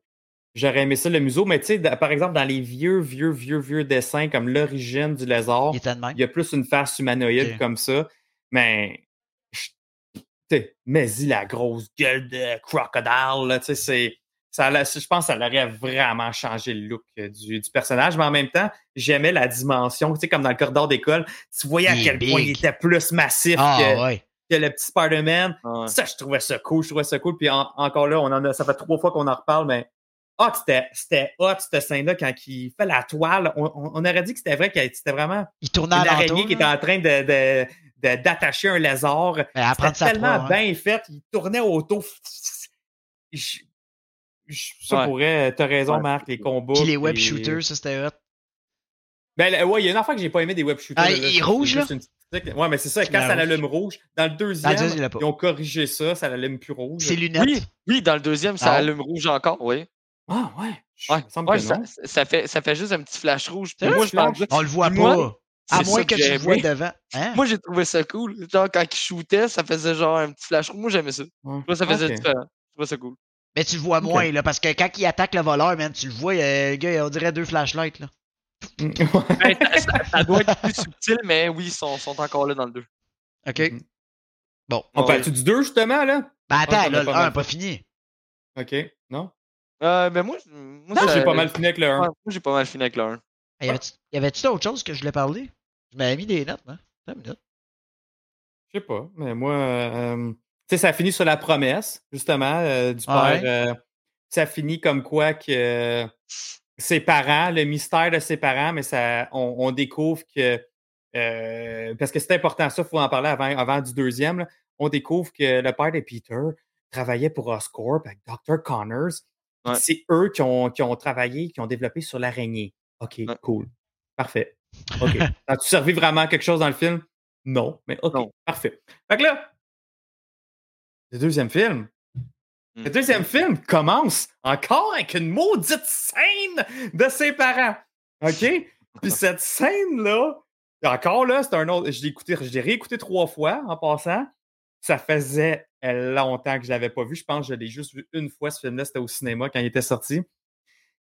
J'aurais aimé ça, le museau. Mais tu sais, par exemple, dans les vieux, vieux, vieux, vieux dessins comme l'origine du lézard, Il il y a plus une face humanoïde comme ça. Mais. tu sais, Mais-y, la grosse gueule de crocodile, là, tu sais, c'est. Ça, je pense que ça aurait vraiment changé le look euh, du, du personnage, mais en même temps, j'aimais la dimension. Tu sais, comme dans le corridor d'école, tu voyais à Il quel point il était plus massif Ah, que, ouais. que le petit Spider-Man. Ah ouais. Ça, je trouvais ça cool, je trouvais ça cool. Puis en- encore là, on en a, ça fait trois fois qu'on en reparle, mais ah, c'était, hot, cette scène-là, quand il fait la toile. On, on- on aurait dit que c'était vrai, que c'était vraiment Il tournait une araignée qui était en train de, de- de- d'attacher un lézard. Ben, C'était tellement proie, hein. bien fait, il tournait autour. Je- je- ça Ouais. pourrait, t'as raison, Ouais. Marc, les combats. Puis les web shooters, ça c'était hot. Ben, là, ouais, il y a une affaire que j'ai pas aimé des web shooters. Ah, là, il là, est c'est rouge, juste une petite- Ouais, mais c'est ça, quand la ça rouge. l'allume rouge, dans le deuxième, Dans le deuxième, il l'a pas. ils ont corrigé ça, ça l'allume plus rouge. Ses lunettes. Oui, oui, dans le deuxième, ça Ah. allume rouge encore, oui. Ah, ouais. Ouais, ça, ça fait, ça fait juste un petit flash rouge. Puis moi, je pensais- On le voit moi, pas. À moins que que tu j'ai le vois devant. Hein? Moi, j'ai trouvé ça cool. Genre, quand il shootait, ça faisait genre un petit flash rouge. Moi, j'aimais ça. Ouais. Moi, ça faisait différent. Je trouvais ça cool. Mais tu le vois moins, là, parce que quand il attaque le voleur, man, tu le vois, euh, le gars, on dirait deux flashlights, là. Ben, ça, doit être plus subtil, mais oui, ils sont, sont encore là dans le 2. OK. Mhm. Bon. On Ouais. parle-tu du 2, justement, là? Ben attends, là, le pas 1 mal pas fait. fini. OK. Non? Euh, ben moi, moi, j'ai pas mal fini avec le 1. ouais, moi, j'ai pas mal fini avec le 1. Y avait-tu y avait-tu d'autres choses que je voulais parler? Je m'avais mis des notes, hein? Attends une minute. Je sais pas, mais moi, euh, tu sais, ça finit sur la promesse, justement, euh, du père. Ouais. euh, ça finit comme quoi que euh, ses parents, le mystère de ses parents, mais ça, on, on découvre que, euh, parce que c'est important, ça, il faut en parler avant, avant du deuxième, là. on découvre que le père de Peter travaillait pour Oscorp avec Dr. Connors. Ouais. C'est eux qui ont, qui ont travaillé, qui ont développé sur l'araignée. OK, Ouais. cool. Parfait. OK. As-tu servi vraiment à quelque chose dans le film? Non, mais OK, Non. parfait. Fait que là, le deuxième film, le Mhm. deuxième film commence encore avec une maudite scène de ses parents. OK? Puis cette scène-là, encore là, c'est un autre. Je l'ai écouté, je l'ai réécouté trois fois en passant. Ça faisait euh, longtemps que je l'avais pas vu. Je pense que je l'ai juste vu une fois, ce film-là. C'était au cinéma quand il était sorti.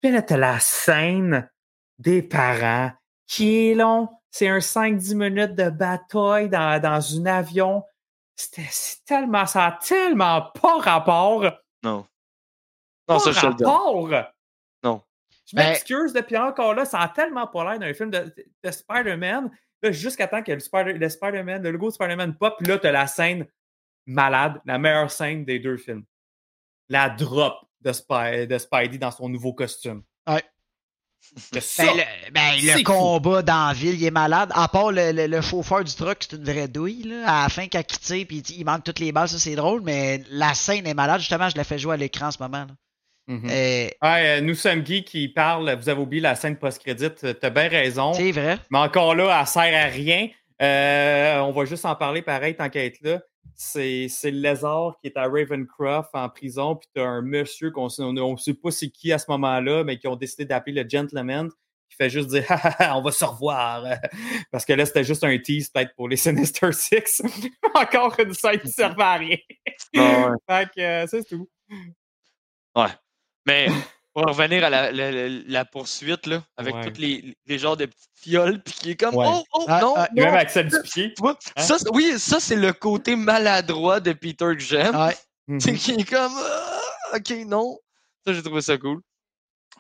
Puis là, t'as la scène des parents qui est long. C'est un 5-10 minutes de bataille dans, dans un avion. C'était tellement, ça a tellement pas rapport. Non. Pas Non, je donne. rapport. Non. Je Ben- m'excuse depuis encore là, ça a tellement pas l'air d'un film de, de Spider-Man. Jusqu'à temps que le, Spider, le Spider-Man, le logo de Spider-Man pop, puis là, t'as la scène malade, la meilleure scène des deux films. La drop de, Spy- de Spidey dans son nouveau costume. Ouais. Ben, le, ben, le c'est fou. combat dans la ville, il est malade. À part le, le- le chauffeur du truck, c'est une vraie douille. Là. À la fin, quand il tire, puis il, manque toutes les balles, ça c'est drôle, mais la scène est malade. Justement, je la fais jouer à l'écran en ce moment. là. Mhm. Euh, Ouais, euh, nous sommes Guy qui parle. Vous avez oublié la scène post-crédit. euh, T'as bien raison. c'est vrai. Mais encore là, elle sert à rien. Euh, on va juste en parler pareil tant qu'à être là. C'est, c'est le lézard qui est à Ravencroft en prison, puis t'as un monsieur qu'on ne sait pas c'est qui à ce moment-là, mais qui ont décidé d'appeler le gentleman, qui fait juste dire on va se revoir. Parce que là, c'était juste un tease peut-être pour les Sinister Six. Encore une scène qui ne servait à rien. Ah fait que euh, c'est tout. Mais pour revenir à la, la- la- la poursuite, là, avec Ouais. toutes les, les genres de petites fioles, puis qui est comme Ouais. Oh, oh, Ah, non, ah, même non. avec celle du pied. Tu vois, Hein? ça, oui, ça, c'est le côté maladroit de Peter que j'aime. Ouais. C'est qui est comme Ah, Ok, non. Ça, j'ai trouvé ça cool.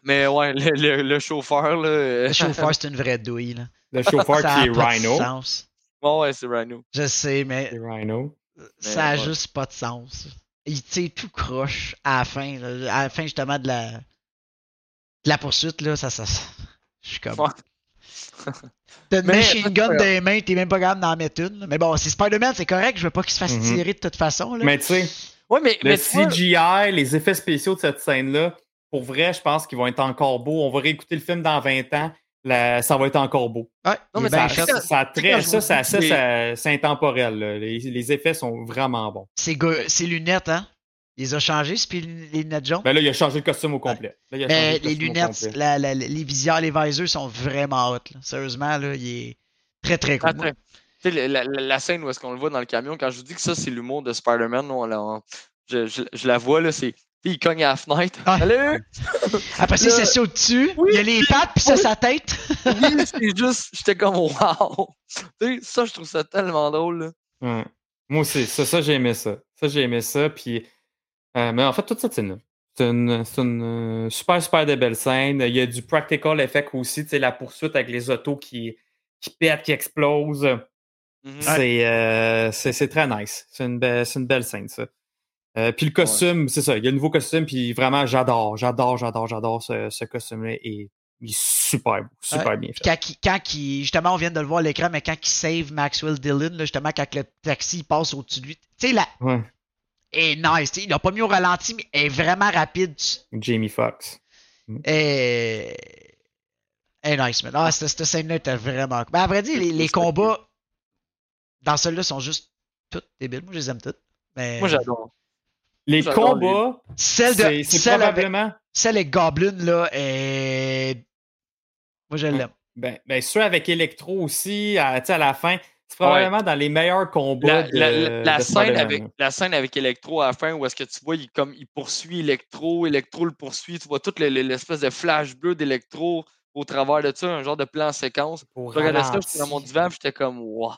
Mais ouais, le, le- le chauffeur, là. euh, Le chauffeur, c'est une vraie douille. Là. Le chauffeur Ça qui a est pas de Rhino. sens. ouais, c'est Rhino. Je sais, mais C'est Rhino. ça a ouais. juste pas de sens. Il tire tout croche à la fin. là. À la fin, justement, de la, de la poursuite, là, ça, ça, ça- Je suis comme. Ouais. T'as une Mais- machine gun dans les mains, t'es même pas capable d'en mettre une. là. Mais bon, c'est Spider-Man, c'est correct, je veux pas qu'il se fasse Mhm. tirer de toute façon. Là. Mais tu sais, Ouais, mais, Le mais tu vois, CGI, les effets spéciaux de cette scène-là, pour vrai, je pense qu'ils vont être encore beaux. On va réécouter le film dans 20 ans. la- ça va être encore beau. Ouais, Non, mais bien ça-. Ça, ça, très, c'est intemporel. là. Les, les effets sont vraiment bons. Ses lunettes, hein? Il les a changées, puis les lunettes jaunes? Ben là, il a changé le costume au complet. Là, il a changé Mais le les lunettes, complet. la- la- les visières, les visors sont vraiment hot. là. Sérieusement, là, il est très très cool. Attends. Tu sais, la, la- la scène où est-ce qu'on le voit dans le camion, quand je vous dis que ça, c'est l'humour de Spider-Man, on la- on- je, je- je la vois, là, c'est. Il cogne à la fenêtre. Ah. Salut! Après ça, se saute dessus. Oui, il a les pattes, puis ça, oui. sa tête. Oui, c'est juste. J'étais comme wow! Tu sais, ça, je trouve ça tellement drôle. Là. Ouais. Moi aussi, ça, ça j'ai aimé ça. Ça, j'ai aimé ça. Puis, euh, mais en fait, toute cette scène c'est une, c'est une euh, super, super de belle scène. Il y a du practical effect aussi, tu sais, la poursuite avec les autos qui, qui pètent, qui explosent. C'est, euh, c'est, c'est très nice. C'est une, belle, c'est une belle scène, ça. Euh, puis le costume, c'est ça. Il y a un nouveau costume, puis vraiment, j'adore, j'adore, j'adore, j'adore ce, ce costume-là. Et il est super beau, super Ouais. bien fait. quand, il- quand il- justement, on vient de le voir à l'écran, mais quand il save Maxwell Dillon, là, justement, quand le taxi passe au-dessus de lui, tu sais, là, Ouais. Est nice. Il l'a pas mis au ralenti, mais elle est vraiment rapide. Jamie Foxx. Et. est nice, man. Ah, cette, cette scène-là était vraiment. cool. Ben, à vrai dire, les, les combats dans celle-là sont juste toutes débiles. Moi, je les aime toutes. Mais Moi, j'adore. Les combats, celle, de, celle, avec, celle avec Goblin, là, est. Moi, je l'aime. Ben, ben ceux avec Electro aussi, à, tu sais, à la fin, c'est probablement dans les meilleurs combats La, de, la- la- la de scène avec, la scène avec Electro à la fin où est-ce que tu vois, il, comme, il poursuit Electro, Electro le poursuit, tu vois toute le- le- l'espèce de flash bleu d'Electro au travers de ça, un genre de plan séquence. Je regardais ça, j'étais dans mon divan, j'étais comme wow!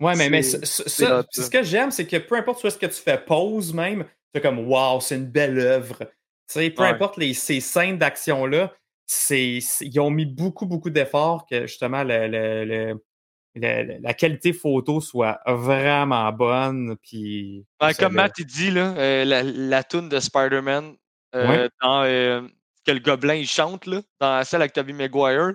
Ouais, mais, mais ça- ce que j'aime, c'est que peu importe où est-ce que tu fais pause même, c'est comme wow, c'est une belle œuvre. Tu sais, peu Ouais. importe les, ces scènes d'action-là, ils ont mis beaucoup, beaucoup d'efforts que justement le- le- le- le- la qualité photo soit vraiment bonne. Puis, Ben, comme Matt il dit, là, euh, la, la toune de Spider-Man, euh, Ouais. dans, euh, que le gobelin il chante, là, dans celle avec Tobey Maguire,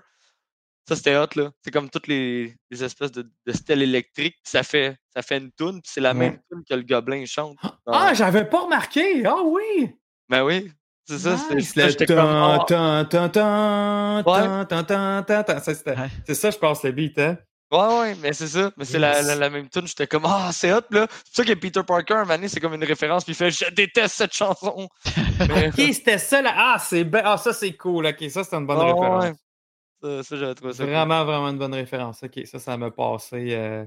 ça c'était hot. là. C'est comme toutes les, les espèces de, de stèles électriques, ça fait, ça fait une toune, puis c'est la Ouais. même toune que le gobelin il chante. dans- Ah, j'avais pas remarqué! Ah oui! Ben oui, c'est ça. C'est ça, je pense, le beat, hein? Ouais, ouais, mais c'est ça. Mais c'est la, Yes. la, la même tune. J'étais comme, ah, c'est hot, là. C'est pour ça que Peter Parker, un donné, c'est comme une référence, puis il fait, je déteste cette chanson. Mais- Ok, c'était ça, là. Ah, c'est ben- ah, ça, c'est cool. Ok, ça, c'est une bonne référence. ouais. Ça, ça j'avais trouvé ça. cool. Vraiment, vraiment une bonne référence. Ok, ça, ça m'a passé euh,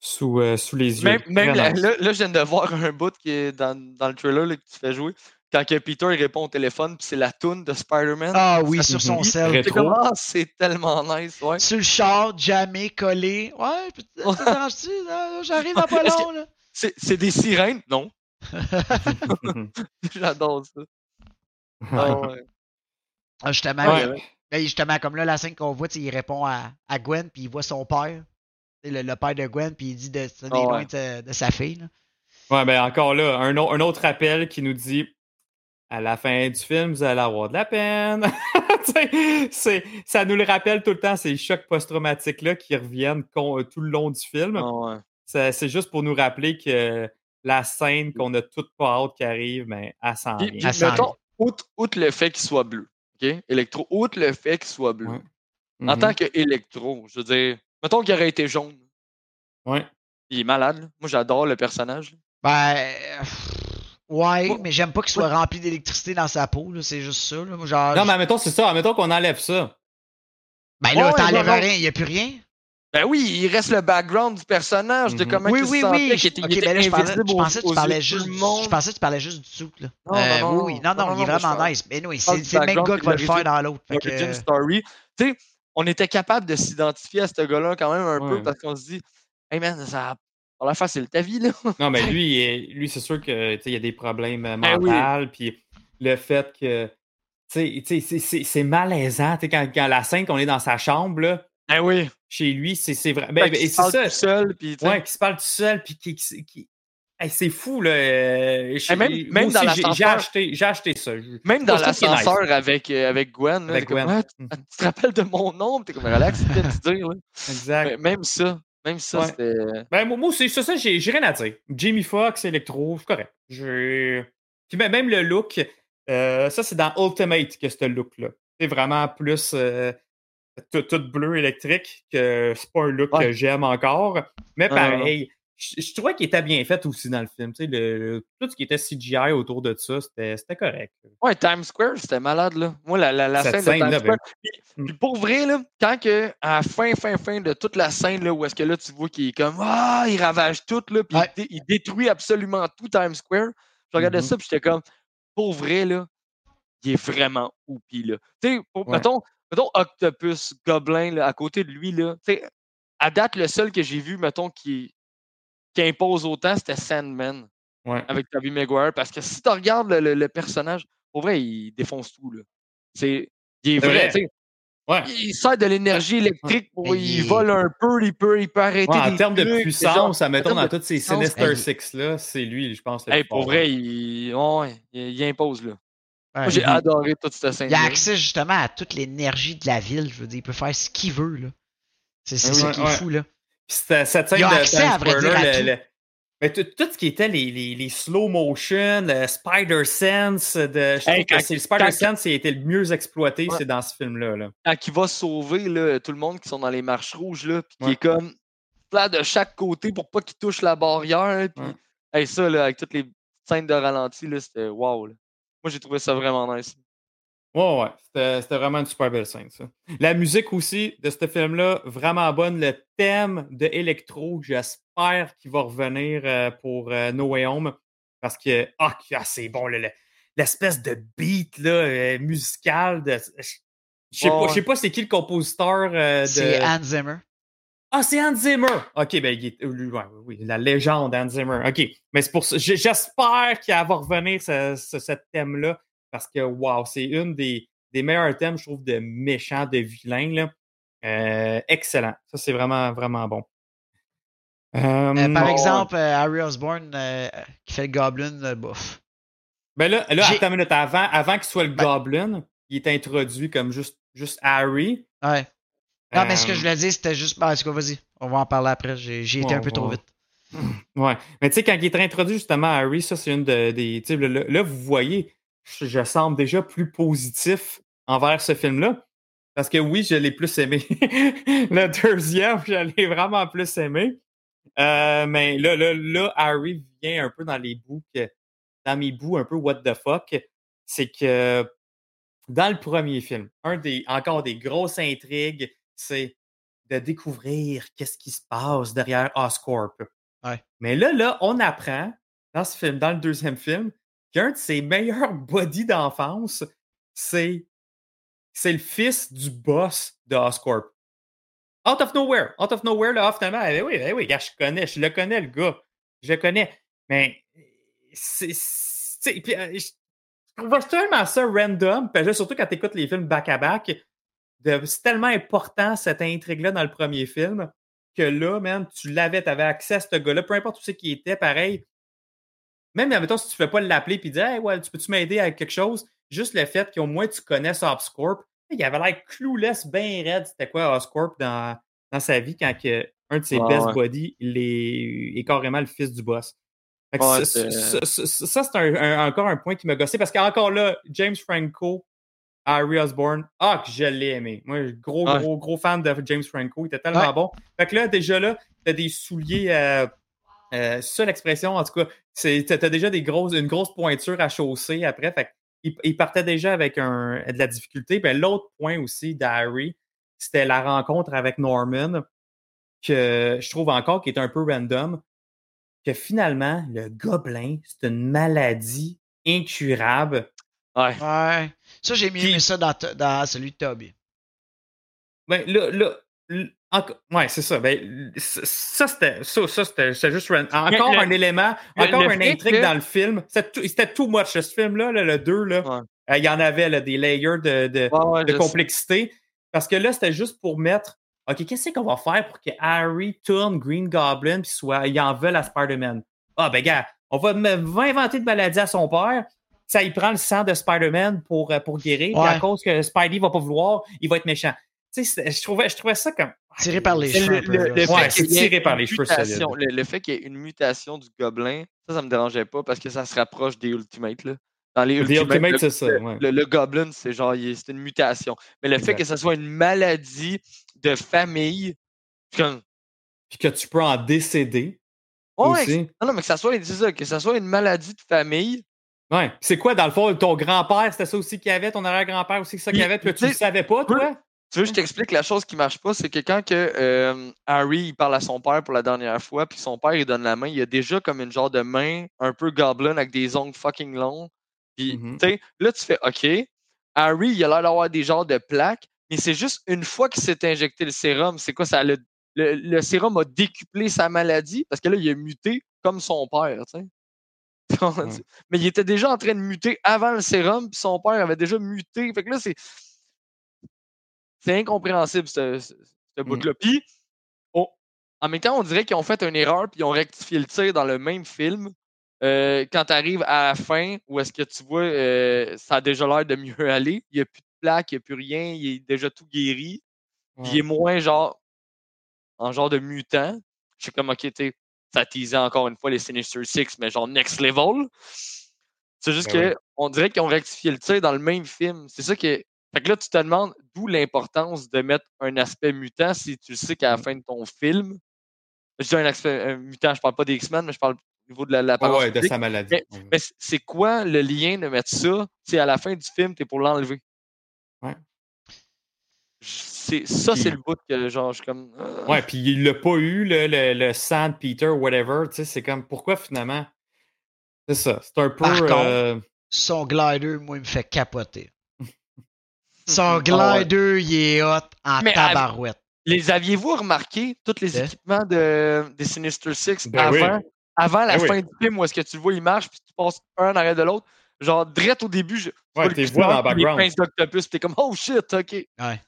sous, euh, sous les yeux. Même, la- là, là, je viens de voir un bout qui est dans, dans le trailer là, que tu fais jouer. Quand que Peter il répond au téléphone, puis c'est la tune de Spider-Man. Ah oui, sur son Mhm. sel. C'est ah, c'est tellement nice, ouais. Sur le char, jamais collé. Ouais, ça là? J'arrive à pas long, là. C'est des sirènes? Non. J'adore ça. Ah, ouais. Ah, justement, Ouais. il- ben, justement, comme là, la scène qu'on voit, tu il répond à, à Gwen, puis il voit son père. Tu Le, le père de Gwen, puis il dit de Ah de, de sa fille. là. Ouais, ben encore là, un autre appel qui nous dit à la fin du film, vous allez avoir de la peine. Ça nous le rappelle tout le temps, ces chocs post-traumatiques-là qui reviennent con- tout le long du film. Ah, ouais. Ça- c'est juste pour nous rappeler que la scène qu'on a toute pas hâte qui arrive, mais s'en puis, Elle s'en mettons, outre, outre le fait qu'il soit bleu, OK? Électro, outre le fait qu'il soit bleu, Ouais. en tant qu'électro, je veux dire, mettons qu'il aurait été jaune. Ouais. Il est malade, là. Moi, j'adore le personnage. là. Ben. Ouais, Moi- mais j'aime pas qu'il soit rempli d'électricité dans sa peau, là, c'est juste ça. Là. Moi, genre, Non, mais admettons, c'est ça. Admettons qu'on enlève ça. Ben là, Ouais, t'enlèves rien, il n'y a plus rien. Ben oui, il reste le background du personnage, de Mhm. comment oui, il se oui, sentait, oui. qu'il je- était, ok, il était ben là, je, parlais, invisible je aux- pensais que aux tu parlais juste du, monde. je pensais que tu parlais juste du souk, là. Non, non, Euh, non, oui, non. oui. Non, non, Non, non, il est vraiment nice. Mais oui, c'est le même gars qui va le faire dans l'autre. que- story. Tu sais, on était capable de s'identifier à ce gars-là quand même un peu parce qu'on se dit, hey man, ça a l'air facile ta vie, là. Non, mais lui, il- lui c'est sûr que tu sais, il y a des problèmes euh, Ben oui. mentaux. Puis le fait que. tu sais, tu sais, c'est- malaisant. tu Quand, quand la scène qu'on est dans sa chambre, là, Ben oui. chez lui, c'est vrai. Ben, Ben, c'est parle ça. tout seul, puis tu Ouais, qui se parle tout seul, puis qui. qui- qui- Hey, c'est fou, là. euh, même- même dans aussi, j'ai- j'ai l'ascenseur. acheté, j'ai acheté ça. Même dans qu'il est nice. l'ascenseur avec, euh, avec Gwen, là, Avec comme, Gwen. Ah, tu, tu te rappelles de mon nom? T'es comme relax, de te dire. Là. Exact. Mais Même ça, même ça, Ouais. c'était. Ben, moi, moi aussi, ça, ça j'ai rien à dire. Jamie Foxx, Electro, c'est correct. Puis ben, même le look, euh, ça, c'est dans Ultimate que ce look-là. C'est vraiment plus. euh, tout, tout bleu électrique, que c'est pas un look Ouais. que j'aime encore. Mais pareil, je, je trouvais qu'il était bien fait aussi dans le film. Tu sais, le, le- tout ce qui était CGI autour de ça, c'était correct. Ouais, Times Square, c'était malade, là. Moi, la, la, scène de Times Square. ben- Puis, Mm. puis pour vrai, là, quand que, à la fin, fin, fin de toute la scène, là, où est-ce que là, tu vois qu'il est comme, ah, il ravage tout, là, puis Ouais. il, dé- il détruit absolument tout Times Square. Je regardais Mhm. ça, puis j'étais comme, pour vrai, là, il est vraiment oupi, là. Tu sais, pour- Ouais. mettons, mettons Octopus, Goblin, là, à côté de lui, là, tu sais, à date, le seul que j'ai vu, mettons, qui, qui impose autant, c'était Sandman Ouais. avec Tobey Maguire. Parce que si tu regardes le, le- le personnage, pour vrai, il défonce tout. Là. C'est, il est vrai. Ouais. Il sert de l'énergie électrique pour. Il, il- vole un peu, il peut, il peut arrêter. Ouais, en des termes de puissance, genre, admettons, termes dans toutes ces Sinister hey. Six-là, c'est lui, je pense. le Hey, plus pour fort. vrai, il, ouais, il, il impose. Là. Ouais. Moi, j'ai adoré toute cette scène. Il a accès justement à toute l'énergie de la ville. Je veux dire, il peut faire ce qu'il veut. là. C'est c'est ça qui est ouais. fou. là. Cette, cette scène de accès, à vrai Times dire, Square, à le- tout. le- ben, tout, tout ce qui était les, les, les slow motion, le Spider Sense, de, je Hey, trouve que c'est le Spider Sense qui a été le mieux exploité, Ouais. c'est dans ce film-là. Là. Quand il va sauver là, tout le monde qui sont dans les marches rouges, là, puis qui est comme là de chaque côté pour pas qu'il touche la barrière. Puis, Ouais. hey, ça, là, avec toutes les scènes de ralenti, là, c'était wow. là. Moi, j'ai trouvé ça vraiment nice. Ouais, ouais, c'était c'était vraiment une super belle scène, ça. La musique aussi de ce film-là, vraiment bonne. Le thème de Electro, j'espère qu'il va revenir euh, pour euh, No Way Home. Parce que, ah, ah, c'est bon, le- le- l'espèce de beat là, euh, musical. de- Je sais pas, pas c'est qui le compositeur de. C'est Hans Zimmer. Ah, c'est Hans Zimmer! OK, ben, il est, lui, ouais, oui, la légende Hans Zimmer. OK, mais c'est pour ça. J'espère qu'il va revenir ce, ce, ce thème-là parce que, wow, c'est une des, des meilleurs thèmes, je trouve, de méchants, de vilains. Là. Euh, excellent. Ça, c'est vraiment, vraiment bon. Euh, par exemple, euh, Harry Osborn qui fait le Goblin, bof. ben là, là attends une minute. Avant, avant qu'il soit le Ben- Goblin, il est introduit comme juste, juste Harry. Ouais. Non, mais ce que je voulais dire, c'était juste. Cas, vas-y. On va en parler après. J'ai été Ouais, un peu trop vite. Ouais. Mais tu sais, quand il est introduit justement à Harry, ça, c'est une de- des. là, là, vous voyez, je, semble déjà plus positif envers ce film-là. Parce que oui, je l'ai plus aimé. le deuxième, je l'ai vraiment plus aimé. Euh, mais là, là, là, Harry vient un peu dans les bouts que, dans mes bouts un peu what the fuck. C'est que dans le premier film, un des encore des grosses intrigues, c'est de découvrir qu'est-ce qui se passe derrière Oscorp. Ouais. Mais là, là, on apprend dans ce film, dans le deuxième film, qu'un de ses meilleurs buddies d'enfance, c'est le fils du boss de Oscorp. Out of nowhere. Out of nowhere, là, finalement, eh oui, eh oui, gars, je connais, je le connais, le gars. Je le connais. Mais c'est. euh, je trouve tellement ça random, puis surtout quand tu écoutes les films back-à-back, c'est tellement important cette intrigue-là dans le premier film que là, man, tu l'avais, tu avais accès à ce gars-là, peu importe où c'est qui était, pareil. Même, admettons, si tu ne fais pas l'appeler et dire, hey, ouais, tu peux-tu m'aider avec quelque chose, juste le fait qu'au moins tu connais Oscorp, il avait l'air clueless, bien raide, c'était quoi Oscorp dans, dans sa vie quand que, un de ses best ouais. buddies il est, est carrément le fils du boss. Ouais, ça, c'est- ça- c'est un- un- encore un point qui m'a gossé parce qu'encore là, James Franco, Harry Osborne, ah, que je l'ai aimé. Moi, gros, Ouais. gros, gros fan de James Franco. Il était tellement Ouais. bon. Fait que là, déjà là, t'as des souliers. Euh, euh, ça, l'expression, en tout cas, t'as t'as déjà des grosses, une grosse pointure à chausser après. Fait il, il partait déjà avec un, de la difficulté. Ben, l'autre point aussi d'Harry, c'était la rencontre avec Norman, que je trouve encore qui est un peu random. Que finalement, le gobelin, c'est une maladie incurable. Ouais. Ouais. Ça, j'ai Puis- aimé ça dans, celui de Toby. Ben, là, là, ouais, c'est ça. Ben, ça, c'était, ça, ça, c'était, c'était juste encore le- un élément, encore le un fait intrigue que- dans le film. C'était too, c'était too much, ce film-là, là, le 2, là. Ouais. Euh, il y en avait, là, des layers de, de, Ouais, ouais, de je sais. complexité. Parce que là, c'était juste pour mettre, OK, qu'est-ce qu'on va faire pour que Harry tourne Green Goblin puis soit, il en veut à Spider-Man? Ah, ben, gars, on va, inventer de maladie à son père. Ça, il prend le sang de Spider-Man pour, euh, pour guérir. Puis Ouais. à cause que Spidey va pas vouloir, il va être méchant. Je trouvais, je trouvais ça comme. Tiré par les Le- cheveux. le- peu, le- là. le Ouais, fait c'est qu'il y ait tiré par une les cheveux. Le, le fait qu'il y ait une mutation du gobelin, ça, ça me dérangeait pas parce que ça se rapproche des Ultimates. Là. Dans les The Ultimate, Ultimate, le- c'est ça. ouais. le, le Goblin, c'est genre, c'est une mutation. Mais le fait que ce soit une maladie de famille, comme, Puis que tu peux en décéder ouais, aussi. non, non, mais que ça soit, ça, que ça soit une maladie de famille, Ouais. C'est quoi, dans le fond, ton grand-père, c'était ça aussi qu'il avait, ton arrière-grand-père aussi, c'est ça qu'il avait, puis tu le savais pas, toi? Tu veux, je t'explique la chose qui marche pas, c'est que quand que, euh, Harry il parle à son père pour la dernière fois, puis son père il donne la main, il y a déjà comme une genre de main un peu goblin avec des ongles fucking longs. Puis, tu sais, là tu fais OK, Harry il a l'air d'avoir des genres de plaques, mais c'est juste une fois qu'il s'est injecté le sérum, c'est quoi ça? Le, le, le sérum a décuplé sa maladie parce que là il a muté comme son père, tu sais. Mais il était déjà en train de muter avant le sérum, puis son père avait déjà muté. Fait que là, c'est. C'est incompréhensible, ce, ce, ce Mm. bout-là. Puis, on- en même temps, on dirait qu'ils ont fait une erreur, puis ils ont rectifié le tir dans le même film. Euh, quand tu arrives à la fin, où est-ce que tu vois, euh, ça a déjà l'air de mieux aller. Il n'y a plus de plaques, il n'y a plus rien, il est déjà tout guéri. Il est moins genre. en genre de mutant. Je suis comme, ok, tu ça teasait encore une fois les Sinister Six, mais genre next level. C'est juste Ben que on dirait qu'ils ont rectifié le tir dans le même film. C'est ça que. Fait que là, tu te demandes d'où l'importance de mettre un aspect mutant si tu le sais qu'à la fin de ton film. Je dis un aspect un mutant, je parle pas des X-Men, mais je parle au niveau de la, Ah l'apparence ouais, de sa maladie. Mais- c'est quoi le lien de mettre ça si à la fin du film, t'es pour l'enlever? Ouais. C'est, ça, c'est le bout que genre, je suis comme. euh, Ouais, puis il l'a pas eu, le, le, de Peter, whatever. Tu sais, c'est comme, pourquoi finalement? C'est ça. C'est un peu. Par contre, euh, Son glider, moi, il me fait capoter. Son ouais. glider, il est hot en Mais tabarouette. Les aviez-vous remarqué, tous les Hein? équipements de, des Sinister Six Ben oui. avant, avant la Ben oui. fin du film où est-ce que tu le vois, il marche, puis tu passes un en arrière de l'autre? Genre, direct au début, je, Ouais, t'es vois dans le puis les background. pinces d'octopus, puis t'es comme, oh shit, ok. Ouais.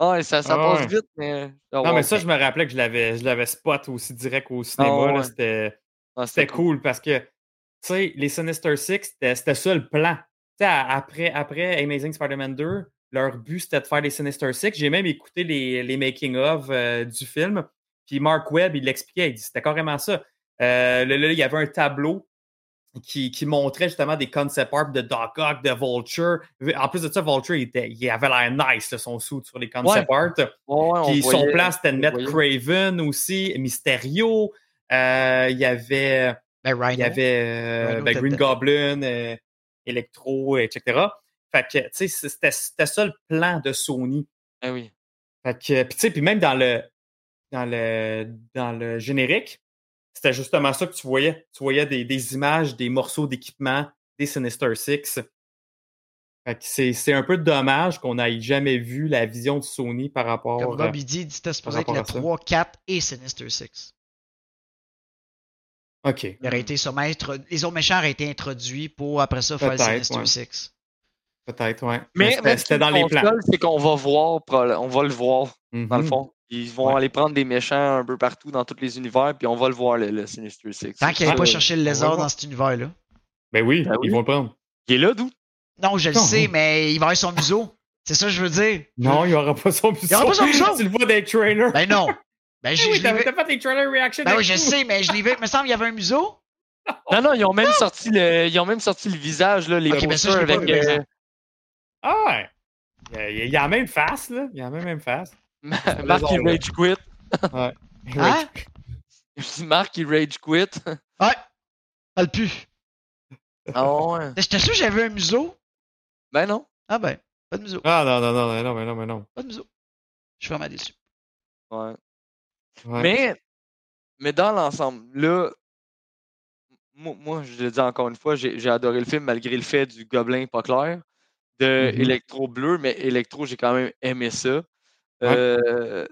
Ouais, ça, ça Ah passe ouais. vite, mais. oh, Non, mais ça, je me rappelais que je l'avais, je l'avais spot aussi direct au cinéma. Ah là, ouais. C'était, Ah, c'était cool parce que, tu sais, les Sinister Six, c'était, c'était ça le plan. Tu sais, après, après Amazing Spider-Man 2, leur but, c'était de faire les Sinister Six. J'ai même écouté les, les making-of euh, du film. Puis Mark Webb, il l'expliquait. Il dit c'était carrément ça. Euh, là, là, il y avait un tableau qui, qui montrait justement des concept art de Doc Ock, de Vulture. En plus de ça, Vulture, il, était- il avait l'air nice, là, son suit sur les concept art. Ouais, on Puis son voyait- plan, c'était de mettre voyait. Craven aussi, Mysterio. Euh, il y avait, Ben, Rhino. il y avait euh, ben, Green. Goblin, Electro, etc. Fait que, tu sais, c'était c'était ça le plan de Sony. Ah oui. Fait que, puis tu sais, puis même dans le, dans le, dans le générique, c'était justement ça que tu voyais. Tu voyais des, des images, des morceaux d'équipement des Sinister Six. Fait que c'est c'est un peu dommage qu'on n'ait jamais vu la vision de Sony par rapport Comme à... Bobby dit, c'était supposé être le à ça. 3, 4 et Sinister 6. OK. Il aurait été Les autres méchants auraient été introduits pour après ça faire le Peut-être, Sinister ouais. 6. Peut-être, ouais. Mais, c'était- mais c'était dans les plans. C'est qu'on va voir, on va le voir, dans le fond. Ils vont Ouais. aller prendre des méchants un peu partout dans tous les univers, puis on va le voir, le, le Sinister Six. Tant qu'il n'avait Ça, pas cherché le lézard dans cet univers-là. Ben oui, Ben oui. ils vont le prendre. Il est là, d'où? Non, je le Non. sais, mais il va avoir son museau. C'est ça que je veux dire. Non, il n'y aura pas son museau. aura pas son museau? tu le vois les trailers. Ben non. Ben, Ben je, oui, t'as fait les trailer reaction. Ben oui, je sais, mais je l'ai vu. Il me semble qu'il y avait un museau. Non, non, ils ont même sorti le, ils ont même sorti le visage, là, les Ok, mais ça, je posters l'ai pas avec euh. Ah ouais. Il y a, il y a la même face, là. Il y a la même face. Marc là. rage quit. Hein? Je dis Marc qui rage quit. Ouais. Pas le pu. Ah ouais. J'étais sûr que j'avais un museau. Ben non. Ah ben, pas de museau. Ah non, non, non, non, non, mais non, mais non. Pas de museau. Je suis vraiment déçu. Ouais. Ouais. Mais, mais dans l'ensemble, là, moi, moi, je le dis encore une fois, j'ai j'ai adoré le film malgré le fait du gobelin pas clair, de Mhm. Electro bleu, mais Electro, j'ai quand même aimé ça. Ouais. Euh,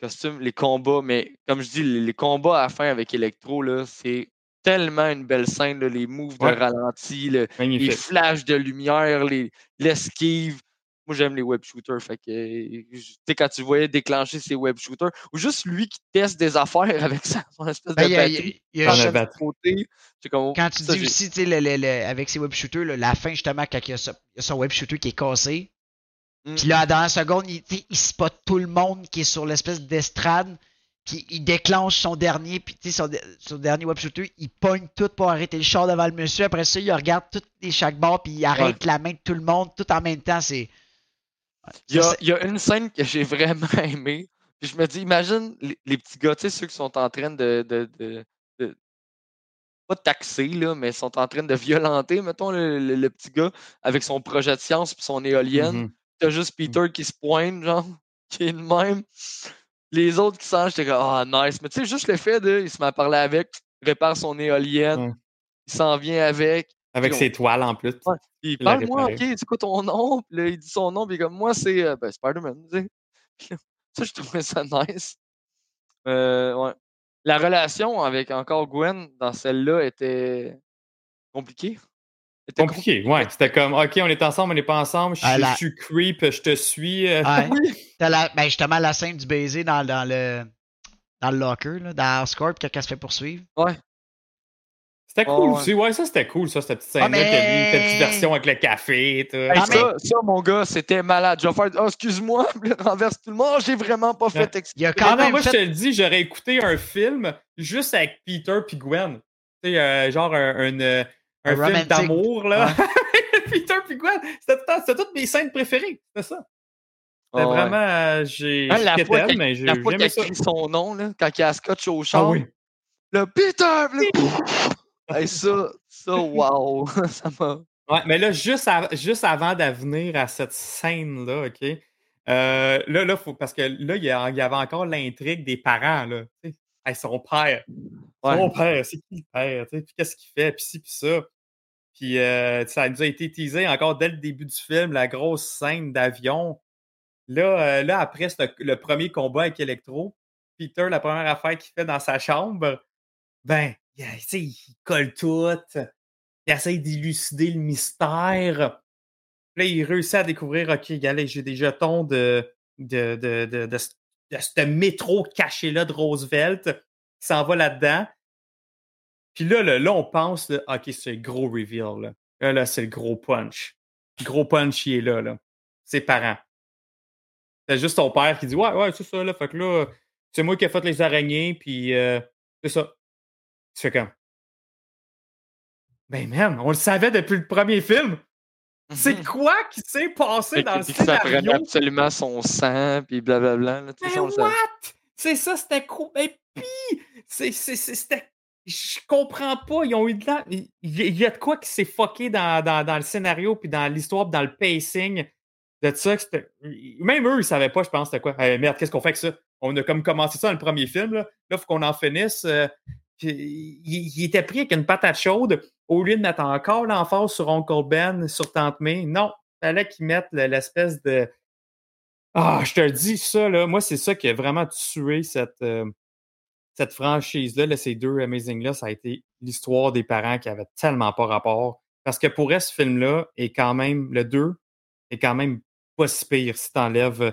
costume, les combats, mais comme je dis, les, combats à la fin avec Electro, c'est tellement une belle scène, là, les moves Ouais. de ralenti, le- les flashs de lumière, les- l'esquive. Moi, j'aime les web shooters. Fait que, quand tu voyais déclencher ces web shooters, ou juste lui qui teste des affaires avec sa, son espèce Ben, de il y a- batterie, il y a- Dans il y a- la de batterie. côté, c'est comme, Quand tu ça, dis aussi, tu sais, le- le- le- avec ses web shooters, là, la fin, justement, quand il y a, ça- il y a son web shooter qui est cassé. Mm. Puis là, dans la seconde, il, il spot tout le monde qui est sur l'espèce d'estrade. Puis il déclenche son dernier, puis tu sais, son, son dernier web shooter, il pogne tout pour arrêter le char devant le monsieur. Après ça, il regarde toutes les chaque barre, puis il arrête la main de tout le monde, tout en même temps. C'est. Il y, a, Ça, c'est- il y a une scène que j'ai vraiment aimée. Puis je me dis, imagine les, les petits gars, tu sais, ceux qui sont en train de. de, de, de- pas taxer, là, mais sont en train de violenter, mettons, le, le- le petit gars avec son projet de science puis son éolienne. Mhm. T'as juste Peter qui se pointe, genre, qui est le même. Les autres qui sont, j'étais comme, ah, nice. Mais tu sais, juste le fait de, il se met à parler avec, répare son éolienne, il s'en vient avec. Avec ses toiles en plus. Ouais. Puis Il l'a parle-moi, ok, c'est quoi ton nom? Puis là, il dit son nom, puis il est comme, moi, c'est euh, ben, Spider-Man. ça, je trouvais ça nice. Euh, ouais. La relation avec encore Gwen dans celle-là était compliquée. Était Compliqué, ouais. C'était comme, OK, on est ensemble, on n'est pas ensemble. Je, Ah, la- je suis creep, je te suis. euh, Ouais. T'as la, ben justement, la scène du baiser dans, dans le. Dans le locker, là, dans quand elle se fait poursuivre. C'était Ouais, cool ouais. aussi. Ouais, ça, c'était cool, ça, cette petite scène-là. mais- que lui, il fait une petite version avec le café. Tout. Hey, Ah, ça, ça, mon gars, c'était malade. Je vais faire, oh, excuse-moi, puis renverse tout le monde. J'ai vraiment pas fait exprès. Il y a Ah quand non, même moi, je te le dis, j'aurais écouté un film juste avec Peter puis Gwen. Tu sais, euh, genre un, un, euh, un Un film romantic. d'amour, là. Peter puis Gwen. C'était le toutes mes scènes préférées. C'était ça. C'était Ah ouais. vraiment. euh, j'ai. Hein, la fois qu'il- mais j'ai La fois qu'il j'aimais a ça. écrit son nom, là, quand il a scotch au Ah champ, oui. le Peter! là, hey, ça, ça, wow! ça m'a. Ouais, mais là, juste, juste avant d'avenir à cette scène-là, OK? euh, là, là, faut, parce que là, il y, avait encore l'intrigue des parents, là. Hey, son père. Ouais. Son père, c'est qui le père? Puis qu'est-ce qu'il fait? Puis ci, puis ça. Puis euh, ça nous a été teasé encore dès le début du film, la grosse scène d'avion. Là, euh, là, après le, le premier combat avec Electro, Peter, la première affaire qu'il fait dans sa chambre, ben, il, tu sais, il colle tout. Il essaye d'élucider le mystère. Là, il réussit à découvrir, OK, regardez, j'ai des jetons de, de, de, de, de, ce- métro caché-là de Roosevelt qui s'en va là-dedans. Puis là, là, on pense, OK, c'est le gros reveal. Là, là, là, c'est le gros punch. Le gros punch, il est là. là. Ses parents. C'est juste ton père qui dit Ouais, ouais, c'est ça. Là. Fait que là, c'est moi qui ai fait les araignées, puis euh, c'est ça. Tu fais comme. Ben, man, on le savait depuis le premier film. C'est quoi qui s'est passé Fait dans le que ça prenait scénario? absolument son sang, puis blablabla. Là, Mais ça, savait. what? C'est ça, c'était c'est, c'est, c'est- c'était. Je comprends pas. Ils ont eu de la. Il y, il a de quoi qui s'est fucké dans, dans, dans le scénario, puis dans l'histoire, puis dans le pacing. De ça, Même eux, ils savaient pas, je pense, c'était quoi. Eh, merde, qu'est-ce qu'on fait avec ça? On a comme commencé ça dans le premier film. Là, là faut qu'on en finisse. euh, il, il était pris avec une patate chaude. Au lieu de mettre encore l'emphase sur Uncle Ben, sur Tante May, non. Fallait qu'ils mettent le- l'espèce de. Ah, je te le dis, ça, là, moi, c'est ça qui a vraiment tué cette, euh, cette franchise-là, là, ces deux Amazing-là, ça a été l'histoire des parents qui avaient tellement pas rapport. Parce que pour elle, ce film-là est quand même, le 2 est quand même pas si pire si t'enlèves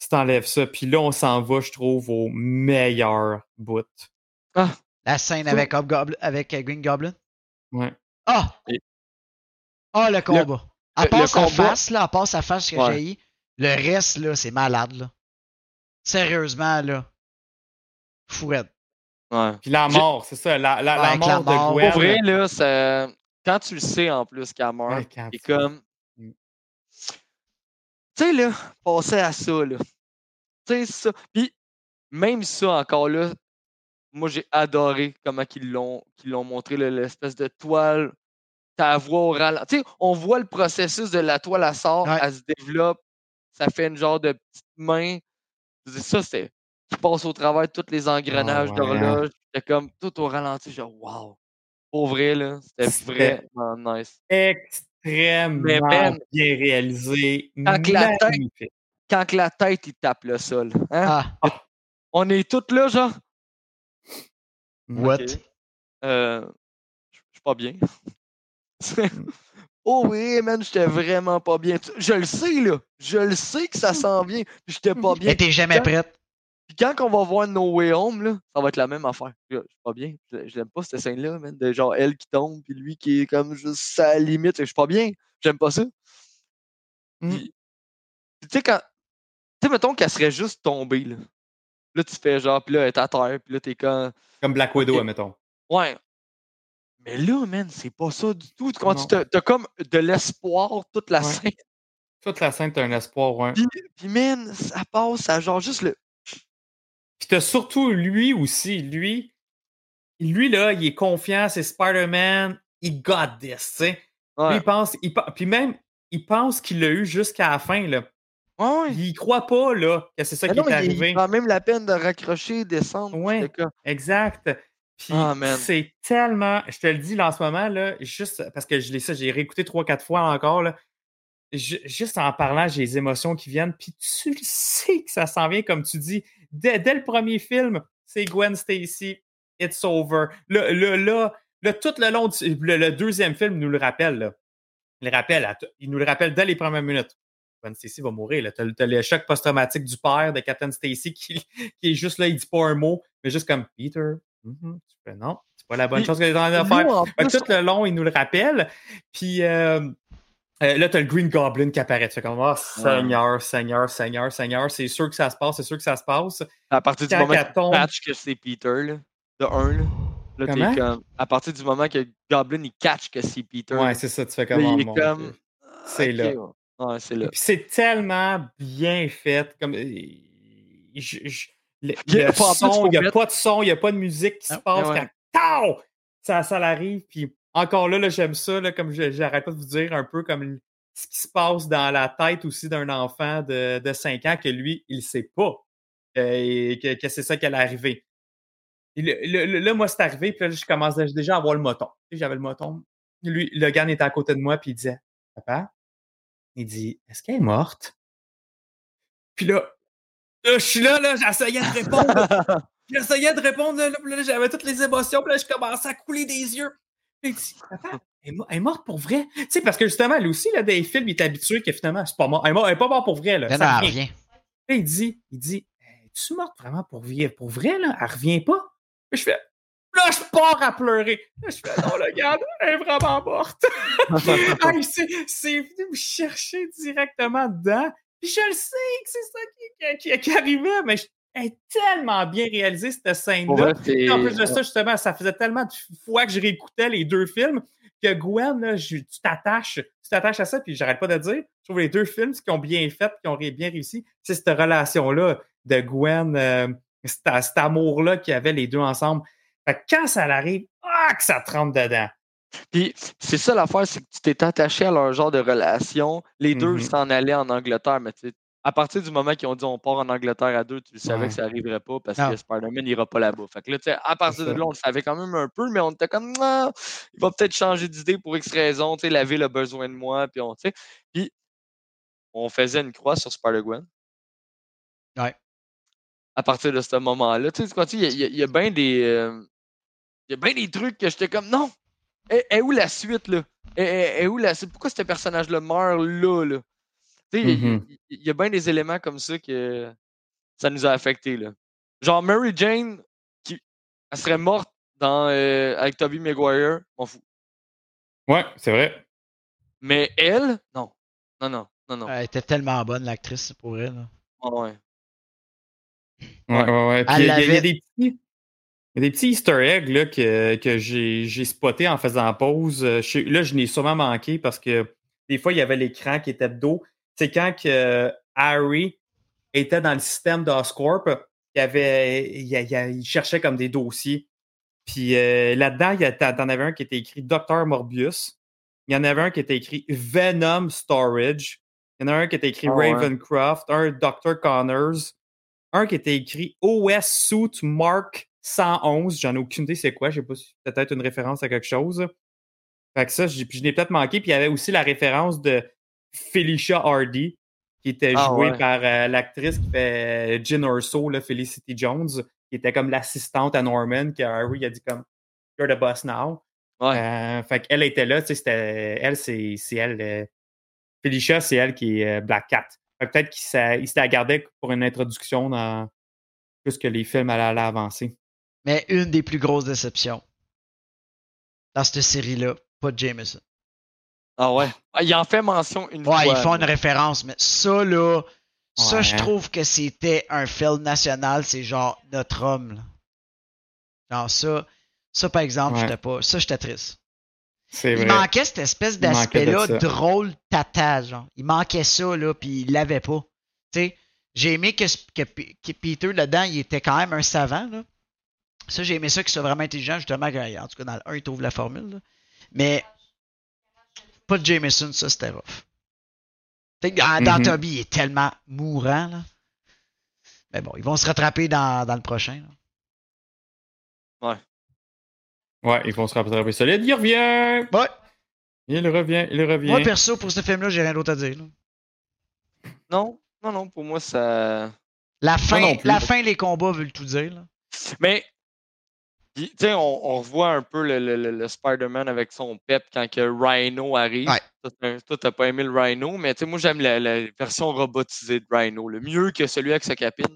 si t'enlèves ça. Puis là, on s'en va, je trouve, au meilleur bout. La scène Ça- avec, Hobgoblin- avec Green Goblin? Ouais. Ah! Et- Ah, le combat. À part le sa combat- face, là, à part sa face que Ouais. j'ai eu, le reste, là, c'est malade, là. Sérieusement, là. Fouette. Ouais. Puis la mort, c'est ça, la, la, Ouais, la avec la mort de mort. Gwen. Pour vrai, là, ça... quand tu le sais en plus qu'elle meurt, Ouais, quand c'est tu- comme. Mm. Tu sais, là, passer à ça, là. Tu sais, ça. Puis, même ça, encore là, moi, j'ai adoré comment ils l'ont qu'ils l'ont montré, l'espèce de toile. Ta voix au ralenti. Tu sais, on voit le processus de la toile, elle sort, Ouais. elle se développe, ça fait une genre de petite main. Ça, c'est. Tu passes au travers de tous les engrenages ouais, d'horloge. C'était comme tout au ralenti, genre, wow. Pour vrai, là, c'était vraiment nice. Extrêmement Mais Ben, bien réalisé. Quand que la tête-. Quand que la tête, il tape le sol. Hein? Ah, On est tous là, genre? What? Euh, Je suis pas bien. oh oui, man, j'étais vraiment pas bien. Je le sais, là. Je le sais que ça s'en vient. Puis j'étais pas bien. Mais t'es jamais Quand- prête. Puis quand on va voir No Way Home, là, ça va être la même affaire. Je suis pas bien. Je, je l'aime pas, cette scène-là, man. De genre elle qui tombe, puis lui qui est comme juste à la limite. Je suis pas bien. J'aime pas ça. Mm. Tu sais, quand. Tu sais, mettons qu'elle serait juste tombée, là. Là, tu fais genre, puis là, elle est à terre, puis là, t'es comme. Comme Black Widow, admettons. Ouais. Mais là, man, c'est pas ça du tout. Quand Non. tu t'as t'as comme de l'espoir toute la Ouais. scène. Toute la scène, t'as un espoir, ouais. Puis, puis, man, ça passe à genre juste le. Puis t'as surtout lui aussi. Lui, lui là, il est confiant, c'est Spider-Man. He got this, tu sais. Lui, il pense, il, puis même, il pense qu'il l'a eu jusqu'à la fin, là. Ouais. Il croit pas, là, que c'est ça Mais qui non, est il- il arrivé. prend même la peine de raccrocher, descendre. Comme, Exact. Puis Ah, c'est tellement, je te le dis là, en ce moment, là, juste parce que je l'ai ça, j'ai réécouté trois, quatre fois encore, là. Ju- juste en parlant, j'ai les émotions qui viennent, puis tu le sais que ça s'en vient, comme tu dis. Dès, dès le premier film, c'est Gwen Stacy, It's Over. Là, là, tout le long, du- le, le deuxième film nous le rappelle, là. Il, le rappelle, à il nous le rappelle dès les premières minutes. Gwen Stacy va mourir. là. T'as, le- t'as le choc post-traumatique du père de Captain Stacy qui, qui est juste là, il dit pas un mot, mais juste comme Peter. mhm, tu fais non, c'est pas la bonne chose que tu es en train de faire. Fait que tout le long, il nous le rappelle. Puis euh, euh, là, t'as le Green Goblin qui apparaît. Tu fais comme, oh, Seigneur, Seigneur, Seigneur, Seigneur, c'est sûr que ça se passe, c'est sûr que ça se passe. à partir du quand moment qu'il tombe- catch que c'est Peter, là, de un, là, là comme. À partir du moment que Goblin, il catch que c'est Peter. Ouais, là, c'est ça, tu fais là, comme, oh, il est mon comme. C'est là. ouais. Ouais, c'est là. Puis c'est tellement bien fait. Comme, euh, je- je- le, Il n'y a mettre- pas de son, il n'y a pas de musique qui se Ah, passe ouais. quand ça, ça l'arrive. Puis encore là, là j'aime ça, là, comme je- j'arrête pas de vous dire, un peu comme ce qui se passe dans la tête aussi d'un enfant de, de 5 ans que lui, il ne sait pas euh, et que, que c'est ça qui allait arriver. Là, moi, c'est arrivé, puis là, je commence déjà à avoir le moton. J'avais le moton. Lui, le gars était à côté de moi, puis il disait Papa, il dit Est-ce qu'elle est morte? Puis là, là, je suis là, là, j'essayais de répondre. J'essayais de répondre, là, là, j'avais toutes les émotions, puis là, je commençais à couler des yeux. Puis il dit elle est, mo- elle est morte pour vrai? Tu sais, parce que justement, lui aussi, là, des films, il est habitué que finalement, c'est pas mort. Elle est, pas morte pour vrai. Là, Ben ça non, revient. rien. Là, il dit, il dit, es-tu morte vraiment pour vivre? Pour vrai, là? Elle revient pas? Puis je fais, là, je pars à pleurer. Là, je fais, non, le gars, elle est vraiment morte. C'est venu me chercher directement dedans. Puis je le sais que c'est ça qui, qui, qui- qui arrivait, mais je- elle est tellement bien réalisée, cette scène-là. en plus de ça, justement, ça faisait tellement de fois que je réécoutais les deux films que Gwen, là, je- tu t'attaches, tu t'attaches à ça, puis j'arrête pas de dire. Je trouve les deux films, ce qu'ils ont bien fait, qui ont bien réussi, c'est cette relation-là de Gwen, euh, cet, cet amour-là qu'il y avait les deux ensemble. Fait que quand ça arrive, ah, que ça trempe dedans. Puis c'est ça l'affaire, c'est que tu t'es attaché à leur genre de relation. Les deux Mhm. s'en allaient en Angleterre, mais tu sais, à partir du moment qu'ils ont dit on part en Angleterre à deux, tu savais Ouais. que ça n'arriverait pas parce Non. que Spider-Man n'ira pas là-bas. Fait que là, tu sais, à partir de là, on le savait quand même un peu, mais on était comme Ah, il va peut-être changer d'idée pour X raison, tu sais, la ville a besoin de moi, puis on, tu sais. Puis on faisait une croix sur Spider-Gwen. Ouais. À partir de ce moment-là, tu sais, il y y a- il y a bien des. euh, il y a bien des trucs que j'étais comme non! Et, et où la suite là? Et, et- et où la suite? Pourquoi ce personnage-là meurt là? là? Tu sais, il- Mhm. il y, a bien des éléments comme ça que ça nous a affectés. Là. Genre Mary Jane, qui elle serait morte dans, euh, avec Tobey Maguire, m'en fous. Ouais, c'est vrai. Mais elle, non. Non, non, non, non. Elle était tellement bonne, l'actrice, pour elle. là. Ah ouais. Ouais, ouais, ouais. Puis il y, a- y des petits. il y a des petits easter eggs là, que, que j'ai spoté en faisant pause. Euh, je là, je n'ai sûrement manqué parce que des fois, il y avait l'écran qui était de dos. C'est quand que euh, Harry était dans le système d'Oscorp, il, avait, il, il cherchait comme des dossiers. Puis euh, là-dedans, il y a- t'en avais un qui était écrit Dr. Morbius. Il y en avait un qui était écrit Venom Storage. Il y en a un qui était écrit Ah ouais. Ravencroft, un Dr. Connors, un qui était écrit OS Suit Mark 111. J'en ai aucune idée c'est quoi. Je sais pas si peut-être une référence à quelque chose. Fait que ça, j'ai- puis je l'ai peut-être manqué. Puis il y avait aussi la référence de Felicia Hardy, qui était Ah jouée ouais. par euh, l'actrice qui fait Gin Urso, là, Felicity Jones, qui était comme l'assistante à Norman, que Harry a dit comme You're the boss now. Ouais. Euh, fait qu'elle était là, tu sais, c'était. Elle, c'est c'est elle. euh, Felicia, c'est elle qui est euh, Black Cat. Que peut-être qu'il s'était gardé pour une introduction dans plus que les films allaient, allaient avancer. Mais une des plus grosses déceptions dans cette série-là, pas Jameson. Ah ouais. Ah, il en fait mention une Ouais, fois. ils font une référence, mais ça, là, Ouais, Ça, je Ouais. trouve que c'était un film national, c'est genre notre homme. là. Genre ça, ça par exemple, Ouais. j'étais pas. Ça, j'étais triste. C'est Il vrai. manquait cette espèce d'aspect-là drôle tata, genre. Il manquait ça, là, puis il l'avait pas. Tu sais, j'ai aimé que, que, que Peter, là-dedans, il était quand même un savant, là. Ça, j'ai aimé ça qu'il soit vraiment intelligent, justement, en tout cas, dans le 1, il trouve la formule, là. Mais, pas de Jameson, ça, c'était rough. Sais, dans, Mhm. Toby, il est tellement mourant, là. Mais bon, ils vont se rattraper dans, dans le prochain, là. Ouais, ils vont se rattraper solide. Il revient! Ouais. Il revient, il revient. Moi, perso, pour ce film-là, j'ai rien d'autre à dire, là. Non, non, non, pour moi, ça. La fin, non la fin, les combats veulent tout dire, là. Mais, tu sais, on, on revoit un peu le, le- le- le Spider-Man avec son pep quand que Rhino arrive. Ouais. Toi, t'as- pas aimé le Rhino, mais tu sais, moi, j'aime la, la version robotisée de Rhino. Le mieux que celui avec sa capine.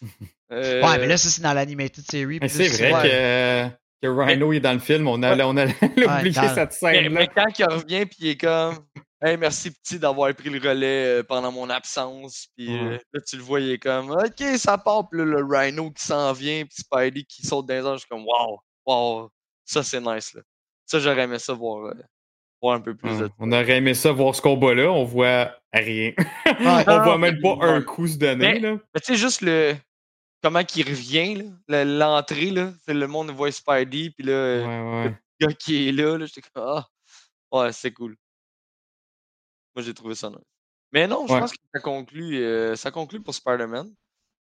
Euh, Ouais, mais là, ça, c'est dans l'animated series. C'est vrai ouais. que, que Rhino est dans le film. On a, on a oublié dans- cette scène-là. mais quand il revient, puis il est comme. Hey, merci petit d'avoir pris le relais euh, pendant mon absence. Puis euh, là, tu le vois, il est comme Ok, ça part. Puis là, le Rhino qui s'en vient, puis Spidey qui saute dans les airs. Je suis comme Wow, wow, ça c'est nice. Là. Ça, j'aurais aimé ça voir, euh, voir un peu plus de On aurait aimé ça voir ce combat-là. On voit rien. On Non, voit même pas un coup se donner. Mais- Là. Mais tu sais, juste le. Comment qu'il revient, l'entrée, là. Le monde voit Spidey, puis là, euh, Ouais, ouais. le gars qui est là, là j'étais comme Ah, ouais, c'est cool. Moi, j'ai trouvé ça nice. Mais non, je Ouais. pense que ça conclut, euh, ça conclut pour Spider-Man.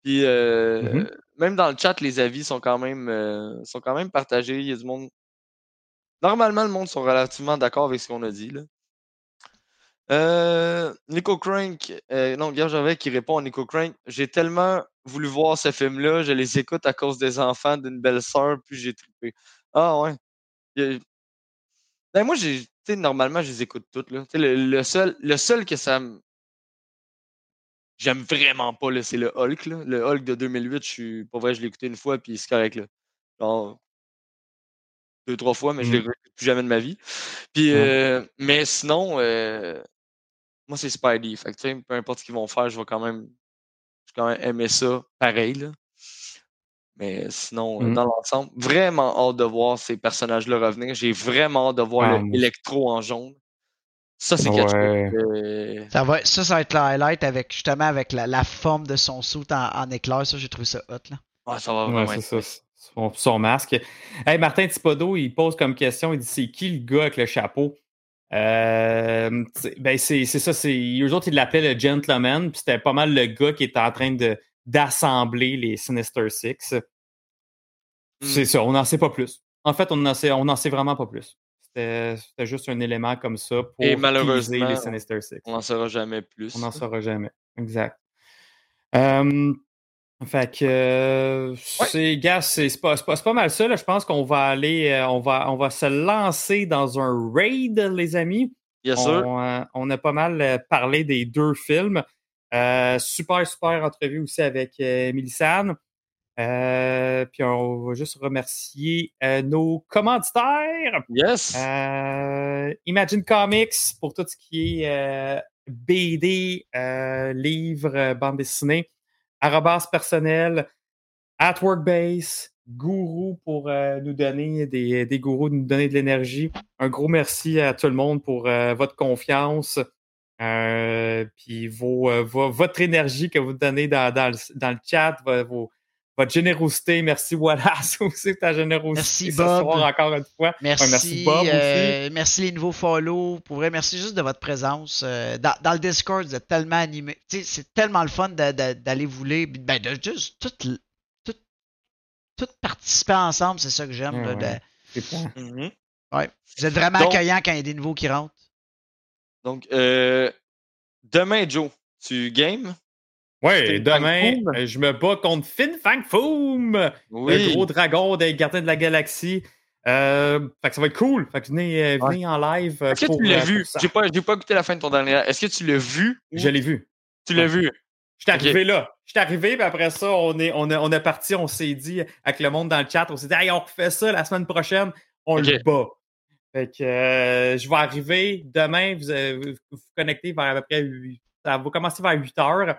Puis, euh, Mhm. même dans le chat, les avis sont quand même, euh, sont quand même partagés. Il y a du monde. Normalement, le monde sont relativement d'accord avec ce qu'on a dit, là. Euh, Nico Crank, euh, non, Guillaume Gervais qui répond à Nico Crank. J'ai tellement voulu voir ce film-là, je les écoute à cause des enfants d'une belle sœur, puis j'ai trippé. Ah ouais. Ben, moi, j'ai, normalement, je les écoute toutes, là. Le, le seul, le seul que ça me. J'aime vraiment pas, là, c'est le Hulk, là. Le Hulk de 2008, je suis. Pas vrai, je l'ai écouté une fois, puis c'est correct, là. Genre. Deux, trois fois, mais je Mm. l'ai réécouté plus jamais de ma vie. Puis, euh, mais sinon, euh, moi, c'est Spidey. Fait que, peu importe ce qu'ils vont faire, je vais quand même, quand même aimer ça pareil. Là. Mais sinon, euh, Mhm. dans l'ensemble, vraiment hâte de voir ces personnages-là revenir. J'ai vraiment hâte de voir Ah, le moi- électro en jaune. Ça, c'est quelque Ouais. chose. que- Ça va, ça, ça va être le highlight avec, justement, avec la, la forme de son suit en, en éclair. Ça, j'ai trouvé ça hot, là. Ouais, ça va Ouais, vraiment être- ça. Son, son masque. Hey, Martin Thibodeau, il pose comme question, il dit c'est qui le gars avec le chapeau? Euh, c'est- ben c'est c'est ça, c'est eux autres ils l'appelaient le gentleman, puis c'était pas mal le gars qui était en train de d'assembler les Sinister Six. C'est ça, on n'en sait pas plus. En fait, on n'en sait, on sait vraiment pas plus. C'était juste un élément comme ça pour Et malheureusement, les Sinister Six. On n'en saura jamais plus. On n'en saura jamais. Exact. Euh, fait que euh, c'est, gars, c'est pas, pas, pas mal ça. là. Je pense qu'on va aller, euh, on va, on va se lancer dans un raid, les amis. Bien sûr. On, euh, on a pas mal parlé des deux films. Super, super entrevue aussi avec. Euh, puis on va juste remercier nos commanditaires. Yes. Imagine Comics pour tout ce qui est BD, livres, bande dessinée. Arrobas personnel, At Workbase, Gourou pour euh, nous donner des, des gourous, nous donner de l'énergie. Un gros merci à tout le monde pour euh, votre confiance. Euh, puis vos, vo- votre énergie que vous donnez dans, dans, le, dans le chat, vo- vos- votre générosité. Merci Wallace aussi pour ta générosité Merci, ce Bob. soir encore une fois. Merci, Ouais, merci, Bob, aussi. euh, merci les nouveaux follow. Pour vrai, merci juste de votre présence. Euh, dans, dans le Discord, vous êtes tellement animé. C'est tellement le fun d'aller vous lire. Ben, de juste tout, tout, tout participer ensemble, c'est ça que j'aime. Ouais, de- ouais. Mhm. Vous êtes vraiment Donc- accueillant quand il y a des nouveaux qui rentrent. Donc, euh, demain, Joe, tu game? Ouais, Fin demain, euh, je me bats contre Fin Fang Foom, le gros dragon des Gardiens de la Galaxie. Euh, fait que ça va être cool. Fait que venez, euh, venez en live. Est-ce que tu l'as vu? J'ai pas, j'ai pas écouté la fin de ton dernier. Est-ce que tu l'as vu? ou Je l'ai vu. Tu l'as vu? Je suis arrivé là. Je suis arrivé, puis après ça, on est, on, a, on est parti, on s'est dit, avec le monde dans le chat, on s'est dit, hey, on refait ça la semaine prochaine, on le bat. Fait que euh, je vais arriver demain, vous, vous vous connectez vers à peu près 8, ça va commencer vers 8 heures,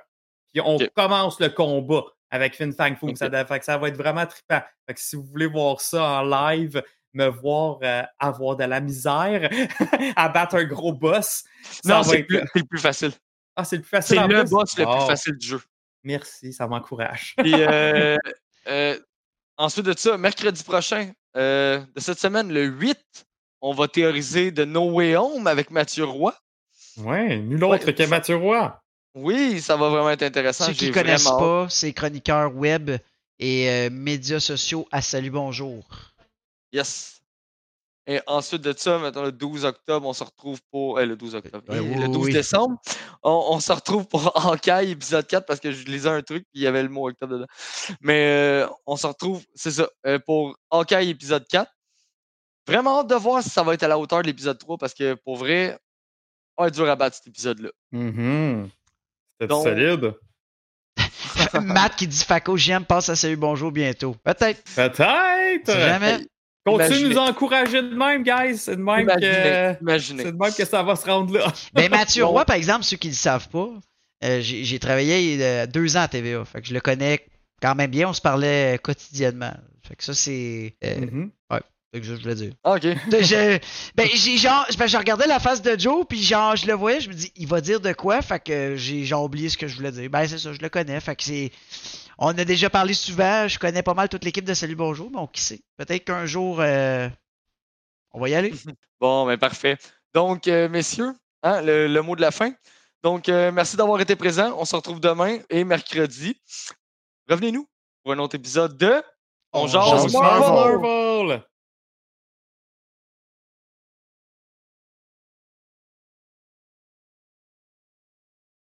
puis on commence le combat avec Fin Fang Foom. Ça, doit- fait que ça va être vraiment trippant. Fait que si vous voulez voir ça en live, me voir euh, avoir de la misère à battre un gros boss, Non, c'est être... le plus facile. Ah, c'est le plus facile C'est le plus? boss le plus facile du jeu. Merci, ça m'encourage. Euh, euh, ensuite de ça, mercredi prochain de cette semaine, le 8, on va théoriser de No Way Home avec Mathieu Roy. Ouais, nul autre Ouais, que Mathieu Roy. Oui, ça va vraiment être intéressant. Ceux qui ne connaissent vraiment pas, c'est chroniqueur web et euh, médias sociaux à Salut Bonjour. Yes. Et ensuite de ça, maintenant le 12 octobre, on se retrouve pour. euh, le 12 octobre. Et oui, le 12 oui. décembre, on, on se retrouve pour Hawkeye épisode 4 parce que je lisais un truc puis il y avait le mot octobre dedans. Mais euh, on se retrouve, c'est ça, pour Hawkeye épisode 4. Vraiment hâte de voir si ça va être à la hauteur de l'épisode 3 parce que pour vrai, on être dur à battre cet épisode-là. Mhm. C'était Donc- solide? Matt qui dit Faco, j'aime, passe à Salut Bonjour bientôt. Peut-être. Peut-être. C'est jamais. Continue de nous encourager de même, guys. C'est de même Imaginez, que. imaginez. C'est de même que ça va se rendre là. Ben, Mathieu. Roy, par exemple, ceux qui ne le savent pas, euh, j'ai j'ai travaillé euh, deux ans à TVA. Fait que je le connais quand même bien. On se parlait quotidiennement. Fait que ça, c'est. euh, Mhm. fait que ça, je voulais dire. Ah, ok. Je, ben, j'ai genre, ben, je regardais la face de Joe, puis genre, je le voyais, je me dis, il va dire de quoi, fait que j'ai genre oublié ce que je voulais dire. Ben, c'est ça, je le connais, fait que c'est. On a déjà parlé souvent, je connais pas mal toute l'équipe de Salut Bonjour, mais on qui sait? Peut-être qu'un jour, euh, on va y aller. Bon, ben parfait. Donc, euh, messieurs, hein, le, le mot de la fin. Donc, euh, merci d'avoir été présents. On se retrouve demain et mercredi. Revenez-nous pour un autre épisode de On On jase. Marvel.